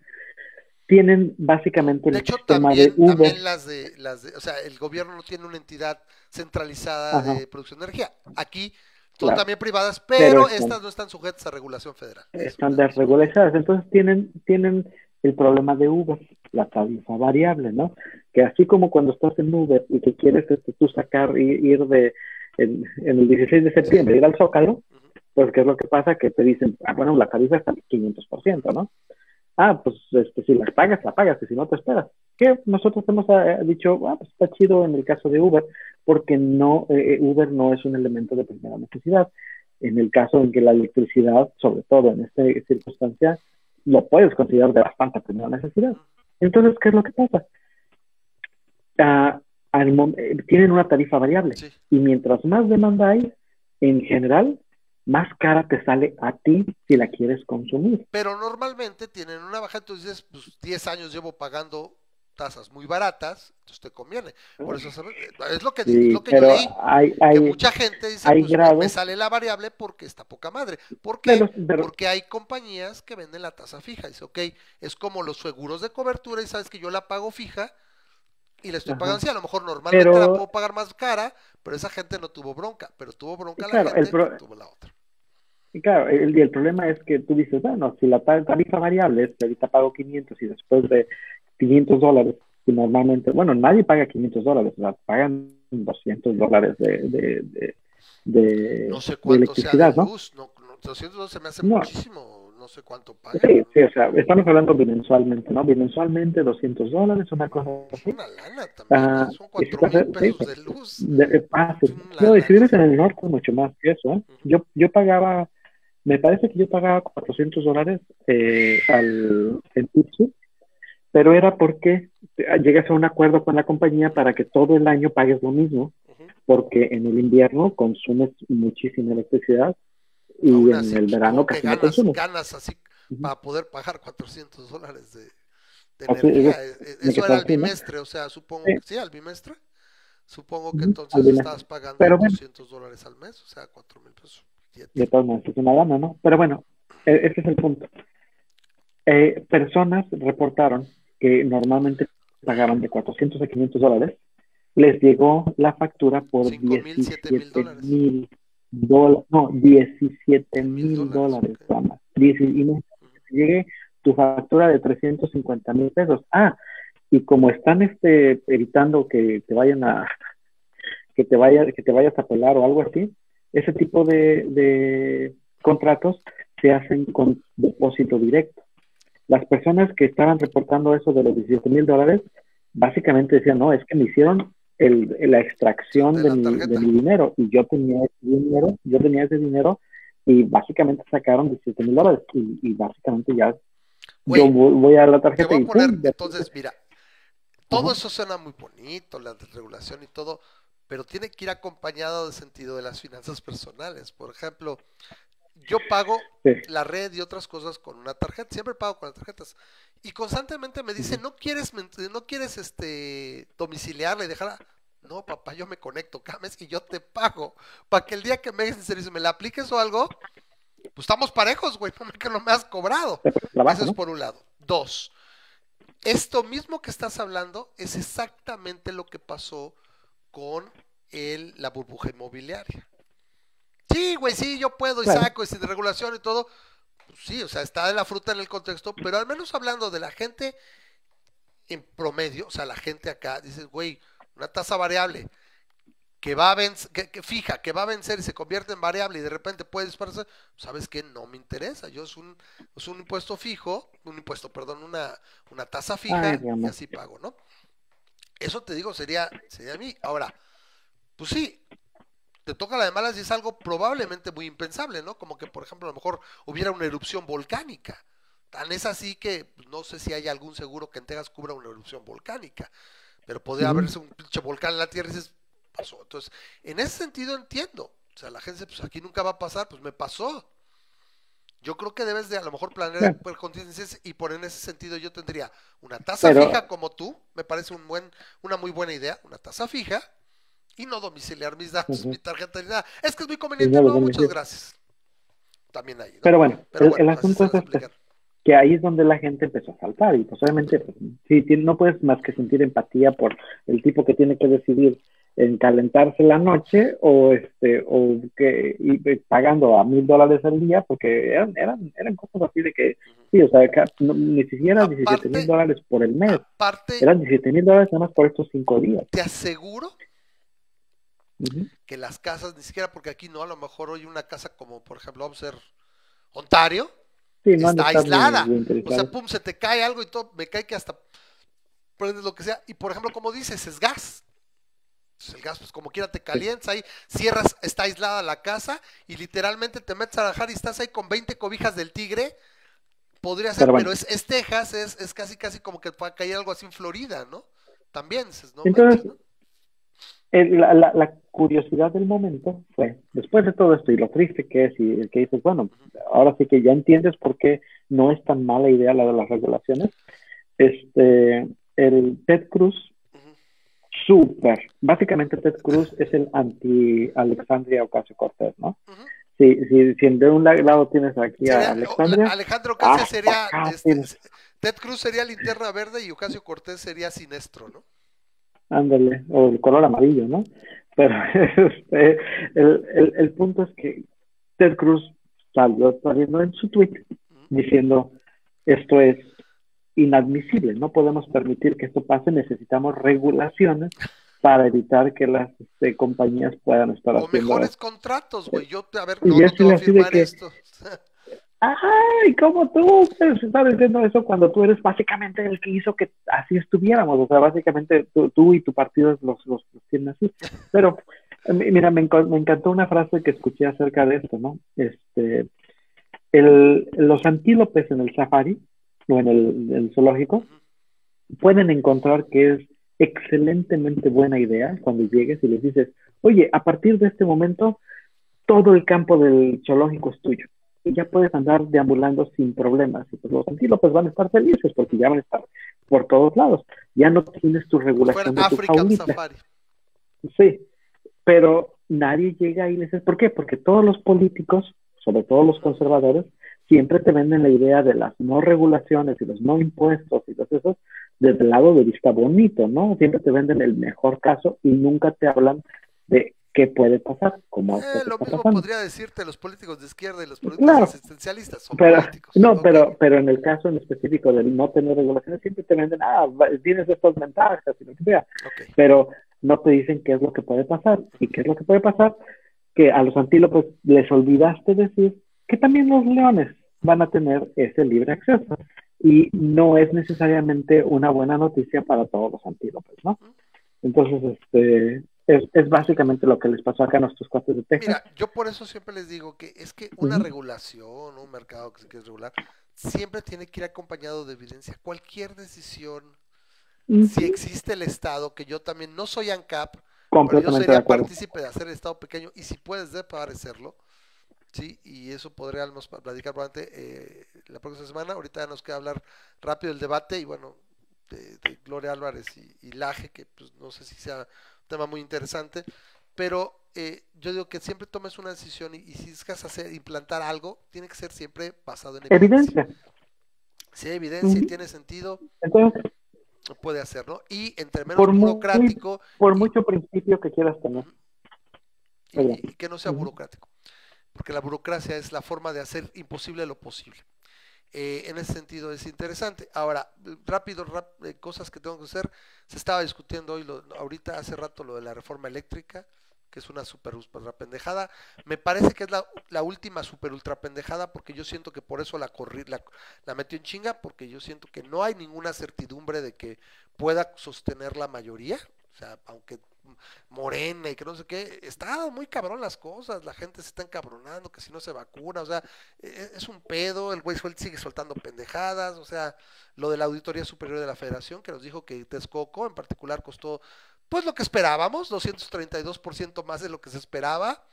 tienen básicamente el De hecho, sistema también, de Uber. también las de, las de, o sea, el gobierno no tiene una entidad centralizada Ajá. de producción de energía. Aquí son Claro. también privadas, Pero pero, están- estas no están sujetas a regulación federal. Están desreguladas. Entonces tienen, tienen el problema de Uber, la tarifa variable, ¿no? Que así como cuando estás en Uber y que quieres este, tú sacar y ir de en, en el 16 de septiembre, ir al Zócalo, pues ¿qué es lo que pasa? Que te dicen, ah, bueno, la tarifa está al 500%, ¿no? Ah, pues este, si la pagas, la pagas, y si no, te esperas. Que nosotros hemos eh, dicho, ah, pues está chido en el caso de Uber, porque no, eh, Uber no es un elemento de primera necesidad. En el caso en que la electricidad, sobre todo en esta circunstancia, lo puedes considerar de bastante primera necesidad. Entonces, ¿qué es lo que pasa? Ah, al eh, tienen una tarifa variable Sí. y mientras más demanda hay, en general, más cara te sale a ti si la quieres consumir. Pero normalmente tienen una baja, entonces dices, pues 10 años llevo pagando tasas muy baratas, entonces te conviene. Por eso es lo que, Sí, es lo que yo leí. hay, que mucha gente dice, hay pues me- sale la variable porque está poca madre. ¿Por qué? pero- pero- Porque hay compañías que venden la tasa fija. Dice, ok, es como los seguros de cobertura y sabes que yo la pago fija y la estoy pagando así. A lo mejor normalmente Pero- la puedo pagar más cara, pero esa gente no tuvo bronca. Pero tuvo bronca Claro, la el gente pro- que tuvo la otra. Y claro, el, el problema es que tú dices, bueno, si la ta- tarifa variable es que ahorita pago 500 y después de 500 dólares, y normalmente, bueno, nadie paga 500 dólares, o sea, pagan 200 dólares de, de, de, de- No sé de cuánto sea electricidad, de ¿no? luz. No, no, 200 se me hace No. muchísimo. No sé cuánto paga. Sí, sí, o sea, estamos hablando bimensualmente, ¿no? Bimensualmente 200 dólares, una cosa Es así. una lana también. Ah, Son y 4 si mil pesos sí, de luz. De-. Es una No, y si vives en el norte, mucho más que eso, ¿eh? Yo, yo pagaba, me parece que yo pagaba 400 dólares eh, al, en Tutsi, pero era porque llegas a un acuerdo con la compañía para que todo el año pagues lo mismo, Ujú. porque en el invierno consumes muchísima electricidad y Aún en así, el verano casi no ganas, consumes. ganas así Ujú. para poder pagar 400 dólares de, de Así, energía. es- E- e- tiene Eso era al ¿no? bimestre, o sea, supongo Sí. que sí, al bimestre. Supongo que entonces estabas pagando Pero bueno. 200 dólares al mes, o sea, 4 mil pesos. de todas maneras es una lana, ¿no? Pero bueno, e- ese es el punto. Eh, personas reportaron que normalmente pagaban de 400 a 500 dólares, les llegó la factura por Cinco mil, siete mil 17 dólares. mil dólares, no, 17 Mil dólares, dólares, y no- llegue tu factura de 350 mil pesos. Ah, y como están este, evitando que te vayan a que te vaya, que te vayas a pelar o algo así, ese tipo de, de contratos se hacen con depósito directo. Las personas que estaban reportando eso de los 17 mil dólares, básicamente decían, no, es que me hicieron el, la extracción De de, mi, de dinero y yo tenía ese dinero, yo tenía ese dinero y básicamente sacaron 17 mil dólares y, y básicamente ya Güey, yo voy, voy a la Te tarjeta voy y a poner, ¡pum! ya- entonces, mira, todo Ajá. eso suena muy bonito, la regulación y todo, pero tiene que ir acompañado del sentido de las finanzas personales. Por ejemplo, yo pago Sí. la red y otras cosas con una tarjeta, siempre pago con las tarjetas. Y constantemente me dicen, no quieres, no quieres este domiciliarla y dejarla. No, papá, yo me conecto cada mes y yo te pago. Para que el día que me hagas el servicio me la apliques o algo, pues estamos parejos, güey, no me, que no me has cobrado. Eso es ¿no? por un lado. Dos, esto mismo que estás hablando es exactamente lo que pasó con el, la burbuja inmobiliaria. Sí, güey, sí, yo puedo y Claro. saco y sin regulación y todo. Pues sí, o sea, está de la fruta en el contexto, pero al menos hablando de la gente en promedio, o sea, la gente acá, dices, güey, una tasa variable que va a vencer, que, que fija, que va a vencer y se convierte en variable y de repente puede dispararse, ¿sabes qué? No me interesa. Yo es un, es un impuesto fijo, un impuesto, perdón, una, una tasa fija Ay, y así pago, ¿no? Eso te digo, sería, sería a mí. Ahora, pues sí, te toca la de malas y es algo probablemente muy impensable, ¿no? Como que, por ejemplo, a lo mejor hubiera una erupción volcánica. Tan es así que pues, no sé si hay algún seguro que en Texas cubra una erupción volcánica, pero podría haberse un pinche volcán en la Tierra y dices, pasó. Entonces, en ese sentido entiendo. O sea, la gente, pues aquí nunca va a pasar, pues me pasó. Yo creo que debes de a lo mejor planear por contingencias y por en ese sentido yo tendría una tasa Pero- fija como tú, me parece un buen, una muy buena idea, una tasa fija y no domiciliar mis datos, Ujú. mi tarjeta ni nada. Es que es muy conveniente, no lo no, muchas gracias. También ahí. ¿no? Pero bueno, Pero el, bueno, el asunto es este, que ahí es donde la gente empezó a saltar y pues obviamente pues, sí, no puedes más que sentir empatía por el tipo que tiene que decidir en calentarse la noche o este o que y, y pagando a mil dólares al día porque eran, eran eran cosas así de que sí o sea no- ni siquiera Aparte- 17 mil dólares por el mes Aparte, eran 17 mil dólares nada más por estos cinco días te aseguro Que las casas, ni siquiera porque aquí no, a lo mejor hoy una casa como por ejemplo vamos a ser Ontario, sí no está aislada. O sea, pum, se te cae algo y todo, me cae que hasta prendes lo que sea. Y por ejemplo, como dices, es gas. Entonces, el gas, pues como quiera te calientas ahí, cierras, está aislada la casa y literalmente te metes a bajar y estás ahí con 20 cobijas del tigre. Podría ser, Pero pero, bueno. es, es Texas, es, es casi casi como que pueda caer algo así en Florida, ¿no? También dices, no Entonces, manches, ¿no? El- la, la- la curiosidad del momento fue, después de todo esto y lo triste que es, y el que dices, bueno, ahora sí que ya entiendes por qué no es tan mala idea la de las regulaciones, este, el Ted Cruz, súper, básicamente Ted Cruz es el anti-Alexandria Ocasio-Cortez, ¿no? Si, si, si de un lado tienes aquí a Alexandria, Alejandro Ocasio sería, este. Ted Cruz sería linterna verde y Ocasio Cortés sería sinestro, ¿no? Ándale, o el color amarillo, ¿no? Pero este, el, el, el punto es que Ted Cruz salió saliendo en su tweet diciendo esto es inadmisible, no podemos permitir que esto pase, necesitamos regulaciones para evitar que las este, compañías puedan estar O haciendo mejores contratos, güey. Yo, a ver, no, no te voy a firmar que- esto. ¡Ay! ¿Cómo tú puedes estar diciendo eso cuando tú eres básicamente el que hizo que así estuviéramos? O sea, básicamente tú, y tu partido los, los, tienen así. Pero, mira, me, encantó una frase que escuché acerca de esto, ¿no? Este, el, los antílopes en el safari o en el zoológico pueden encontrar que es excelentemente buena idea cuando llegues y les dices, oye, a partir de este momento todo el campo del zoológico es tuyo. Y ya puedes andar deambulando sin problemas. Y pues los antílopes van a estar felices porque ya van a estar por todos lados. Ya no tienes tu regulación de tu faunita. Sí, pero nadie llega y dice, ¿por qué? Porque todos los políticos, sobre todo los conservadores, siempre te venden la idea de las no regulaciones y los no impuestos y los esos desde el lado de vista bonito, ¿no? Siempre te venden el mejor caso y nunca te hablan de qué puede pasar. Como eh, lo mismo podría decirte los políticos de izquierda y los políticos existencialistas. Son pero, políticos. No, pero, pero en el caso en específico del no tener regulaciones, siempre te venden, ah, tienes estas ventajas y lo que sea. Pero no te dicen qué es lo que puede pasar. ¿Y qué es lo que puede pasar? Que a los antílopes les olvidaste decir que también los leones van a tener ese libre acceso. Y no es necesariamente una buena noticia para todos los antílopes, ¿no? Entonces, este, es, básicamente lo que les pasó acá a nuestros cuates de Texas. Mira, yo por eso siempre les digo que es que una regulación, un mercado que se quiere regular, siempre tiene que ir acompañado de evidencia. Cualquier decisión, si existe el Estado, que yo también no soy ANCAP, pero yo sería partícipe de hacer el Estado pequeño, y si puedes de parecerlo, sí, y eso podríamos platicar probablemente eh, la próxima semana. Ahorita ya nos queda hablar rápido del debate, y bueno, de, Gloria Álvarez y, y Laje, que pues no sé si sea tema muy interesante, pero eh, yo digo que siempre tomes una decisión y, si buscas hacer, implantar algo, tiene que ser siempre basado en evidencia. Si hay evidencia y tiene sentido, puede hacerlo. Y entre menos burocrático. por mucho principio que quieras tener. y, que no sea burocrático. Porque la burocracia es la forma de hacer imposible lo posible. Eh, en ese sentido es interesante. Ahora, rápido, eh, cosas que tengo que hacer. Se estaba discutiendo hoy, lo, ahorita hace rato, lo de la reforma eléctrica, que es una super ultra pendejada. Me parece que es la, última super ultra pendejada, porque yo siento que por eso la, corrí, la, la metió en chinga, porque yo siento que no hay ninguna certidumbre de que pueda sostener la mayoría. O sea, aunque morena y que no sé qué, está muy cabrón las cosas, la gente se está encabronando, que si no se vacuna, o sea, e, es un pedo, el güey sigue soltando pendejadas, o sea, lo de la Auditoría Superior de la Federación, que nos dijo que Texcoco en particular costó, pues lo que esperábamos, 232% más de lo que se esperaba,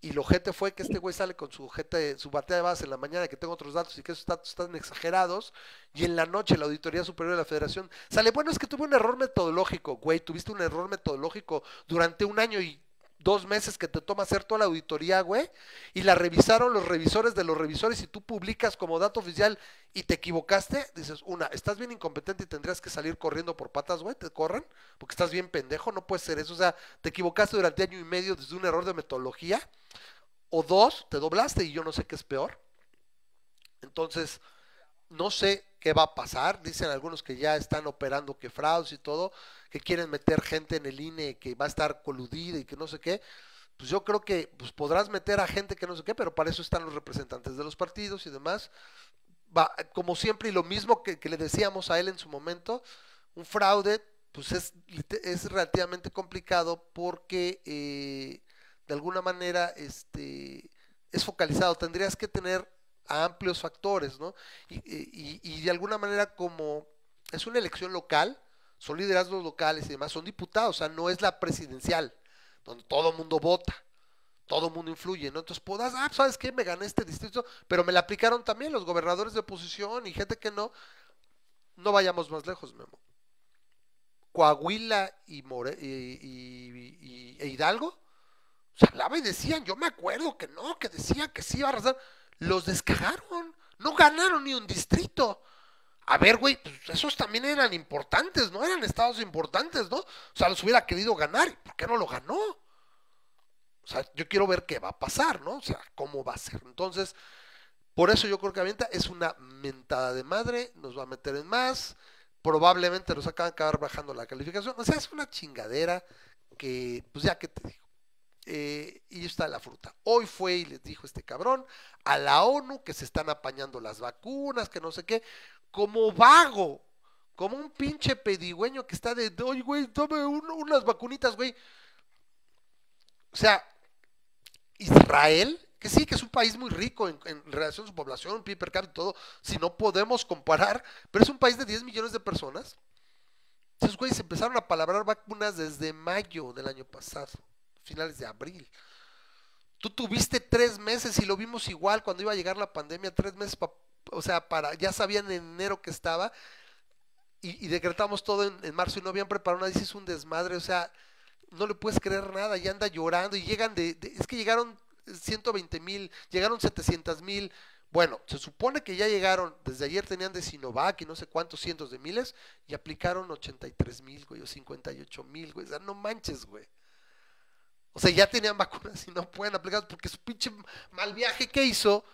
y lo gente fue que este güey sale con su gente, su batea de base en la mañana, que tengo otros datos y que esos datos están exagerados, y en la noche la Auditoría Superior de la Federación sale, bueno, es que tuve un error metodológico, güey, tuviste un error metodológico durante un año y dos meses que te toma hacer toda la auditoría, güey, y la revisaron los revisores de los revisores y tú publicas como dato oficial y te equivocaste, dices, una, estás bien incompetente y tendrías que salir corriendo por patas, güey, te corran, porque estás bien pendejo, no puede ser eso, o sea, te equivocaste durante año y medio desde un error de metodología, o dos, te doblaste y yo no sé qué es peor. Entonces, no sé qué va a pasar. Dicen algunos que ya están operando que fraudes y todo, que quieren meter gente en el INE que va a estar coludida y que no sé qué. Pues yo creo que pues podrás meter a gente que no sé qué, pero para eso están los representantes de los partidos y demás. Va, como siempre, y lo mismo que, le decíamos a él en su momento, un fraude, pues es, es relativamente complicado porque eh, de alguna manera este, es focalizado. Tendrías que tener a amplios factores, ¿no? Y, de alguna manera como es una elección local, son liderazgos locales y demás, son diputados, o sea, no es la presidencial, donde todo el mundo vota, todo el mundo influye, ¿no? Entonces puedas, ah, ¿sabes qué? Me gané este distrito, pero me la aplicaron también los gobernadores de oposición y gente que no. No vayamos más lejos, Memo. Coahuila y, More y, e Hidalgo se hablaba y decían, yo me acuerdo que no, que decían que sí iba a arrasar los descagaron, no ganaron ni un distrito. A ver, güey, pues esos también eran importantes, ¿no? Eran estados importantes, ¿no? O sea, los hubiera querido ganar, ¿por qué no lo ganó? O sea, yo quiero ver qué va a pasar, ¿no? O sea, cómo va a ser. Entonces, por eso yo creo que Avienta es una mentada de madre, nos va a meter en más, probablemente nos acaban de acabar bajando la calificación. O sea, es una chingadera que, pues ya que te digo. Eh, y está la fruta. Hoy fue y les dijo este cabrón a la ONU que se están apañando las vacunas, que no sé qué, como vago, como un pinche pedigüeño que está de, oye, güey, tome unas vacunitas, güey. O sea, Israel, que sí, que es un país muy rico en, relación a su población, PIB per y todo, si no podemos comparar, pero es un país de 10 millones de personas. Entonces, güey, se empezaron a palabrar vacunas desde mayo del año pasado finales de abril. Tú tuviste tres meses y lo vimos igual cuando iba a llegar la pandemia, tres meses, o sea, para, ya sabían en enero que estaba y, decretamos todo en, marzo y noviembre para una dices un desmadre, o sea, no le puedes creer nada, y anda llorando y llegan de, es que llegaron 120 mil, llegaron 700 mil, bueno, se supone que ya llegaron, desde ayer tenían de Sinovac y no sé cuántos cientos de miles y aplicaron 83 mil, güey, o 58 mil, güey. O sea, no manches, güey. O sea, ya tenían vacunas y no pueden aplicar porque su pinche mal viaje que hizo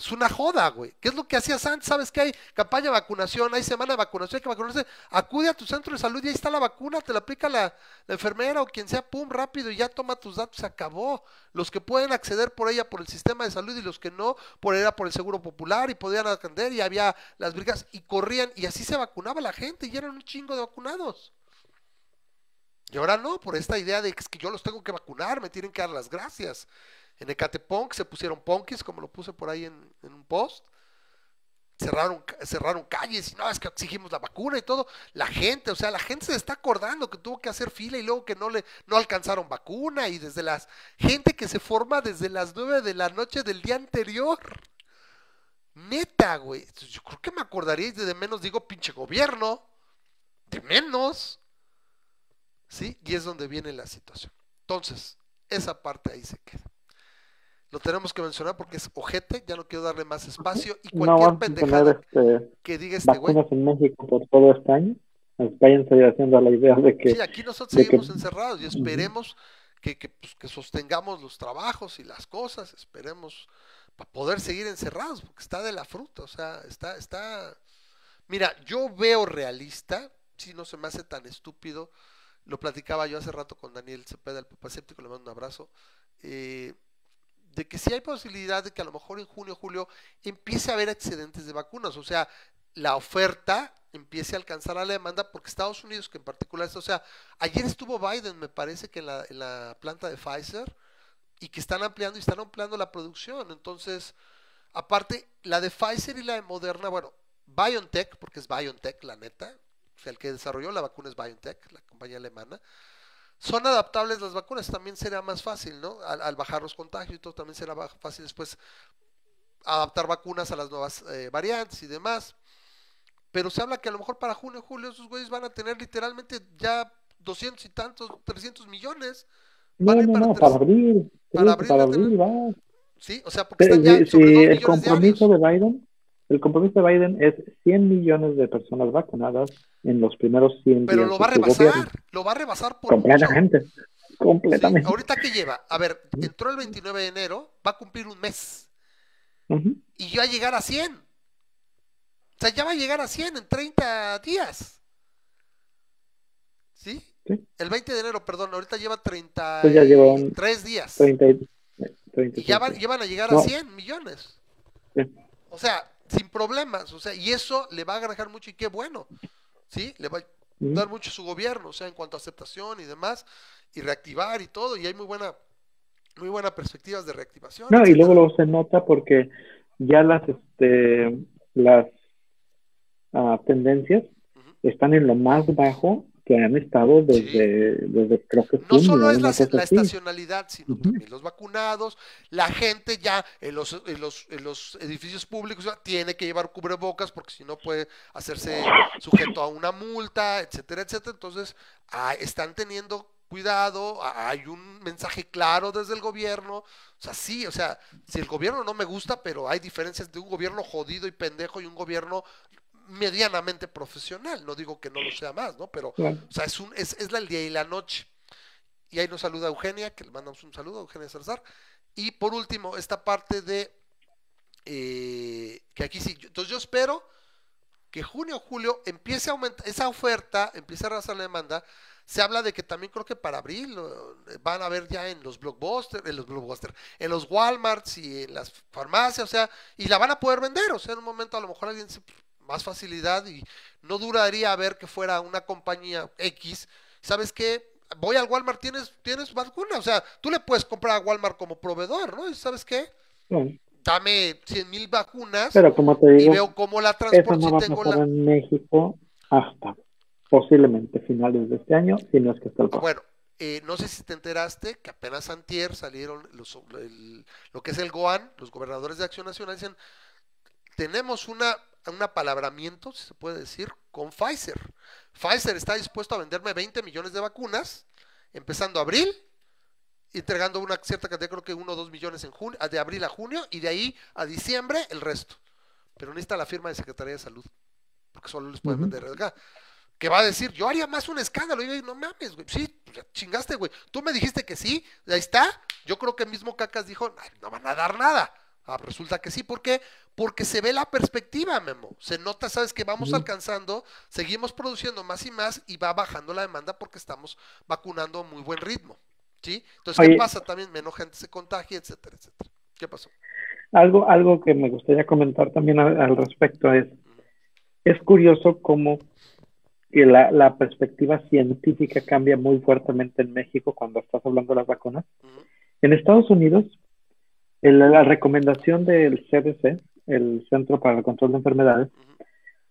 es una joda, güey. ¿Qué es lo que hacías antes? ¿Sabes que hay campaña de vacunación? Hay semana de vacunación, hay que vacunarse. Acude a tu centro de salud y ahí está la vacuna, te la aplica la, enfermera o quien sea, pum, rápido y ya toma tus datos, se acabó. Los que pueden acceder por ella por el sistema de salud y los que no, por ella por el seguro popular y podían atender y había las brigas y corrían y así se vacunaba la gente y eran un chingo de vacunados. Y ahora no, por esta idea de que, yo los tengo que vacunar, me tienen que dar las gracias. En Ecatepunk se pusieron punkis, como lo puse por ahí en, un post. Cerraron, cerraron calles y no, es que exigimos la vacuna y todo. La gente, o sea, la gente se está acordando que tuvo que hacer fila y luego que no le no alcanzaron vacuna y desde las gente que se forma desde las nueve de la noche del día anterior. Neta, güey. Yo creo que me acordaría de menos, digo, pinche gobierno. De menos. ¿Sí? Y es donde viene la situación. Entonces, esa parte ahí se queda lo tenemos que mencionar porque es ojete, ya no quiero darle más espacio y cualquier pendejada este, que diga este güey. en México por todo este año, vayan haciendo la idea de que... Sí, aquí nosotros seguimos encerrados y esperemos que, pues, que, sostengamos los trabajos y las cosas, esperemos para poder seguir encerrados, porque está de la fruta, o sea, está, está... Mira, yo veo realista, si no se me hace tan estúpido, lo platicaba yo hace rato con Daniel Cepeda, el papá le mando un abrazo, eh, de que si hay posibilidad de que a lo mejor en junio, julio empiece a haber excedentes de vacunas, o sea, la oferta empiece a alcanzar a la demanda, porque Estados Unidos, que en particular, o sea, ayer estuvo Biden, me parece que en la, en la planta de Pfizer, y que están ampliando y están ampliando la producción, entonces, aparte, la de Pfizer y la de Moderna, bueno, BioNTech, porque es BioNTech, la neta, o sea, el que desarrolló la vacuna es BioNTech, la compañía alemana, son adaptables las vacunas, también será más fácil, ¿no? Al, bajar los contagios y todo, también será fácil después adaptar vacunas a las nuevas eh, variantes y demás. Pero se habla que a lo mejor para junio, julio, esos güeyes van a tener literalmente ya 200 y tantos, 300 millones. No, no, no, para abril. Para abril, va. Sí, o sea, porque están ya sobre el compromiso de Biden el compromiso de Biden es 100 millones de personas vacunadas en los primeros 100 Pero lo va a rebasar, lo va a rebasar por completamente. Completamente. ahorita que lleva, a ver, entró el 29 de enero, va a cumplir un mes. Y ya va a llegar a 100. O sea, ya va a llegar a 100 en 30 días. ¿Sí? El 20 de enero, perdón, ahorita lleva 33 pues días. 30, y ya van, a llegar a 100 millones. O sea, sin problemas, o sea, y eso le va a agregar mucho y qué bueno, ¿sí? Le va a dar mucho su gobierno, o sea, en cuanto a aceptación y demás, y reactivar y todo, y hay muy buena, muy buenas perspectivas de reactivación. No, y luego, luego se nota porque ya las, este, las uh, tendencias están en lo más bajo que han estado desde, desde creo que no solo es la, estacionalidad sino también los vacunados la gente ya en los, en los, en los edificios públicos tiene que llevar cubrebocas porque si no puede hacerse sujeto a una multa etcétera etcétera. Entonces ah, están teniendo cuidado, hay un mensaje claro desde el gobierno, o sea, sí, o sea, si el gobierno no me gusta, pero hay diferencias de un gobierno jodido y pendejo y un gobierno medianamente profesional, no digo que no lo sea más, ¿no? Pero, o sea, es, un, es, es el día y la noche. Y ahí nos saluda Eugenia, que le mandamos un saludo, Eugenia Salazar. Y por último, esta parte de, eh, que aquí sí, entonces yo espero que junio o julio empiece a aumentar, esa oferta empiece a arrasar la demanda. Se habla de que también creo que para abril van a ver ya en los blockbusters, en los blockbusters, en los Walmarts y en las farmacias, o sea, y la van a poder vender, o sea, en un momento a lo mejor alguien se, más facilidad y no duraría a ver que fuera una compañía X. ¿Sabes qué? Voy al Walmart, tienes, tienes vacuna. O sea, tú le puedes comprar a Walmart como proveedor, ¿no? ¿Y sabes qué? Dame 100 mil vacunas Pero como te digo, y veo cómo la transporto no tengo la... en México hasta posiblemente finales de este año, si no es que está el Bueno, eh, no sé si te enteraste que apenas antier salieron los, el- lo que es el GOAN, los gobernadores de Acción Nacional, dicen, tenemos una, un apalabramiento, si se puede decir, con Pfizer. Pfizer está dispuesto a venderme 20 millones de vacunas, empezando abril, entregando una cierta cantidad, creo que 1 o 2 millones en junio, de abril a junio, y de ahí a diciembre el resto. Pero necesita la firma de Secretaría de Salud, porque solo les pueden vender acá. Que va a decir, yo haría más un escándalo. Y yo, no mames, güey. Sí, pues chingaste, güey. Tú me dijiste que sí, ahí está. Yo creo que mismo Cacas dijo, "Ay, no van a dar nada. Ah, resulta que sí, ¿por qué? Porque se ve la perspectiva, Memo. Se nota, sabes que vamos alcanzando, seguimos produciendo más y más y va bajando la demanda porque estamos vacunando a muy buen ritmo. ¿Sí? Entonces, ¿qué pasa? También menos gente se contagia, etcétera, etcétera. ¿Qué pasó? Algo, algo que me gustaría comentar también al, al respecto es, es curioso cómo la, la perspectiva científica cambia muy fuertemente en México cuando estás hablando de las vacunas. En Estados Unidos, el- la recomendación del CDC, el Centro para el Control de Enfermedades, ujú,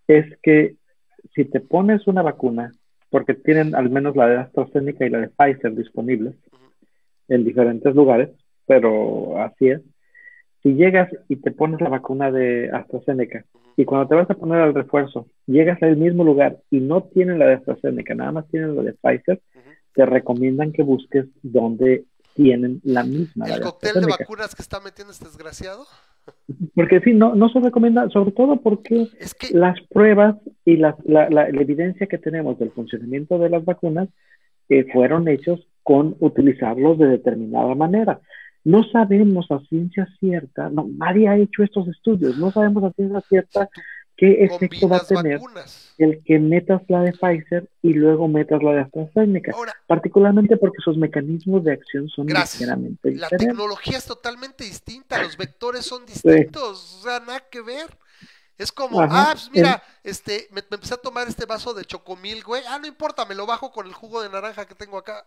es que si te pones una vacuna, porque tienen al menos la de AstraZeneca y la de Pfizer disponibles ujú. en diferentes lugares, pero así es. Si llegas y te pones la vacuna de AstraZeneca y cuando te vas a poner el refuerzo, llegas al mismo lugar y no tienen la de AstraZeneca, nada más tienen la de Pfizer, te recomiendan que busques donde tienen la misma. ¿El cóctel de vacunas que está metiendo este desgraciado? Porque sí, no, no se recomienda, sobre todo porque Es que las pruebas y la, la- la evidencia que tenemos del funcionamiento de las vacunas eh, fueron hechos con utilizarlos de determinada manera. No sabemos a ciencia cierta, no, nadie ha hecho estos estudios, no sabemos a ciencia cierta qué efecto va a tener vacunas. el que metas la de Pfizer y luego metas la de AstraZeneca, Ahora, particularmente porque sus mecanismos de acción son ligeramente La diferentes. tecnología es totalmente distinta, los vectores son distintos, o sea, nada que ver. Es como, Ajá, ah, pues mira, este, me, me empecé a tomar este vaso de chocomil, güey. Ah, no importa, me lo bajo con el jugo de naranja que tengo acá.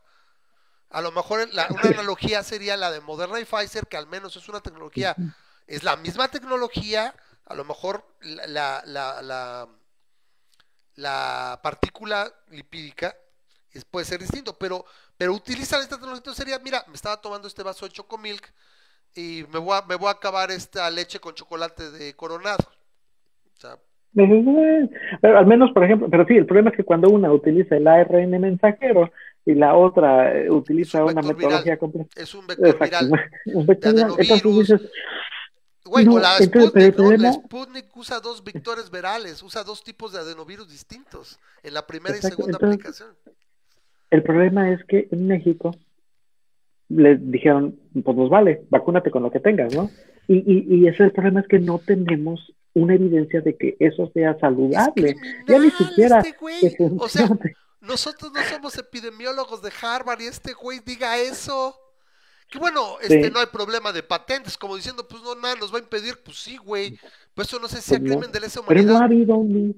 A lo mejor la- una analogía sería la de Moderna y Pfizer, que al menos es una tecnología, es la misma tecnología, a lo mejor la, la, la, la, la partícula lipídica es- puede ser distinto, pero, pero utilizan esta tecnología, entonces sería, mira, me estaba tomando este vaso de chocomilk y me voy a, me voy a acabar esta leche con chocolate de coronado. O sea, Pero al menos, por ejemplo, pero sí, el problema es que cuando una utiliza el ARN mensajero y la otra eh, utiliza un una metodología completa. es un vector Exacto. viral. Un vector. Entonces dices, Güey, No, o la entonces, pero el Sputnik, ¿no? La problema- Sputnik usa dos vectores virales, usa dos tipos de adenovirus distintos en la primera Exacto, y segunda entonces- aplicación. el problema es que en México les dijeron, pues nos vale, vacúnate con lo que tengas, ¿no? Y, y, y ese es el problema es que no tenemos una evidencia de que eso sea Es saludable. Ya ni siquiera este O sea, nosotros no somos epidemiólogos de Harvard y este güey diga eso. Que bueno, este Sí. no hay problema de patentes, como diciendo, pues no, nada nos va a impedir, pues sí, güey. Pues eso no sé si Pues no. crimen de lesa Pero no ha habido un...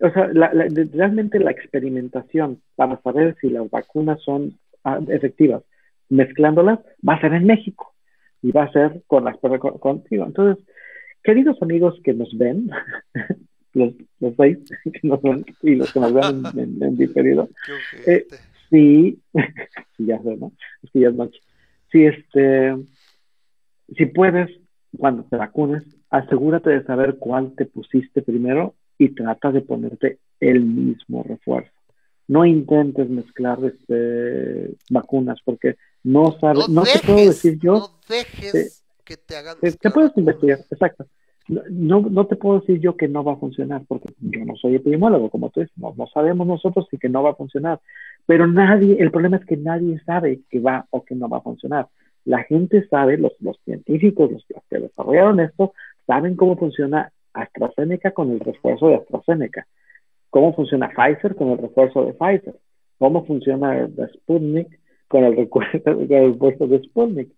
O sea, la- realmente la experimentación para saber si las vacunas son ah, efectivas, mezclándolas, va a ser en México y va a ser con las con- contigo. Entonces, queridos amigos que nos ven, los, los seis que nos ven y los que nos ven en, en- en diferido, eh, sí, sí, ya sé, ¿no? Es que ya es noche. Si este, si puedes, cuando te vacunes, asegúrate de saber cuál te pusiste primero y trata de ponerte el mismo refuerzo. No intentes mezclar este, vacunas porque no sabes, no, te puedo decir yo. no dejes que te hagan Te, puedes investigar, exacto. No, no, te puedo decir yo que no va a funcionar, porque yo no soy epidemiólogo, como tú dices, no, no sabemos nosotros si que no va a funcionar. Pero nadie, el problema es que nadie sabe que va o que no va a funcionar. La gente sabe, los, los científicos, los, los que desarrollaron esto, saben cómo funciona AstraZeneca con el refuerzo de AstraZeneca, cómo funciona Pfizer con el refuerzo de Pfizer, cómo funciona Sputnik con el refuerzo de Sputnik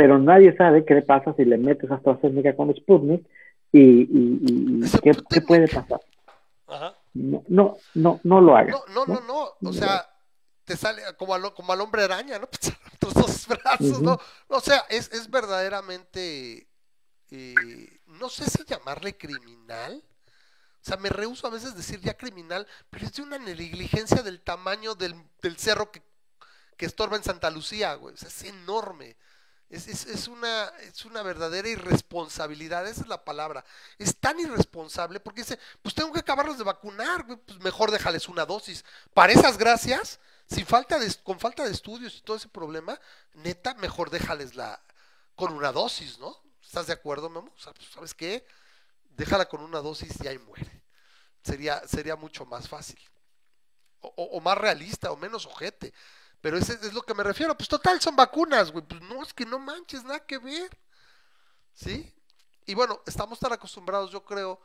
pero nadie sabe qué le pasa si le metes AstraZeneca con Sputnik y, y, qué, qué puede pasar. Ajá. No, no, no, no lo hagas. No, no, no, no. O sea, te sale como al, como al hombre araña, ¿no? Tus dos brazos, ¿no? O sea, es, es verdaderamente. eh, no sé si llamarle criminal. O sea, me rehuso a veces decir ya criminal, pero es de una negligencia del tamaño del, del cerro que, que estorba en Santa Lucía, güey. O sea, es enorme. Es, es, es, una, es una verdadera irresponsabilidad, esa es la palabra. Es tan irresponsable porque dice, pues tengo que acabarlos de vacunar, pues mejor déjales una dosis. Para esas gracias, sin falta de, con falta de estudios y todo ese problema, neta, mejor déjales la con una dosis, ¿no? ¿Estás de acuerdo, Memo? O pues, ¿sabes qué? Déjala con una dosis y ahí muere. Sería, sería mucho más fácil. O, o, o más realista o menos ojete. Pero ese es lo que me refiero. Pues total, son vacunas, güey. Pues no, es que no manches, nada que ver. ¿Sí? Y bueno, estamos tan acostumbrados, yo creo,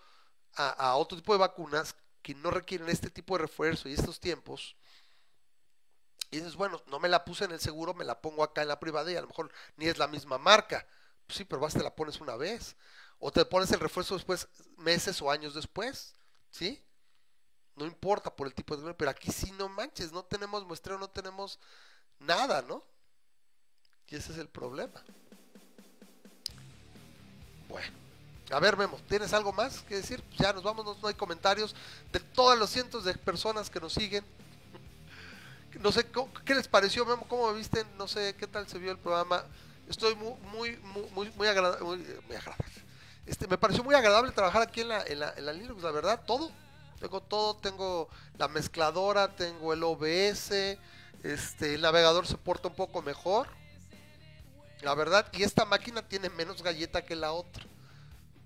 a, a, otro tipo de vacunas que no requieren este tipo de refuerzo y estos tiempos. Y dices, bueno, no me la puse en el seguro, me la pongo acá en la privada y a lo mejor ni es la misma marca. Pues sí, pero vas, te la pones una vez. O te pones el refuerzo después, meses o años después. ¿Sí? No importa por el tipo de pero aquí sí no manches, no tenemos muestreo, no tenemos nada, ¿no? Y ese es el problema. Bueno, a ver, Memo, ¿tienes algo más que decir? Ya nos vamos, no, hay comentarios de todos los cientos de personas que nos siguen. No sé, ¿qué les pareció, Memo? ¿Cómo me viste? No sé, ¿qué tal se vio el programa? Estoy muy, muy, muy, muy, agradable. Muy agradable. Este, me pareció muy agradable trabajar aquí en la, en la, en la Linux, la verdad, todo tengo todo, tengo la mezcladora, tengo el OBS, este, el navegador se porta un poco mejor, la verdad, y esta máquina tiene menos galleta que la otra.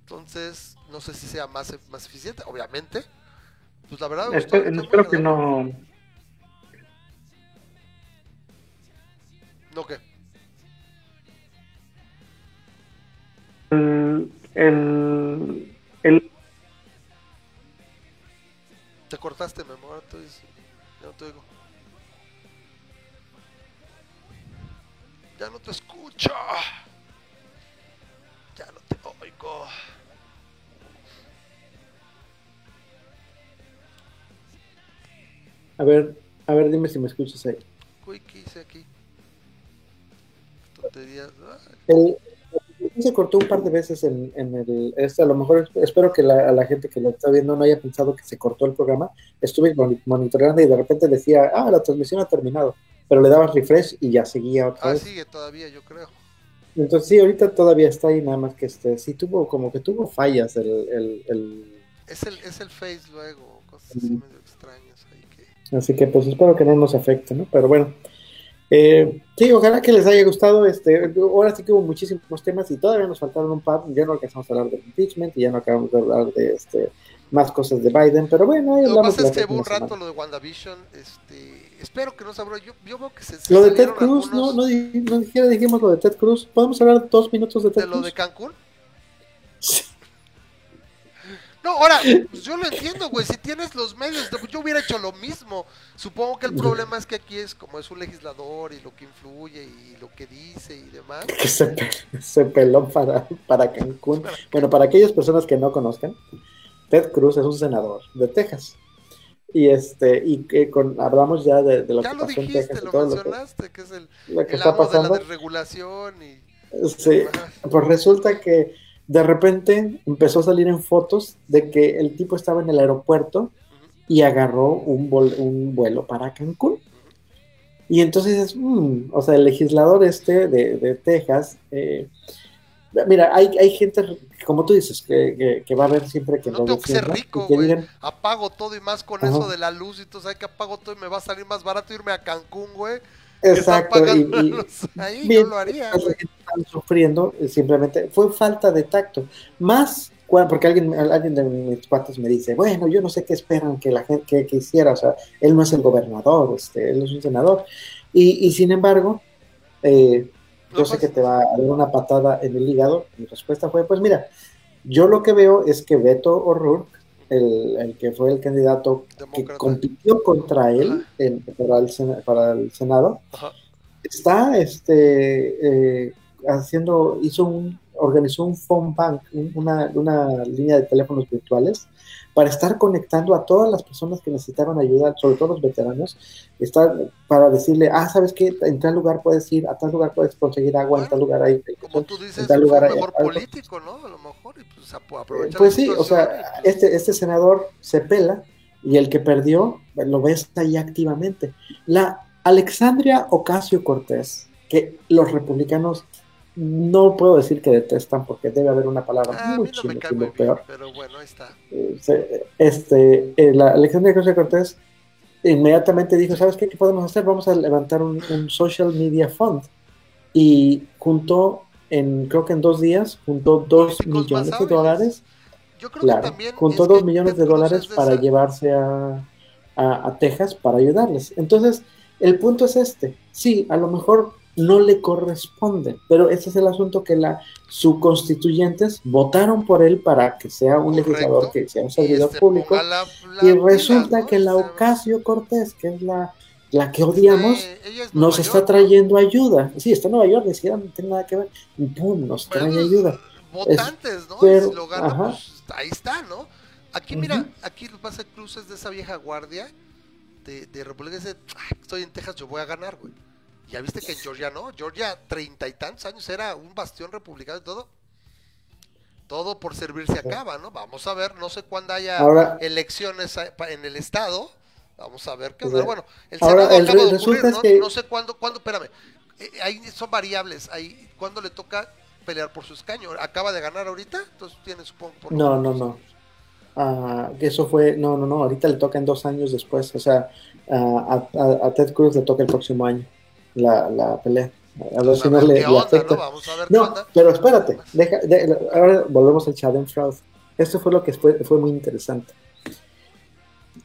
Entonces, no sé si sea más, más eficiente, obviamente. Pues la verdad, espero, espero que no. ¿No qué? El, el, el te cortaste, mi amor, entonces ya no te oigo. Ya no te escucho. Ya no te oigo. A ver, a ver, dime si me escuchas ahí. Uy, ¿qué hice aquí? Tonterías. El, se cortó un par de veces en, en el este, a lo mejor espero que la, a la gente que lo está viendo no haya pensado que se cortó el programa. Estuve monitoreando y de repente decía ah la transmisión ha terminado pero le daba refresh y ya seguía otra ah, vez. sigue todavía yo creo. Entonces sí ahorita todavía está ahí nada más que este sí tuvo como que tuvo fallas el, el, el... es el es el face luego cosas así medio extrañas ahí que... así que pues espero que no nos afecte no pero bueno eh, sí, ojalá que les haya gustado. Este, ahora sí que hubo muchísimos temas y todavía nos faltaron un par. Ya no alcanzamos a hablar de impeachment y ya no acabamos de hablar de este, más cosas de Biden, pero bueno, ahí Lo que pasa es que hubo un rato semana. lo de WandaVision. Este, espero que no se abra. Yo, yo veo que se. se Lo de Ted Cruz, no, algunos no, no siquiera dijimos lo de Ted Cruz. ¿Podemos hablar dos minutos de Ted de lo Cruz? de Cancún. No, ahora, pues yo lo entiendo, güey. Si tienes los medios, yo hubiera hecho lo mismo. Supongo que el problema es que aquí es como es un legislador y lo que influye y lo que dice y demás. que se, pe- se peló para, para Cancún. Bueno, para aquellas personas que no conozcan, Ted Cruz es un senador de Texas. Y este, y que con, hablamos ya de, de lo Ya que lo pasó en dijiste, Texas y lo todo lo que, mencionaste, que es el, lo que el está amo de la pasando. desregulación y... Sí, Ajá. pues resulta que de repente empezó a salir en fotos de que el tipo estaba en el aeropuerto y agarró un, un vuelo para Cancún. Y entonces es, mm, o sea, el legislador este de, de Texas, eh, mira, hay, hay gente, como tú dices, que, que- que va a ver siempre que No lo tengo que ser rico, que güey. digan, Apago todo y más con Ajá. eso de la luz y tú sabes que apago todo y me va a salir más barato irme a Cancún, güey. exacto, y, ahí, bien, yo lo haría, que están sufriendo eh, simplemente fue falta de tacto. Más porque alguien, alguien de mis cuates me dice, bueno, yo no sé qué esperan que la gente que, que hiciera, o sea, él no es el gobernador, este, él es un senador. Y, y sin embargo, eh, yo sé pues, que te va a dar una patada en el hígado. Mi respuesta fue, pues mira, yo lo que veo es que Beto O'Rourke, el, el que fue el candidato que compitió contra él en- para, el, para el Senado, Ajá. está este eh, haciendo hizo un organizó un phone bank un- una, una línea de teléfonos virtuales para estar conectando a todas las personas que necesitaban ayuda sobre todo los veteranos estar para decirle ah sabes qué en tal lugar puedes ir a tal lugar puedes conseguir agua en tal lugar hay Como tú dices, tal fue lugar un hay- mejor hay- político, ¿no? A lo mejor, y pues ap- aprovechar pues sí, o sea, y, este, este senador se pela y el que perdió lo ves ahí activamente. La, Alexandria Ocasio Cortés, que los republicanos no puedo decir que detestan porque debe haber una palabra Ah, muy no que peor. pero bueno, ahí está. Eh, Este, eh, la Alexandria Ocasio Cortés inmediatamente dijo, ¿sabes qué? ¿Qué podemos hacer? Vamos a levantar un, un social media fund. Y juntó, en, creo que en dos días, juntó dos millones de dólares Yo creo que Claro, también juntó es dos que millones de Cruz dólares es de para esa- llevarse a, a- a Texas para ayudarles. Entonces, el punto es este. Sí, a lo mejor no le corresponde, pero ese es el asunto que la, sus constituyentes votaron por él para que sea un Correcto. legislador, que sea un servidor este, público. ponga la- la Y resulta que la sea, Ocasio Cortés, que es la, la que odiamos, este, es nos está trayendo ayuda. Sí, está en Nueva York, ni siquiera no tiene nada que ver. Y pum, nos Bueno, trae ayuda. Votantes, ¿no? pero- ajá. pues ahí está, ¿no? Aquí, mira, aquí pasa Cruz es de esa vieja guardia de, de República dice, "Ay, estoy en Texas, yo voy a ganar, güey. Ya viste que en Georgia no, Georgia treinta y tantos años era un bastión republicano y todo. Todo por servirse acaba, ¿no? Vamos a ver, no sé cuándo haya Ahora- elecciones en el estado. Vamos a ver qué onda. Bueno, el Ahora, Senado el acaba de ocurrir, ¿no? que- No sé cuándo, cuándo, espérame. Eh, ahí son variables. Ahí, ¿cuándo le toca pelear por su escaño? ¿Acaba de ganar ahorita? Entonces tiene, supongo, por No, no, no. que eso fue, no, no, no, ahorita le toca en dos años después, o sea, a, a- a Ted Cruz le toca el próximo año la, la pelea. A ver Entonces, si no le, onda, afecta. ¿no? Vamos a ver qué No, onda. pero espérate, deja, de- ahora volvemos al Schadenfreude. Esto fue lo que fue, fue muy interesante.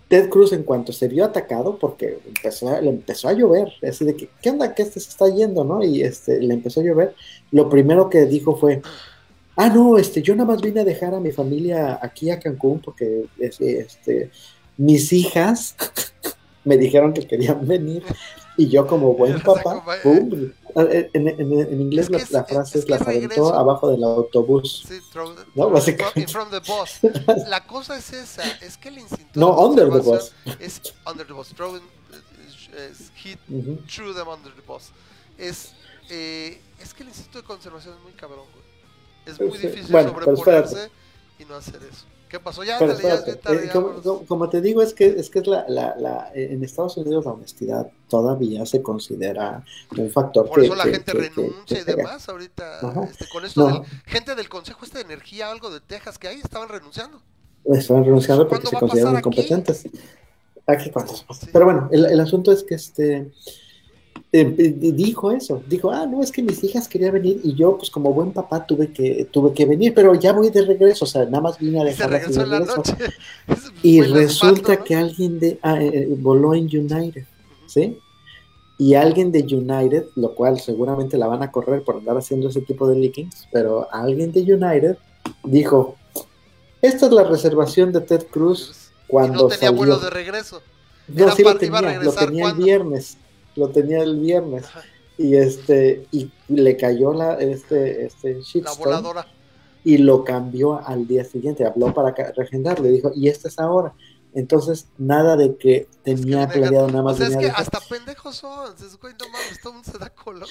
Ted Cruz, en cuanto se vio atacado, porque empezó, le empezó a llover, así de que, ¿qué onda? que este se está yendo? ¿no? Y este, le empezó a llover. Lo primero que dijo fue, ah, no, este, yo nada más vine a dejar a mi familia aquí a Cancún porque este, mis hijas me dijeron que querían venir y yo como buen papá, acompañé. ¡pum! en, en- en inglés Es que la, la frase es que las aventó abajo del autobús. Sí, throw- No, básicamente. of the boss. La cosa es esa, es que el instinto No, de under the conservación es under the boss, throwing, eh, es hit Ujú. through them under the boss. Es, eh, es que el instinto de conservación es muy cabrón, güey. Es muy Sí, difícil bueno, sobreponerse y no hacer eso. ¿Qué pasó? Ya, ándale, ya, ya, tarde, eh, ya, como, como- como te digo, es que es, que es la, la, la- en Estados Unidos la honestidad todavía se considera un factor Por que, eso la que- gente que- renuncia y demás ahorita. Este, con esto No. del, gente del Consejo este de Energía, algo de Texas que hay, estaban renunciando. Están renunciando porque ¿Cuándo se consideran aquí? incompetentes. Aquí cuántos. Sí. Pero bueno, el, el asunto es que este dijo eso, dijo, ah, no, es que mis hijas querían venir y yo, pues como buen papá, tuve que, tuve que venir, pero ya voy de regreso, o sea, nada más vine a Y se dejarlas regresó en la regreso. noche. Y resulta que alguien de ah, eh, voló en United, ¿sí? Y alguien de United, lo cual seguramente la van a correr por andar haciendo ese tipo de leakings, pero alguien de United dijo, esta es la reservación de Ted Cruz y cuando no tenía salió. vuelo de regreso. No, Era sí lo tenía, lo tenía el viernes, lo tenía el viernes. Y este, y le cayó la, este, este La shitstorm voladora. y lo cambió al día siguiente, habló para reagendar, le dijo, y esta es ahora. Entonces, nada de que tenía Es que planeado nada más O sea, es que hasta pendejos son. Se güey, no mames, todo el mundo se da color.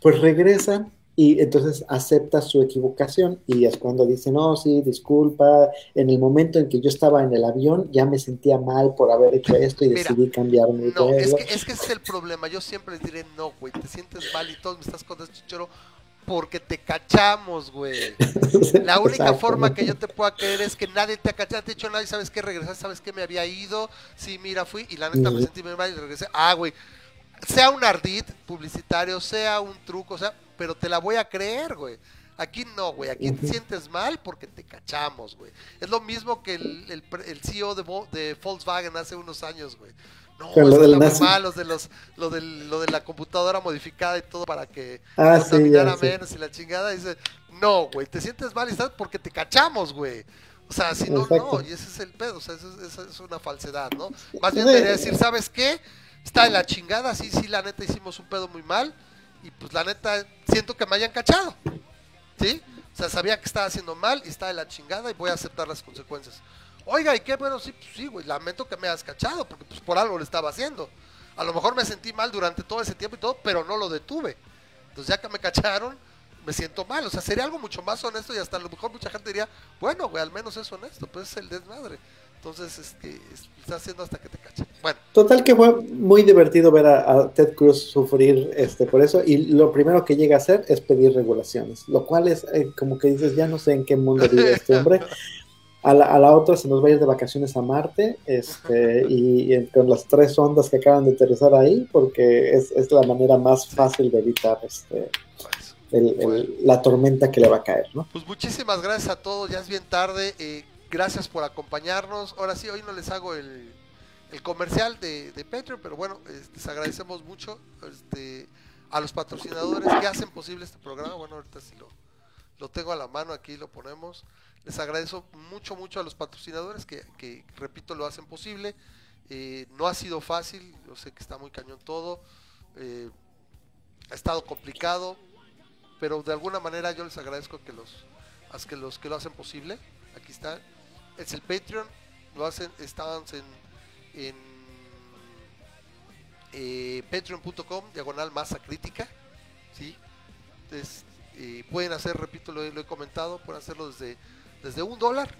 Pues regresa y entonces acepta su equivocación y es cuando dice, no, sí, disculpa, en el momento en que yo estaba en el avión ya me sentía mal por haber hecho esto y Mira, decidí cambiarme. No, es todo". que, es que ese es el problema. Yo siempre les diré, no, güey, te sientes mal y todos me estás contando, chichero, porque te cachamos, güey. La única forma que yo te pueda creer es que nadie te ha cachado, te ha dicho nadie, ¿sabes qué? Regresar, ¿sabes qué? Me había ido, sí, mira, fui y la neta me sentí muy mal y regresé. Ah, güey, sea un ardid publicitario, sea un truco, o sea, pero te la voy a creer, güey. Aquí no, güey, aquí te sientes mal porque te cachamos, güey. Es lo mismo que el, el, el CEO de, de Volkswagen hace unos años, güey. No, lo del los de los, lo, del, lo de la computadora modificada y todo para que Ah, contaminara menos y la chingada. Dice, no, güey, te sientes mal y estás porque te cachamos, güey. O sea, si no, Exacto. no, y ese es el pedo, o sea, eso, es- eso es una falsedad, ¿no? Más bien debería decir, ¿sabes qué? Está en la chingada, sí, sí, la neta hicimos un pedo muy mal y pues la neta siento que me hayan cachado, ¿sí? O sea, sabía que estaba haciendo mal y está de la chingada y voy a aceptar las consecuencias. Oiga, ¿y qué? Bueno, sí, pues sí, güey, lamento que me hayas cachado porque pues por algo lo estaba haciendo. A lo mejor me sentí mal durante todo ese tiempo y todo, pero no lo detuve. Entonces ya que me cacharon, me siento mal. O sea, sería algo mucho más honesto y hasta a lo mejor mucha gente diría, bueno, güey, al menos es honesto, pues es el desmadre. Entonces, este, es- está haciendo hasta que te cachen. Bueno, Total que fue muy divertido ver a, a Ted Cruz sufrir este por eso y lo primero que llega a hacer es pedir regulaciones, lo cual es eh, como que dices, ya no sé en qué mundo vive este hombre. A la, a la otra se nos va a ir de vacaciones a Marte este, y, y con las tres ondas que acaban de aterrizar ahí porque es, es la manera más fácil de evitar este, pues, el- el- la tormenta que le va a caer, ¿no? Pues muchísimas gracias a todos, ya es bien tarde. eh, gracias por acompañarnos. Ahora sí, hoy no les hago el, el comercial de, de Patreon, pero bueno, este, les agradecemos mucho este, a los patrocinadores que hacen posible este programa. Bueno, ahorita sí lo, lo tengo a la mano, aquí lo ponemos. Les agradezco mucho, mucho a los patrocinadores que, que, repito, lo hacen posible. Eh, no ha sido fácil, yo sé que está muy cañón todo. eh, ha estado complicado, pero de alguna manera yo les agradezco que los, a que los que lo hacen posible. Aquí está. Es el Patreon. Lo hacen, están en, en eh, patreon.com, diagonal masa crítica. ¿sí? Entonces, eh, pueden hacer, repito, lo, he- lo he comentado, pueden hacerlo desde, desde un dólar.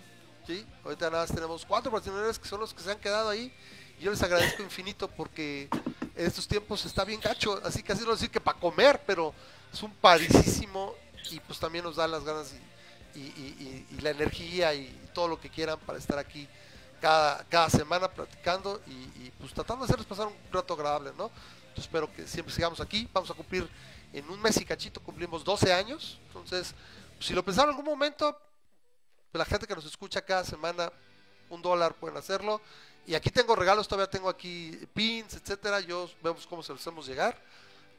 ¿sí? Ahorita nada más tenemos cuatro patrocinadores que son los que se han quedado ahí. Y yo les agradezco infinito porque en estos tiempos está bien gacho. Así que así no decir que para comer, pero es un parisísimo y pues también nos da las ganas y, y- la energía y todo lo que quieran para estar aquí cada, cada semana platicando y, pues tratando de hacerles pasar un rato agradable, ¿no? Entonces espero que siempre sigamos aquí. Vamos a cumplir en un mes y cachito, cumplimos 12 años. Entonces, pues, si lo pensaron en algún momento, pues, la gente que nos escucha cada semana, un dólar pueden hacerlo. Y aquí tengo regalos, todavía tengo aquí pins, etcétera. Yo vemos cómo se los hacemos llegar.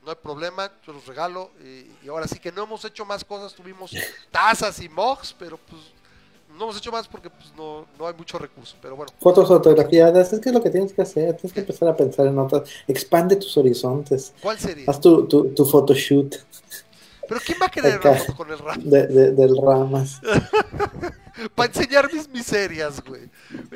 No hay problema, yo los regalo. eh, y ahora sí que no hemos hecho más cosas, tuvimos tazas y mugs, pero pues no hemos hecho más porque pues no, no hay mucho recurso. Pero bueno, Fotos autografiadas, es que es lo que tienes que hacer, tienes que empezar a pensar en otras, expande tus horizontes, ¿cuál sería? haz tu, tu, tu photoshoot Pero ¿quién va a una foto con el rap? de, de- del Ramas. Para enseñar mis miserias, güey.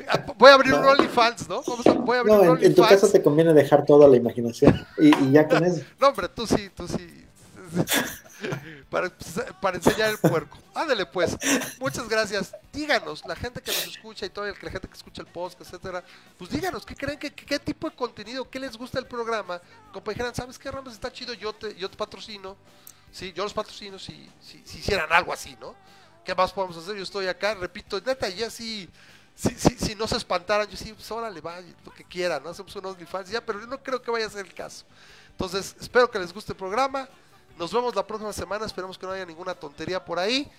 Ah, Voy a abrir un. OnlyFans, ¿no? Vamos a- voy a abrir No, un en, en tu caso te conviene dejar todo a la imaginación y, y ya con eso. No, hombre, tú sí, tú sí. para, para enseñar el puerco. Ándale, pues. Muchas gracias. Díganos, la gente que nos escucha y toda la gente que escucha el podcast, etcétera, pues díganos, ¿qué creen que, que- qué tipo de contenido, qué les gusta el programa? Como dijeran, ¿sabes qué, Ramos? Está chido, yo te, yo te patrocino. Sí, yo los patrocino si, si, si hicieran algo así, ¿no? ¿Qué más podemos hacer? Yo estoy acá, repito, neta, ya sí. Si, si, si no se espantaran, yo sí, pues órale, va, lo que quieran, ¿no? Hacemos un OnlyFans ya, pero yo no creo que vaya a ser el caso. Entonces, espero que les guste el programa. Nos vemos la próxima semana. Esperemos que no haya ninguna tontería por ahí.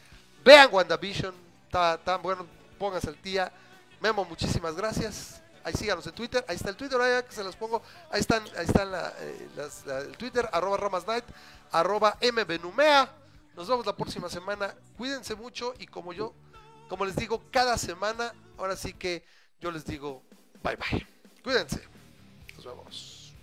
Vean WandaVision. Está bueno. Pónganse al día. Memo, muchísimas gracias ahí síganos en Twitter, ahí está el Twitter, ahí que se los pongo, ahí están, ahí están eh, el Twitter, arroba Ramasnight, arroba mbenumea. Nos vemos la próxima semana, cuídense mucho y como yo, como les digo cada semana, ahora sí que yo les digo bye bye. Cuídense, nos vemos.